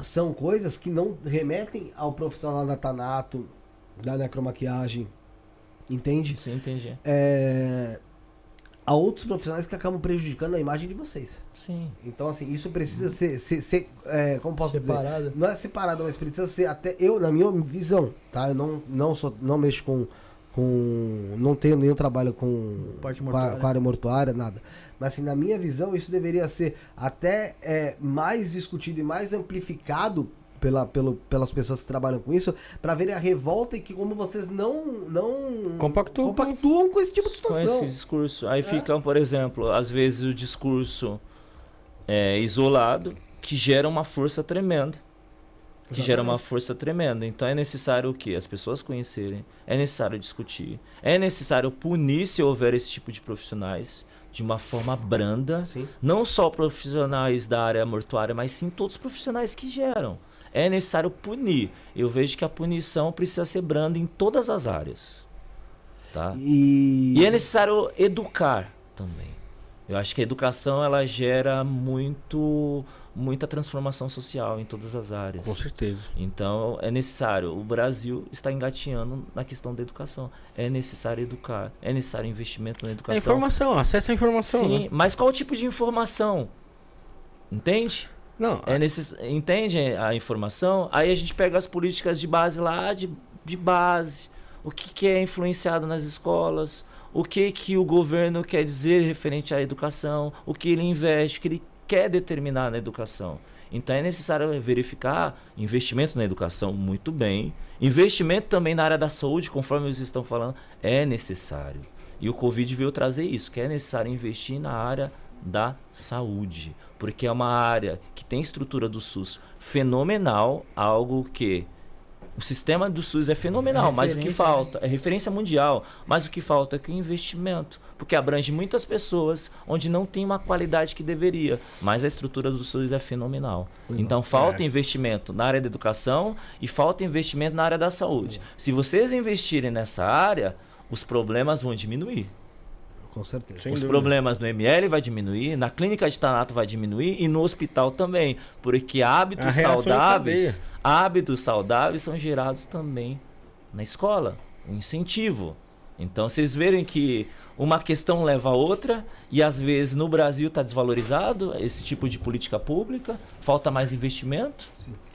são coisas que não remetem ao profissional da Tanato, da necromaquiagem, entende? Sim, entendi. É, a outros profissionais que acabam prejudicando a imagem de vocês. Sim. Então, assim, isso precisa ser, ser, ser, é, como posso dizer? Separado. Não é separado, mas precisa ser até eu, na minha visão, tá? Eu não, não, sou, não mexo com, com. Não tenho nenhum trabalho com, Parte com, a, mortuária. com a área mortuária, nada. Mas, assim, na minha visão, isso deveria ser até é, mais discutido e mais amplificado pela, pelo, pelas pessoas que trabalham com isso, para verem a revolta e que como vocês não. não Compactuam. compactuam com esse tipo de Com situação. esse discurso. Aí fica, por exemplo, às vezes o discurso é, isolado que gera uma força tremenda. que gera uma força tremenda. Então é necessário o quê? As pessoas conhecerem, é necessário discutir, é necessário punir se houver esse tipo de profissionais de uma forma branda, Sim. não só profissionais da área mortuária, mas sim todos os profissionais que geram. É necessário punir. Eu vejo que a punição precisa ser branda em todas as áreas. Tá? E, E é necessário educar também. Eu acho que a educação ela gera muito muita transformação social em todas as áreas. Com certeza. Então é necessário. O Brasil está engatinhando na questão da educação. É necessário educar. É necessário investimento na A educação. informação, acesso à informação. Sim, né? mas qual tipo de informação? Entende? Não, É necess... Entende a informação? Aí a gente pega as políticas de base lá, de, de base. O que, que é influenciado nas escolas? O que, que o governo quer dizer referente à educação? O que ele investe? O que ele quer determinar na educação? Então é necessário verificar investimento na educação muito bem. Investimento também na área da saúde, conforme vocês estão falando, é necessário. E o Covid veio trazer isso, que é necessário investir na área da saúde. Porque é uma área que tem estrutura do SUS fenomenal, algo que o sistema do SUS é fenomenal, É mas o que referência, falta é referência mundial, mas o que falta é que o investimento, porque abrange muitas pessoas onde não tem uma qualidade que deveria, mas a estrutura do SUS é fenomenal. Então falta investimento na área da educação e falta investimento na área da saúde. Se vocês investirem nessa área, os problemas vão diminuir. Com certeza. Sem Os dúvida. problemas no ML vai diminuir, na clínica de Tanato vai diminuir e no hospital também, porque hábitos em saudáveis, hábitos saudáveis são gerados também na escola, um incentivo. Então vocês verem que uma questão leva a outra e às vezes no Brasil está desvalorizado esse tipo de política pública, falta mais investimento.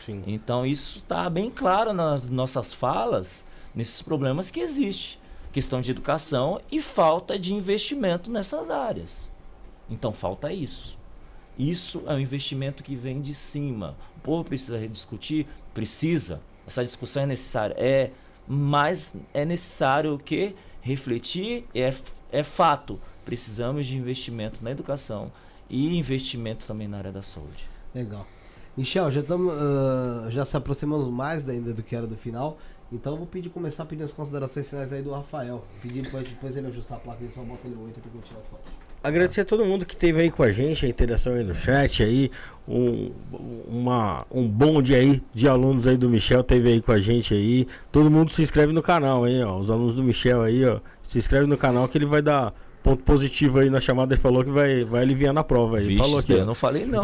Sim. Então isso está bem claro nas nossas falas, nesses problemas que existe. Questão de educação e falta de investimento nessas áreas. Então falta isso. Isso é um investimento que vem de cima. O povo precisa rediscutir? Precisa. Essa discussão é necessária. É, mas é necessário o quê? Refletir é, é fato. Precisamos de investimento na educação e investimento também na área da saúde. Legal. Michel, já estamos já se aproximamos mais ainda do que era do final. Então eu vou pedir começar pedindo as considerações finais aí do Rafael. Pedir depois, depois ele ajustar a placa e só bota ele 8 pra eu tirar a foto. Agradecer a todo mundo que esteve aí com a gente, a interação aí no chat aí, um, uma, um bonde aí de alunos aí do Michel teve aí com a gente aí. Todo mundo se inscreve no canal aí, ó. Os alunos do Michel aí, ó. Se inscreve no canal que ele vai dar ponto positivo aí na chamada e falou que vai, vai aliviar na prova aí. Vixe, falou ó. eu não falei não.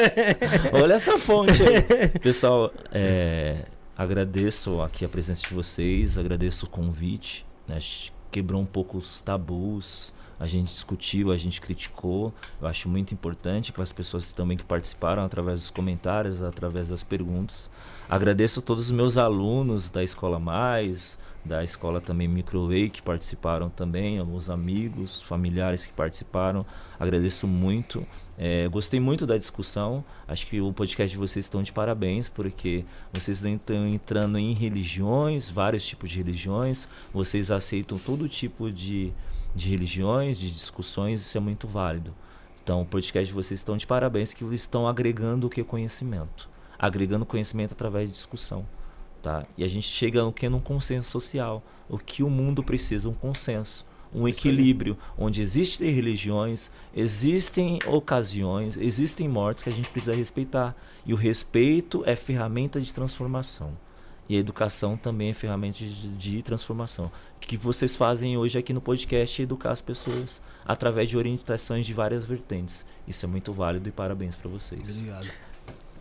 Olha essa fonte aí. Pessoal, é, agradeço aqui a presença de vocês, agradeço o convite. né? Que Quebrou um pouco os tabus, a gente discutiu, a gente criticou. Eu acho muito importante aquelas pessoas também que participaram através dos comentários, através das perguntas. Agradeço a todos os meus alunos da Escola Mais, da escola também Microway que participaram também, alguns amigos, familiares que participaram. Agradeço muito. É, gostei muito da discussão. Acho que o podcast de vocês estão de parabéns, porque vocês estão entrando em religiões, vários tipos de religiões. Vocês aceitam todo tipo de, de religiões, de discussões, isso é muito válido. Então, o podcast de vocês estão de parabéns, que estão agregando o que? Conhecimento. Agregando conhecimento através de discussão. Tá? E a gente chega no que? Num consenso social. O que o mundo precisa? Um consenso. Um equilíbrio, onde existem religiões, existem ocasiões, existem mortes que a gente precisa respeitar. E o respeito é ferramenta de transformação. E a educação também é ferramenta de, de transformação. O que vocês fazem hoje aqui no podcast é educar as pessoas através de orientações de várias vertentes. Isso é muito válido e parabéns para vocês. Obrigado.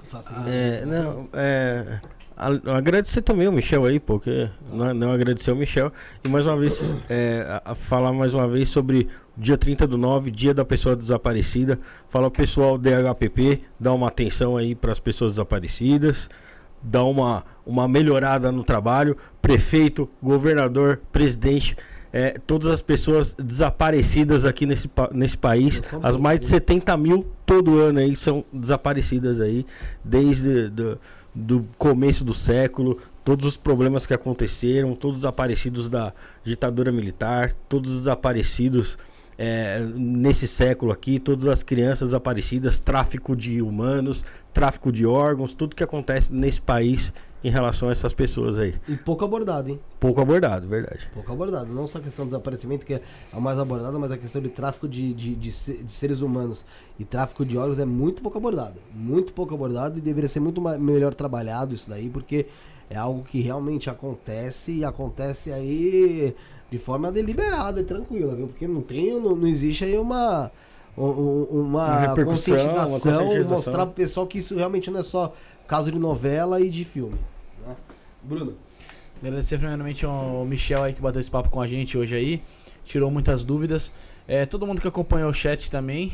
Faça- É, não, é, agradecer também o Michel aí, porque não, não agradecer o Michel. E mais uma vez, é, a- a falar mais uma vez sobre o dia 30 do 9, dia da pessoa desaparecida. Falar pro pessoal DHPP, dar uma atenção aí para as pessoas desaparecidas, dar uma, uma melhorada no trabalho. Prefeito, governador, presidente. é, todas as pessoas desaparecidas aqui nesse, nesse país, as mais de 70 mil todo ano aí são desaparecidas aí, desde do, do começo do século, todos os problemas que aconteceram, todos os desaparecidos da ditadura militar, todos os desaparecidos é, nesse século aqui, todas as crianças desaparecidas, tráfico de humanos, tráfico de órgãos, tudo que acontece nesse país em relação a essas pessoas aí. E pouco abordado, hein? Pouco abordado, verdade. Pouco abordado. Não só a questão do desaparecimento, que é a mais abordada, mas a questão de tráfico de, de, de, de seres humanos e tráfico de órgãos é muito pouco abordado. Muito pouco abordado e deveria ser muito ma- melhor trabalhado isso daí, porque é algo que realmente acontece e acontece aí de forma deliberada e tranquila, viu? Porque não tem, não, não existe aí uma. um- um- Uma, Uma repercussão, uma conscientização, conscientização. mostrar pro pessoal que isso realmente não é só caso de novela e de filme. Né? Bruno. Agradecer primeiramente ao Michel aí que bateu esse papo com a gente hoje aí. Tirou muitas dúvidas. É, todo mundo que acompanhou o chat também.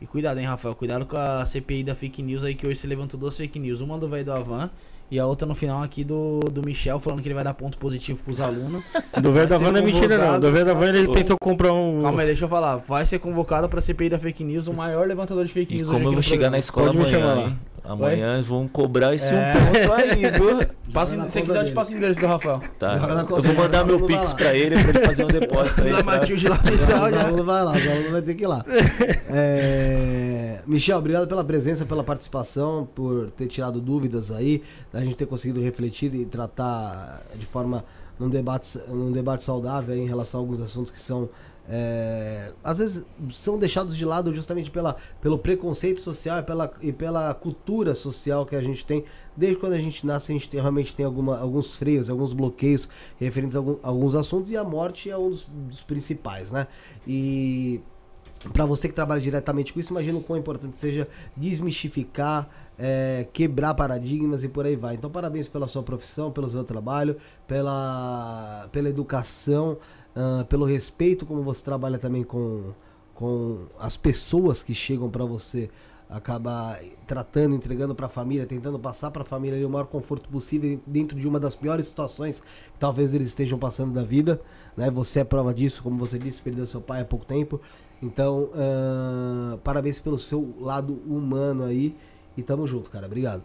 E cuidado, hein, Rafael. Cuidado com a CPI da fake news aí, que hoje você levantou duas fake news. Uma do velho do Avan e a outra no final aqui do, do Michel, falando que ele vai dar ponto positivo pros alunos. Do Ver da Van não é mentira, não. Do Ver da Van ele tentou comprar um. Calma aí, deixa eu falar. Vai ser convocado pra CPI da fake news, o maior levantador de fake E news como hoje eu vou chegar na programa. escola Pode me chamar amanhã, lá. Amanhã vão cobrar esse É. um ponto aí, viu? Passa, se quiser, eu te passo o endereço do Rafael. Tá. Eu vou mandar meu pix lá. pra ele pra ele fazer um depósito aí. Matilde lá O aluno vai lá, o aluno vai ter que ir lá. É, Michel, obrigado pela presença, pela participação, por ter tirado dúvidas aí, da gente ter conseguido refletir e tratar de forma num debate, num debate saudável em relação a alguns assuntos que são é, às vezes são deixados de lado justamente pela, pelo preconceito social e pela, e pela cultura social que a gente tem. Desde quando a gente nasce, a gente tem- realmente tem alguma, alguns freios, alguns bloqueios referentes a algum- alguns assuntos e a morte é um dos, dos principais, né? E para você que trabalha diretamente com isso, imagina o quão importante seja desmistificar, é, quebrar paradigmas e por aí vai. Então, parabéns pela sua profissão, pelo seu trabalho, pela, pela educação, ah, pelo respeito como você trabalha também com, com as pessoas que chegam para você. Acaba tratando, entregando para a família, tentando passar para a família o maior conforto possível dentro de uma das piores situações que talvez eles estejam passando da vida. Né? Você é prova disso, como você disse, perdeu seu pai há pouco tempo. Então, ahn, parabéns pelo seu lado humano aí. E tamo junto, cara. Obrigado.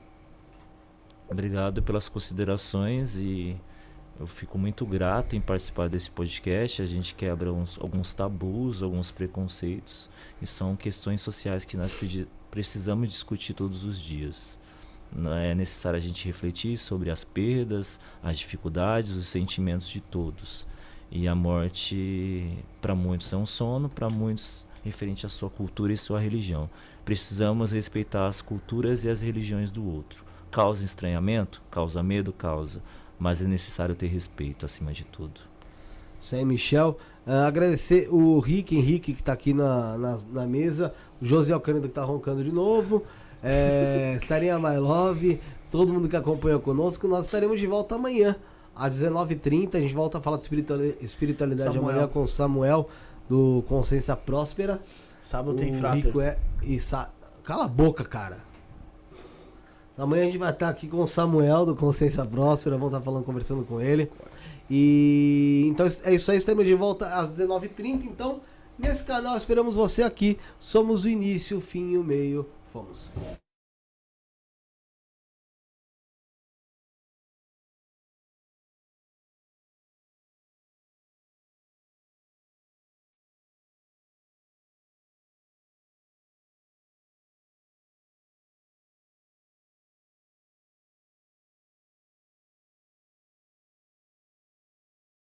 Obrigado pelas considerações e eu fico muito grato em participar desse podcast. A gente quebra uns- alguns tabus, alguns preconceitos e são questões sociais que nós precisamos discutir todos os dias. É necessário a gente refletir sobre as perdas, as dificuldades, os sentimentos de todos. E a morte, para muitos, é um sono, para muitos, referente à sua cultura e sua religião. Precisamos respeitar as culturas e as religiões do outro. Causa estranhamento? Causa medo? Causa. Mas é necessário ter respeito acima de tudo. Isso aí, Michel. Ah, agradecer o Rick Henrique que tá aqui na, na, na mesa. O José Alcântara que tá roncando de novo. É, Sarinha My Love. Todo mundo que acompanhou conosco. Nós estaremos de volta amanhã. Às 19h30. A gente volta a falar de espirituali- espiritualidade Samuel. amanhã com o Samuel do Consciência Próspera. Sábado tem o frater. Rico é. E sa... Cala a boca, cara. Amanhã a gente vai estar aqui com o Samuel do Consciência Próspera. Vamos estar falando, conversando com ele. E então é isso aí. Estamos de volta às 19h30. Então, nesse canal, esperamos você aqui. Somos o início, o fim e o meio. Fomos.